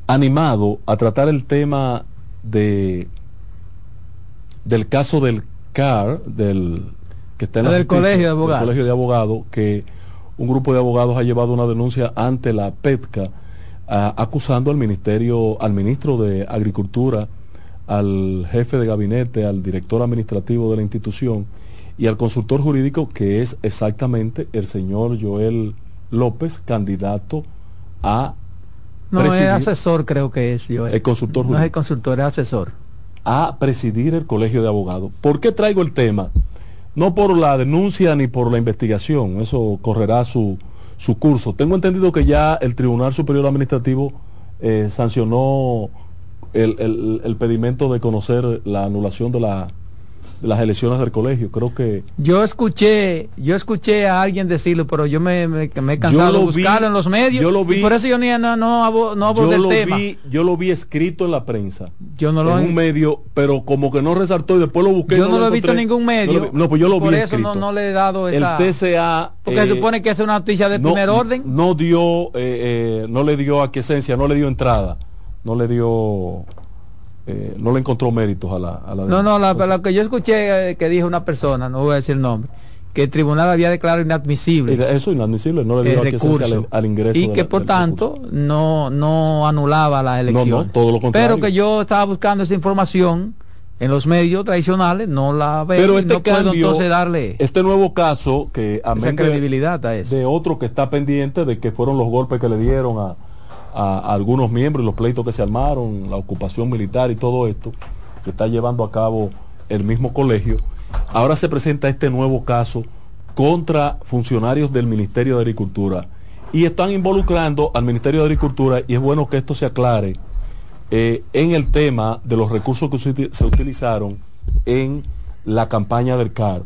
animado a tratar el tema de del caso del CAR, del que está en Ah, la del justicia, colegio de abogados. del colegio de abogados, que un grupo de abogados ha llevado una denuncia ante la PETCA ah, acusando al ministerio, al ministro de Agricultura, al jefe de gabinete, al director administrativo de la institución y al consultor jurídico que es exactamente el señor Joel López, candidato a No, es asesor, creo que es. El consultor No es el consultor, es asesor. A presidir el colegio de abogados. ¿Por qué traigo el tema? No por la denuncia ni por la investigación, eso correrá su, su curso. Tengo entendido que ya el Tribunal Superior Administrativo eh, sancionó el, el- pedimento de conocer la anulación de, la, las elecciones del colegio. Creo que Yo escuché, yo escuché a alguien decirlo, pero yo me, me- me he cansado de vi, buscarlo en los medios. yo lo y vi. por eso yo ni no, no, abo- no abordé yo el lo, tema. vi, yo lo vi escrito en la prensa. Yo no lo en he- un medio, pero como que no resaltó y después lo busqué. y Yo no lo he visto en ningún medio. no, pues yo lo por vi eso no, escrito. no le he dado El esa. TCA porque se eh, supone que es una noticia de primer orden. No dio, eh, eh, no le dio aquiescencia, no le dio entrada, no le dio, eh, no le encontró méritos a la, a la No, no, la, lo que yo escuché eh, que dijo una persona, no voy a decir el nombre, que el tribunal había declarado inadmisible de- Eso es inadmisible, no le dio aquiescencia recurso al, al ingreso. y que la- por tanto no no anulaba la elección. No, no, todo lo contrario. Pero que yo estaba buscando esa información en los medios tradicionales, no la veo Pero este no puedo entonces darle este nuevo caso que a esa credibilidad a eso. de otro que está pendiente de que fueron los golpes que le dieron a, a- algunos miembros los pleitos que se armaron, la ocupación militar y todo esto que está llevando a cabo el mismo colegio. Ahora se presenta este nuevo caso contra funcionarios del Ministerio de Agricultura y están involucrando al Ministerio de Agricultura y es bueno que esto se aclare eh, en el tema de los recursos que se utilizaron en la campaña del CAR,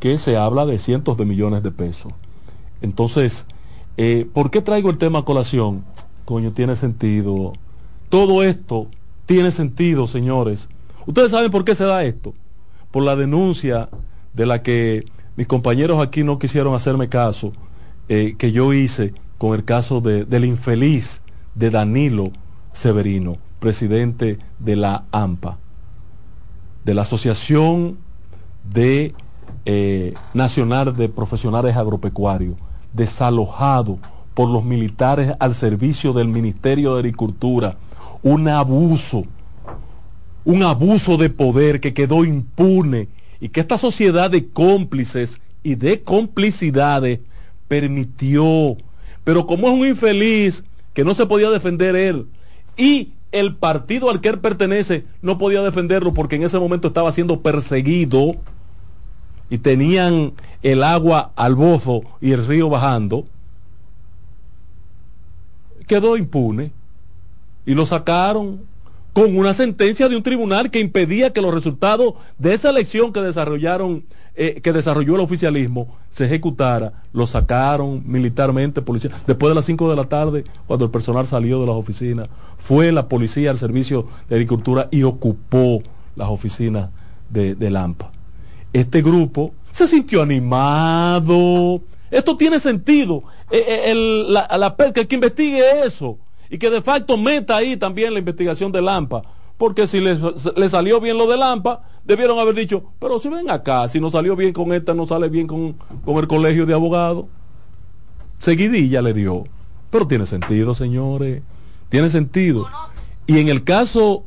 que se habla de cientos de millones de pesos. Entonces, eh, ¿por qué traigo el tema a colación? Coño, tiene sentido. Todo esto tiene sentido, señores. Ustedes saben por qué se da esto. Por la denuncia de la que mis compañeros aquí no quisieron hacerme caso, eh, que yo hice con el caso de- del infeliz de Danilo Severino. presidente de la AMPA, de la Asociación de eh, Nacional de Profesionales Agropecuarios, desalojado por los militares al servicio del Ministerio de Agricultura, un abuso, un abuso de poder que quedó impune y que esta sociedad de cómplices y de complicidades permitió. Pero como es un infeliz que no se podía defender él y el partido al que él pertenece no podía defenderlo porque en ese momento estaba siendo perseguido y tenían el agua al bozo y el río bajando, quedó impune y lo sacaron con una sentencia de un tribunal que impedía que los resultados de esa elección que desarrollaron, eh, que desarrolló el oficialismo, se ejecutara. Lo sacaron militarmente, policía. Después de las 5 de la tarde, cuando el personal salió de las oficinas, fue la policía al servicio de agricultura y ocupó las oficinas de, de Lampa. Este grupo se sintió animado. Esto tiene sentido. Eh, eh, el, la, la, que investigue eso y que de facto meta ahí también la investigación de Lampa. Porque si le, salió bien lo de Lampa, debieron haber dicho, pero si ven acá, si no salió bien con esta, no sale bien con, con el colegio de abogados. Seguidilla le dio. Pero tiene sentido, señores. Tiene sentido. Y en el caso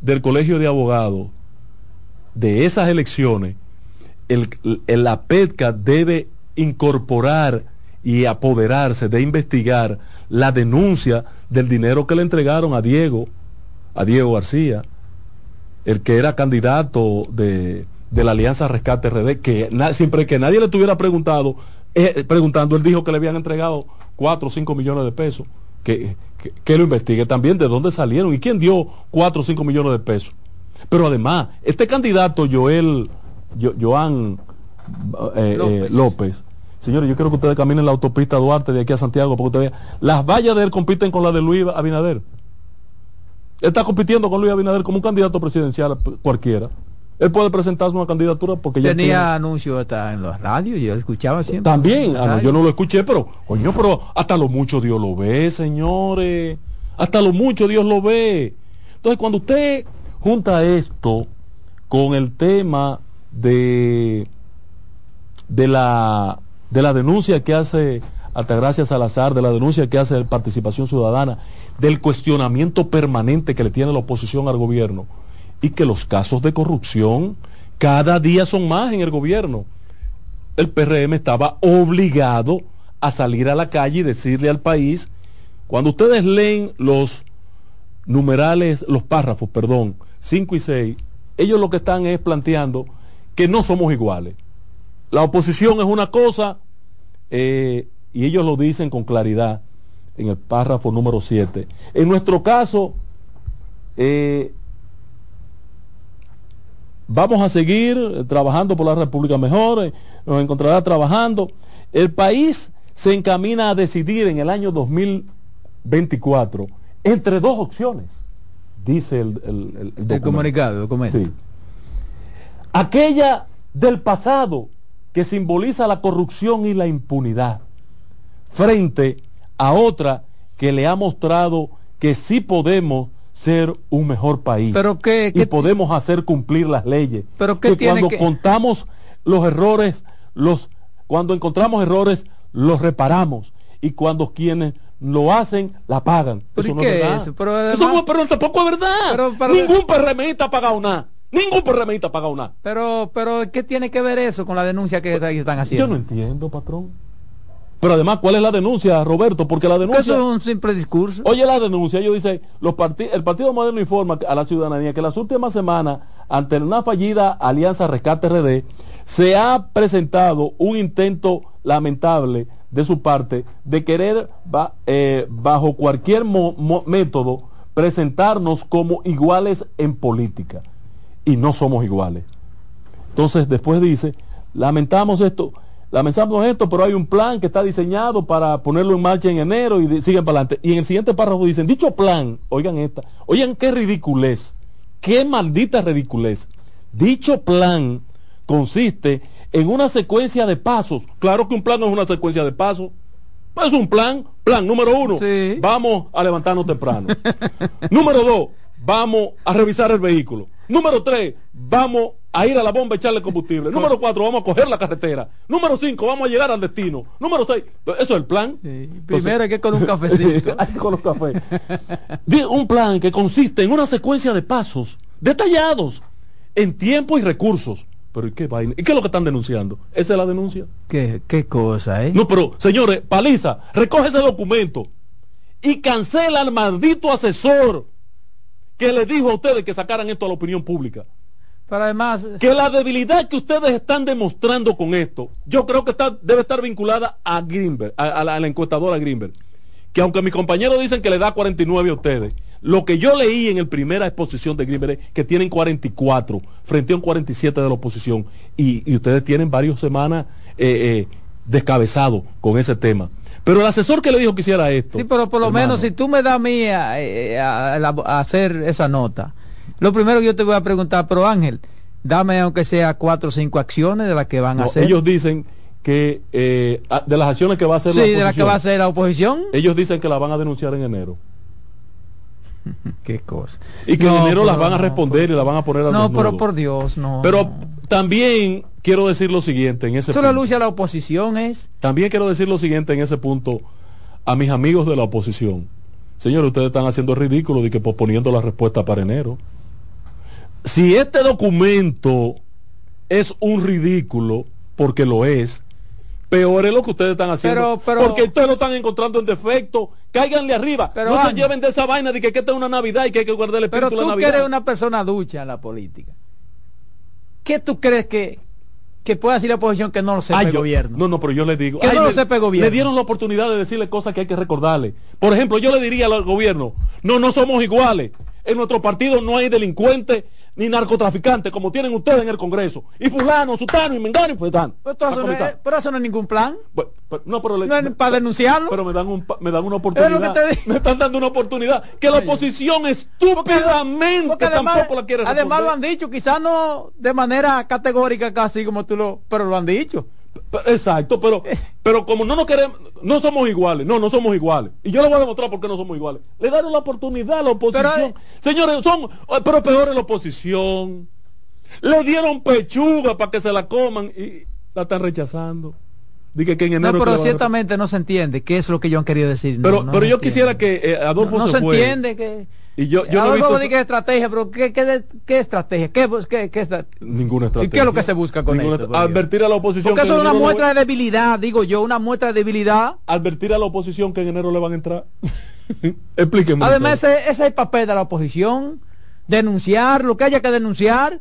del colegio de abogados, de esas elecciones, el, el, la PETCA debe incorporar y apoderarse de investigar la denuncia del dinero que le entregaron a Diego, a Diego García, el que era candidato de, de la Alianza Rescate RD, que na, siempre que nadie le estuviera preguntado, eh, preguntando, él dijo que le habían entregado 4 o 5 millones de pesos. Que, que, que, lo investigue también de dónde salieron y quién dio 4 o 5 millones de pesos. Pero además, este candidato Joel, jo, Joan eh, López. Eh, López Señores, yo quiero que ustedes caminen la autopista Duarte de aquí a Santiago, porque ustedes vean, las vallas de él compiten con las de Luis Abinader. Él está compitiendo con Luis Abinader como un candidato presidencial cualquiera. Él puede presentarse una candidatura porque ya tenía tiene... anuncio hasta en los radios, yo escuchaba siempre. También, ah, no, yo no lo escuché, pero coño, pero hasta lo mucho Dios lo ve, señores. Hasta lo mucho Dios lo ve. Entonces, cuando usted junta esto con el tema de de la de la denuncia que hace Altagracia Salazar, de la denuncia que hace Participación Ciudadana, del cuestionamiento permanente que le tiene la oposición al gobierno y que los casos de corrupción cada día son más en el gobierno. El PRM estaba obligado a salir a la calle y decirle al país, cuando ustedes leen los numerales, los párrafos, perdón, 5 y 6, ellos lo que están es planteando que no somos iguales la oposición es una cosa, eh, y ellos lo dicen con claridad en el párrafo número 7. En nuestro caso, eh, vamos a seguir trabajando por la República mejor, eh, nos encontrará trabajando. El país se encamina a decidir en el año 2024 entre dos opciones, dice el, el, el, el comunicado, documento. Sí. Aquella del pasado que simboliza la corrupción y la impunidad, frente a otra que le ha mostrado que sí podemos ser un mejor país pero que, y podemos hacer cumplir las leyes. Pero que cuando que... contamos los errores, los cuando encontramos errores, los reparamos y cuando quienes lo hacen, la pagan. ¿Pero eso no es verdad. Eso? Pero, además... eso, pero tampoco es verdad. Pero, Ningún PRMista ha pagado nada. Ningún PRMista ha pagado nada. Pero, pero, ¿qué tiene que ver eso con la denuncia que están haciendo? Yo no entiendo, patrón. Pero además, ¿cuál es la denuncia, Roberto? Porque la denuncia... Eso es un simple discurso. Oye, la denuncia, ellos dicen, los el Partido Moderno informa a la ciudadanía que las últimas semanas, ante una fallida alianza Rescate RD, se ha presentado un intento lamentable de su parte de querer, ba eh, bajo cualquier método, presentarnos como iguales en política y no somos iguales. Entonces después dice, lamentamos esto, lamentamos esto, pero hay un plan que está diseñado para ponerlo en marcha en enero y siguen para adelante. Y en el siguiente párrafo dicen, dicho plan, oigan esta, oigan qué ridiculez, qué maldita ridiculez. Dicho plan consiste en una secuencia de pasos. Claro que un plan no es una secuencia de pasos. Es un plan, plan número uno, sí. vamos a levantarnos temprano. <laughs> número dos, vamos a revisar el vehículo. Número tres, vamos a ir a la bomba a echarle combustible. Número cuatro, vamos a coger la carretera. Número cinco, vamos a llegar al destino. Número seis, eso es el plan. Primero hay que con un cafecito. <laughs> hay que con los cafés. Un plan que consiste en una secuencia de pasos detallados en tiempo y recursos. Pero ¿y qué vaina? ¿Y qué es lo que están denunciando? ¿Esa es la denuncia? ¿Qué, qué cosa, eh? No, pero, señores, paliza, recoge ese documento y cancela al maldito asesor que le dijo a ustedes que sacaran esto a la opinión pública. Pero además, Que la debilidad que ustedes están demostrando con esto, yo creo que está, debe estar vinculada a Greenberg, a, a la, a la encuestadora Greenberg. Que aunque mis compañeros dicen que le da 49 a ustedes, lo que yo leí en la primera exposición de Greenberg es que tienen 44 frente a un 47 de la oposición. Y, y ustedes tienen varias semanas eh, eh, descabezados con ese tema. Pero el asesor que le dijo que hiciera esto. Sí, pero por lo hermano, menos si tú me das a mí a, eh, a- hacer esa nota, lo primero que yo te voy a preguntar, pero Ángel, dame aunque sea cuatro o cinco acciones de las que van a hacer. ellos dicen que eh, de las acciones que va a hacer sí, la de las que oposición, va a hacer la oposición. ellos dicen que la van a denunciar en enero. <laughs> Qué cosa. Y que No, en enero las van a no, responder y las van a poner al No, desnudo. pero por Dios, no. Pero también quiero decir lo siguiente en ese Eso la punto. lucha a la oposición es. También quiero decir lo siguiente en ese punto a mis amigos de la oposición. Señores, ustedes están haciendo ridículo de que posponiendo la respuesta para enero. Si este documento es un ridículo, porque lo es, peor es lo que ustedes están haciendo. Pero- pero- porque ustedes lo están encontrando en defecto. Cáiganle arriba. Pero, no se lleven de esa vaina de que, que esta es una Navidad y que hay que guardar el Pero espíritu de tú que Navidad. eres una persona ducha en la política. ¿Qué tú crees que, que puede decir la oposición que no lo sepa el gobierno? No, no, pero yo le digo. Que ay, no lo sepa el gobierno. Le dieron la oportunidad de decirle cosas que hay que recordarle. Por ejemplo, yo le diría al gobierno, no, no somos iguales. En nuestro partido no hay delincuentes ni narcotraficantes como tienen ustedes en el Congreso. Y fulano, sutano, y mengano, y fulano. Pero, todo eso no es, pero eso no es ningún plan. Pero- no, pero le- No es para denunciarlo. pero me dan, un, me dan una oportunidad. <laughs> Me están dando una oportunidad que la oposición estúpidamente Porque además, tampoco la quiere además lo responder. han dicho, quizás no de manera categórica casi como tú lo, pero lo han dicho. Exacto, pero, <laughs> pero como no nos queremos, no somos iguales, no, no somos iguales. Y yo le voy a demostrar por qué no somos iguales. Le dieron la oportunidad a la oposición. Pero, eh, Señores, son, eh, pero peor es la oposición. Le dieron pechuga para que se la coman y la están rechazando. Dije que en No, enero que pero ciertamente no se entiende qué es lo que ellos han querido decir. Pero, no pero se yo quisiera que eh, Adolfo no, se entiende que Y yo, yo no he visto estrategia, pero ¿qué, qué, qué estrategia? ¿Qué, qué, qué estra- ninguna ¿Y estrategia. qué es lo que se busca con Ninguna esto? Advertir a la oposición Porque que eso es una muestra de debilidad, digo yo, una muestra de debilidad. advertir a la oposición que en enero le van a entrar. <laughs> Explíqueme. Además, ese, ese es el papel de la oposición, denunciar lo que haya que denunciar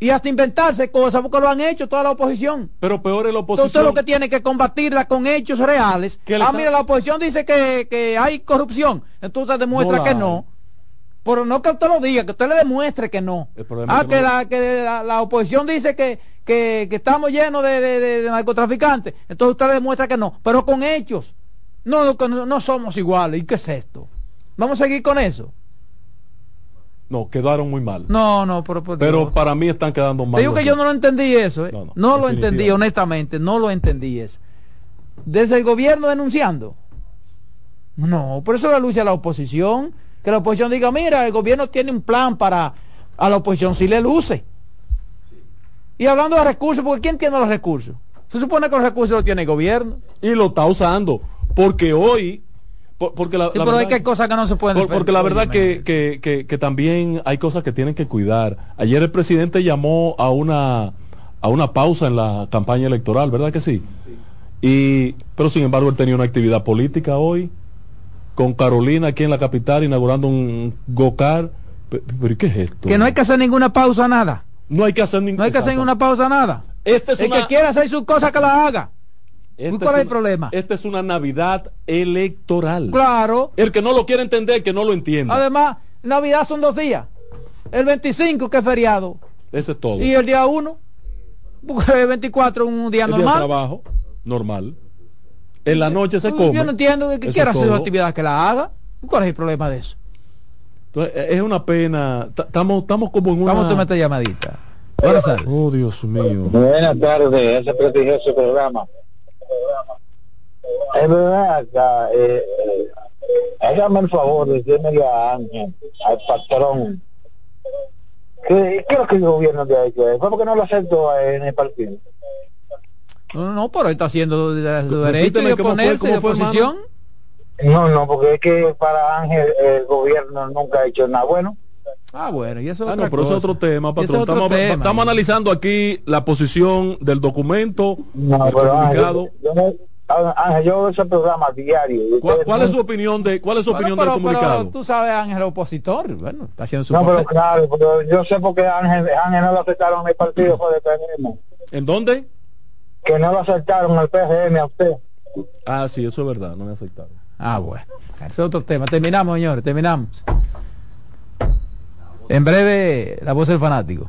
y hasta inventarse cosas, porque lo han hecho toda la oposición. Pero peor es la Entonces oposición. usted lo que tiene que combatirla con hechos reales. Ah, mira, la oposición dice que, que hay corrupción, entonces demuestra No la que no. Pero no que usted lo diga, que usted le demuestre que no. Ah, que no- la, que la, la oposición dice que, que, que estamos llenos de, de- de- de narcotraficantes, entonces usted le demuestra que no, pero con hechos. No, no, no, somos iguales. ¿Y qué es esto? Vamos a seguir con eso. No, quedaron muy mal. No, no, pero, por Pero para mí están quedando mal. Te digo que yo no lo entendí eso, ¿eh? No, no, no, lo entendí, honestamente, no lo entendí eso. Desde el gobierno denunciando. No, por eso la lucha a la oposición, que la oposición diga, mira, el gobierno tiene un plan para a la oposición si le luce. Y hablando de recursos, porque ¿quién tiene los recursos? Se supone que los recursos los tiene el gobierno. Y lo está usando. Porque hoy. por- porque la, Sí, la pero hay verdad- que cosas que no se pueden por- porque la verdad que, que, que, que también hay cosas que tienen que cuidar. Ayer el presidente llamó a una a una pausa en la campaña electoral, ¿verdad que sí? Y pero sin embargo él tenía una actividad política hoy con Carolina aquí en la capital inaugurando un go-kart. Pe- Pero ¿y ¿qué es esto? Que no hay que hacer ninguna pausa, nada. No hay que hacer ningún No hay que hacer ninguna pausa, nada. Esta es el una- que quiera hacer sus cosas, que la haga. Esta ¿Cuál es el una- problema? Esta es una Navidad electoral. Claro. El que no lo quiere entender, que no lo entienda. Además, Navidad son dos días. El 25 que es feriado Eso es todo. y el día 1, porque el 24 es un día El día de normal. trabajo, normal. En la noche se Yo come. no entiendo que quiera es hacer su todo. actividad que la haga. ¿Cuál es el problema de eso? Entonces, es una pena. Ta- Estamos estamos como en una... Vamos a tomar esta llamadita. Buenas tardes. Oh, Dios mío. Buenas tardes, ese prestigioso programa. Es verdad, acá, eh, eh, hágame el favor de decirle a Ángel, al patrón, que creo que el gobierno le ha hecho eso, porque no lo aceptó en el partido. No, no, no, pero él está haciendo su derecho de oponerse de oposición. No, no, porque es que para Ángel el gobierno nunca ha hecho nada bueno. Ah, bueno, y eso es Ah, no, pero es otro tema, patrón. es otro Estamos, tema, estamos analizando aquí la posición del documento, No, del pero comunicado. Ángel, yo, no- Ángel, yo veo ese programa diario. ¿Cuál, es su opinión de cuál es su Bueno, opinión pero, del comunicado? pero tú sabes, Ángel, opositor. Bueno, está haciendo su No, pero claro, pero yo sé por qué Ángel, Ángel no lo aceptaron en el partido fue de. ¿En dónde? Que no lo aceptaron al PRM a usted. Ah, sí, eso es verdad, no me aceptaron. Ah, bueno. Ese es otro tema. Terminamos, señores, terminamos. En breve, la voz del fanático.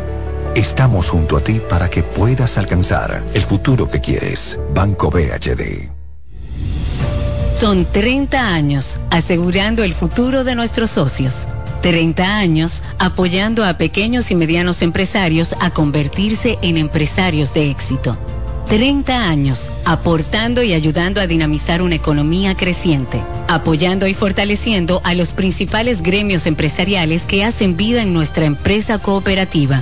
Estamos junto a ti para que puedas alcanzar el futuro que quieres. Banco BHD. Son 30 años asegurando el futuro de nuestros socios. 30 años apoyando a pequeños y medianos empresarios a convertirse en empresarios de éxito. 30 años aportando y ayudando a dinamizar una economía creciente, apoyando y fortaleciendo a los principales gremios empresariales que hacen vida en nuestra empresa cooperativa.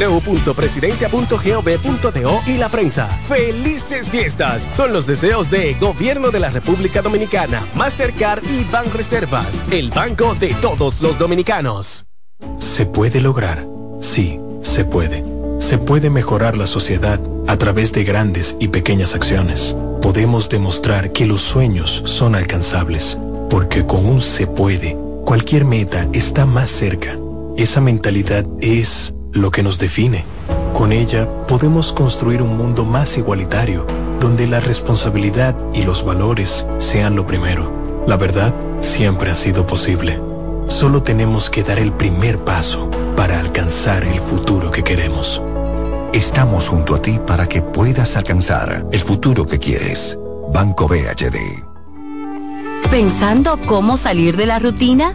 www.presidencia.gov.do y la prensa. ¡Felices fiestas! Son los deseos de Gobierno de la República Dominicana, Mastercard y Banreservas, el banco de todos los dominicanos. Se puede lograr. Sí, se puede. Se puede mejorar la sociedad a través de grandes y pequeñas acciones. Podemos demostrar que los sueños son alcanzables, porque con un se puede, cualquier meta está más cerca. Esa mentalidad es lo que nos define. Con ella podemos construir un mundo más igualitario, donde la responsabilidad y los valores sean lo primero. La verdad siempre ha sido posible. Solo tenemos que dar el primer paso para alcanzar el futuro que queremos. estamos junto a ti para que puedas alcanzar el futuro que quieres. Banco BHD. ¿Pensando cómo salir de la rutina?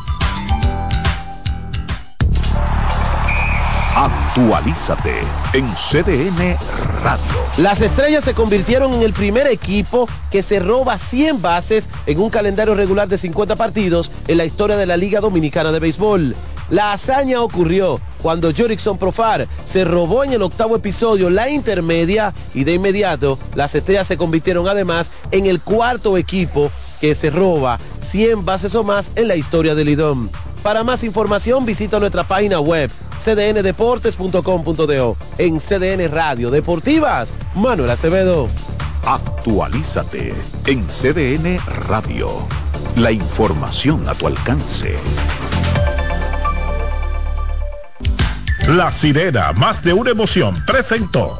Actualízate en CDN Radio. Las estrellas se convirtieron en el primer equipo que se roba 100 bases en un calendario regular de 50 partidos en la historia de la Liga Dominicana de Béisbol. La hazaña ocurrió cuando Jorickson Profar se robó en el octavo episodio la intermedia y de inmediato las estrellas se convirtieron además en el cuarto equipo que se roba 100 bases o más en la historia del IDOM. Para más información visita nuestra página web cdndeportes.com.do en CDN Radio Deportivas, Manuel Acevedo. Actualízate en CDN Radio. La información a tu alcance. La sirena, más de una emoción, presentó.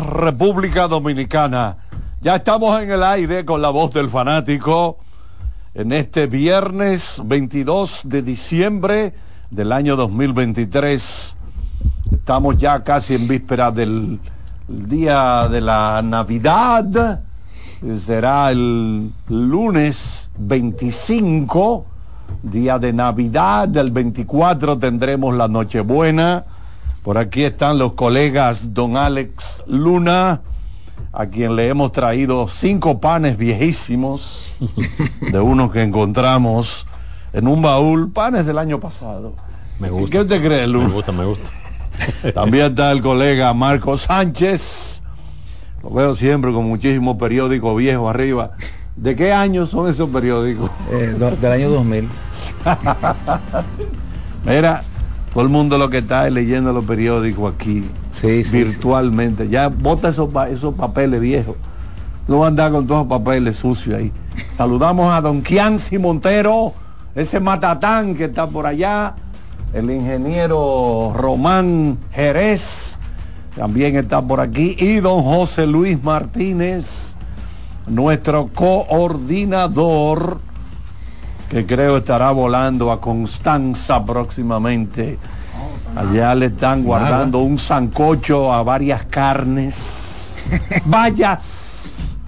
República Dominicana. Ya estamos en el aire con la voz del fanático en este viernes 22 de diciembre del año 2023. Estamos ya casi en víspera del día de la Navidad. Será el lunes 25, día de Navidad. El 24 tendremos la Nochebuena. Por aquí están los colegas don Alex Luna, a quien le hemos traído cinco panes viejísimos, <laughs> de unos que encontramos en un baúl, panes del año pasado. Me gusta. ¿Qué usted cree, Luna? Me gusta, me gusta. <laughs> También está el colega Marco Sánchez. Lo veo siempre con muchísimos periódicos viejos arriba. ¿De qué año son esos periódicos? Eh, do- del año 2000. <laughs> Mira, todo el mundo lo que está es leyendo los periódicos aquí, virtualmente. Ya bota esos, esos papeles viejos. No va a andar con todos los papeles sucios ahí. Saludamos a don Kianci Montero, ese matatán que está por allá, el ingeniero Román Jerez, también está por aquí, y don José Luis Martínez, nuestro coordinador que creo estará volando a Constanza próximamente. Allá le están guardando un sancocho a varias carnes. <laughs> Vayas.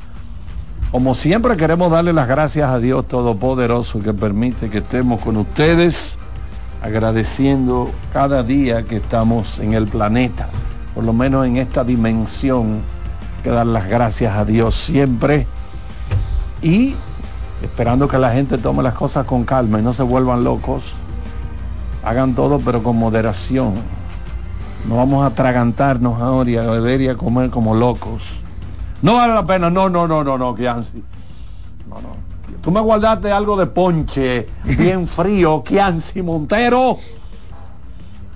Como siempre queremos darle las gracias a Dios Todopoderoso que permite que estemos con ustedes, agradeciendo cada día que estamos en el planeta, por lo menos en esta dimensión, que dar las gracias a Dios siempre. Y esperando que la gente tome las cosas con calma y no se vuelvan locos. Hagan todo pero con moderación. No vamos a atragantarnos ahora y a beber y a comer como locos. No vale la pena, no, no, no, no, no, Kianci. No, no. Tú me guardaste algo de ponche bien <laughs> frío, Kianci Montero.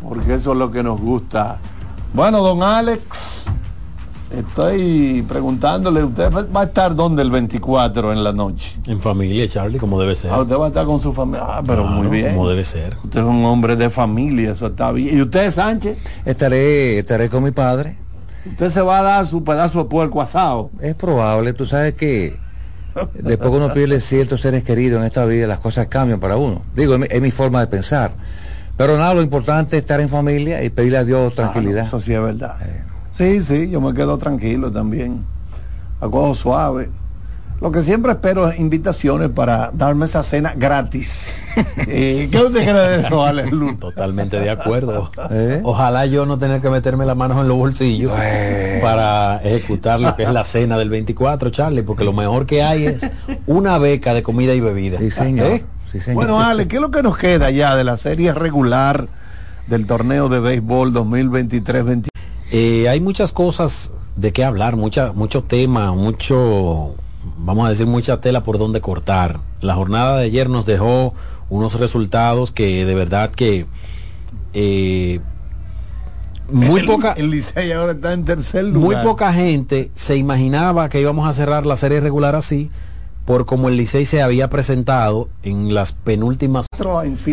Porque eso es lo que nos gusta Bueno, don Alex, estoy preguntándole, ¿usted va a estar dónde el 24 en la noche? En familia, Charlie, como debe ser. Ah, usted va a estar con su familia. Ah, pero Claro, muy bien. como debe ser. Usted es un hombre de familia, eso está bien. ¿Y usted, Sánchez? Estaré, estaré con mi padre. Usted se va a dar su pedazo de puerco asado. Es probable, tú sabes que después que uno pierde ciertos seres queridos en esta vida, las cosas cambian para uno. Digo, es mi, es mi forma de pensar. Pero nada, lo importante es estar en familia y pedirle a Dios tranquilidad. Ah, eso sí es verdad. Sí, sí, yo me quedo tranquilo también. Acojo suave. Lo que siempre espero es invitaciones para darme esa cena gratis. <laughs> Eh, ¿Qué usted cree de eso, Alex Luz? Totalmente de acuerdo. ¿Eh? Ojalá yo no tener que meterme las manos en los bolsillos para ejecutar lo que es la cena del 24, Charlie, porque lo mejor que hay es una beca de comida y bebida. Sí, señor. Bueno, Ale, ¿qué es lo que nos queda ya de la serie regular del torneo de béisbol 2023-2024? Eh, hay muchas cosas de qué hablar, mucha, mucho tema, mucho, vamos a decir, mucha tela por donde cortar. La jornada de ayer nos dejó unos resultados que de verdad que eh, muy El- poca El Licey ahora está en tercer muy lugar. poca gente se imaginaba que íbamos a cerrar la serie regular así por como el Licey se había presentado en las penúltimas En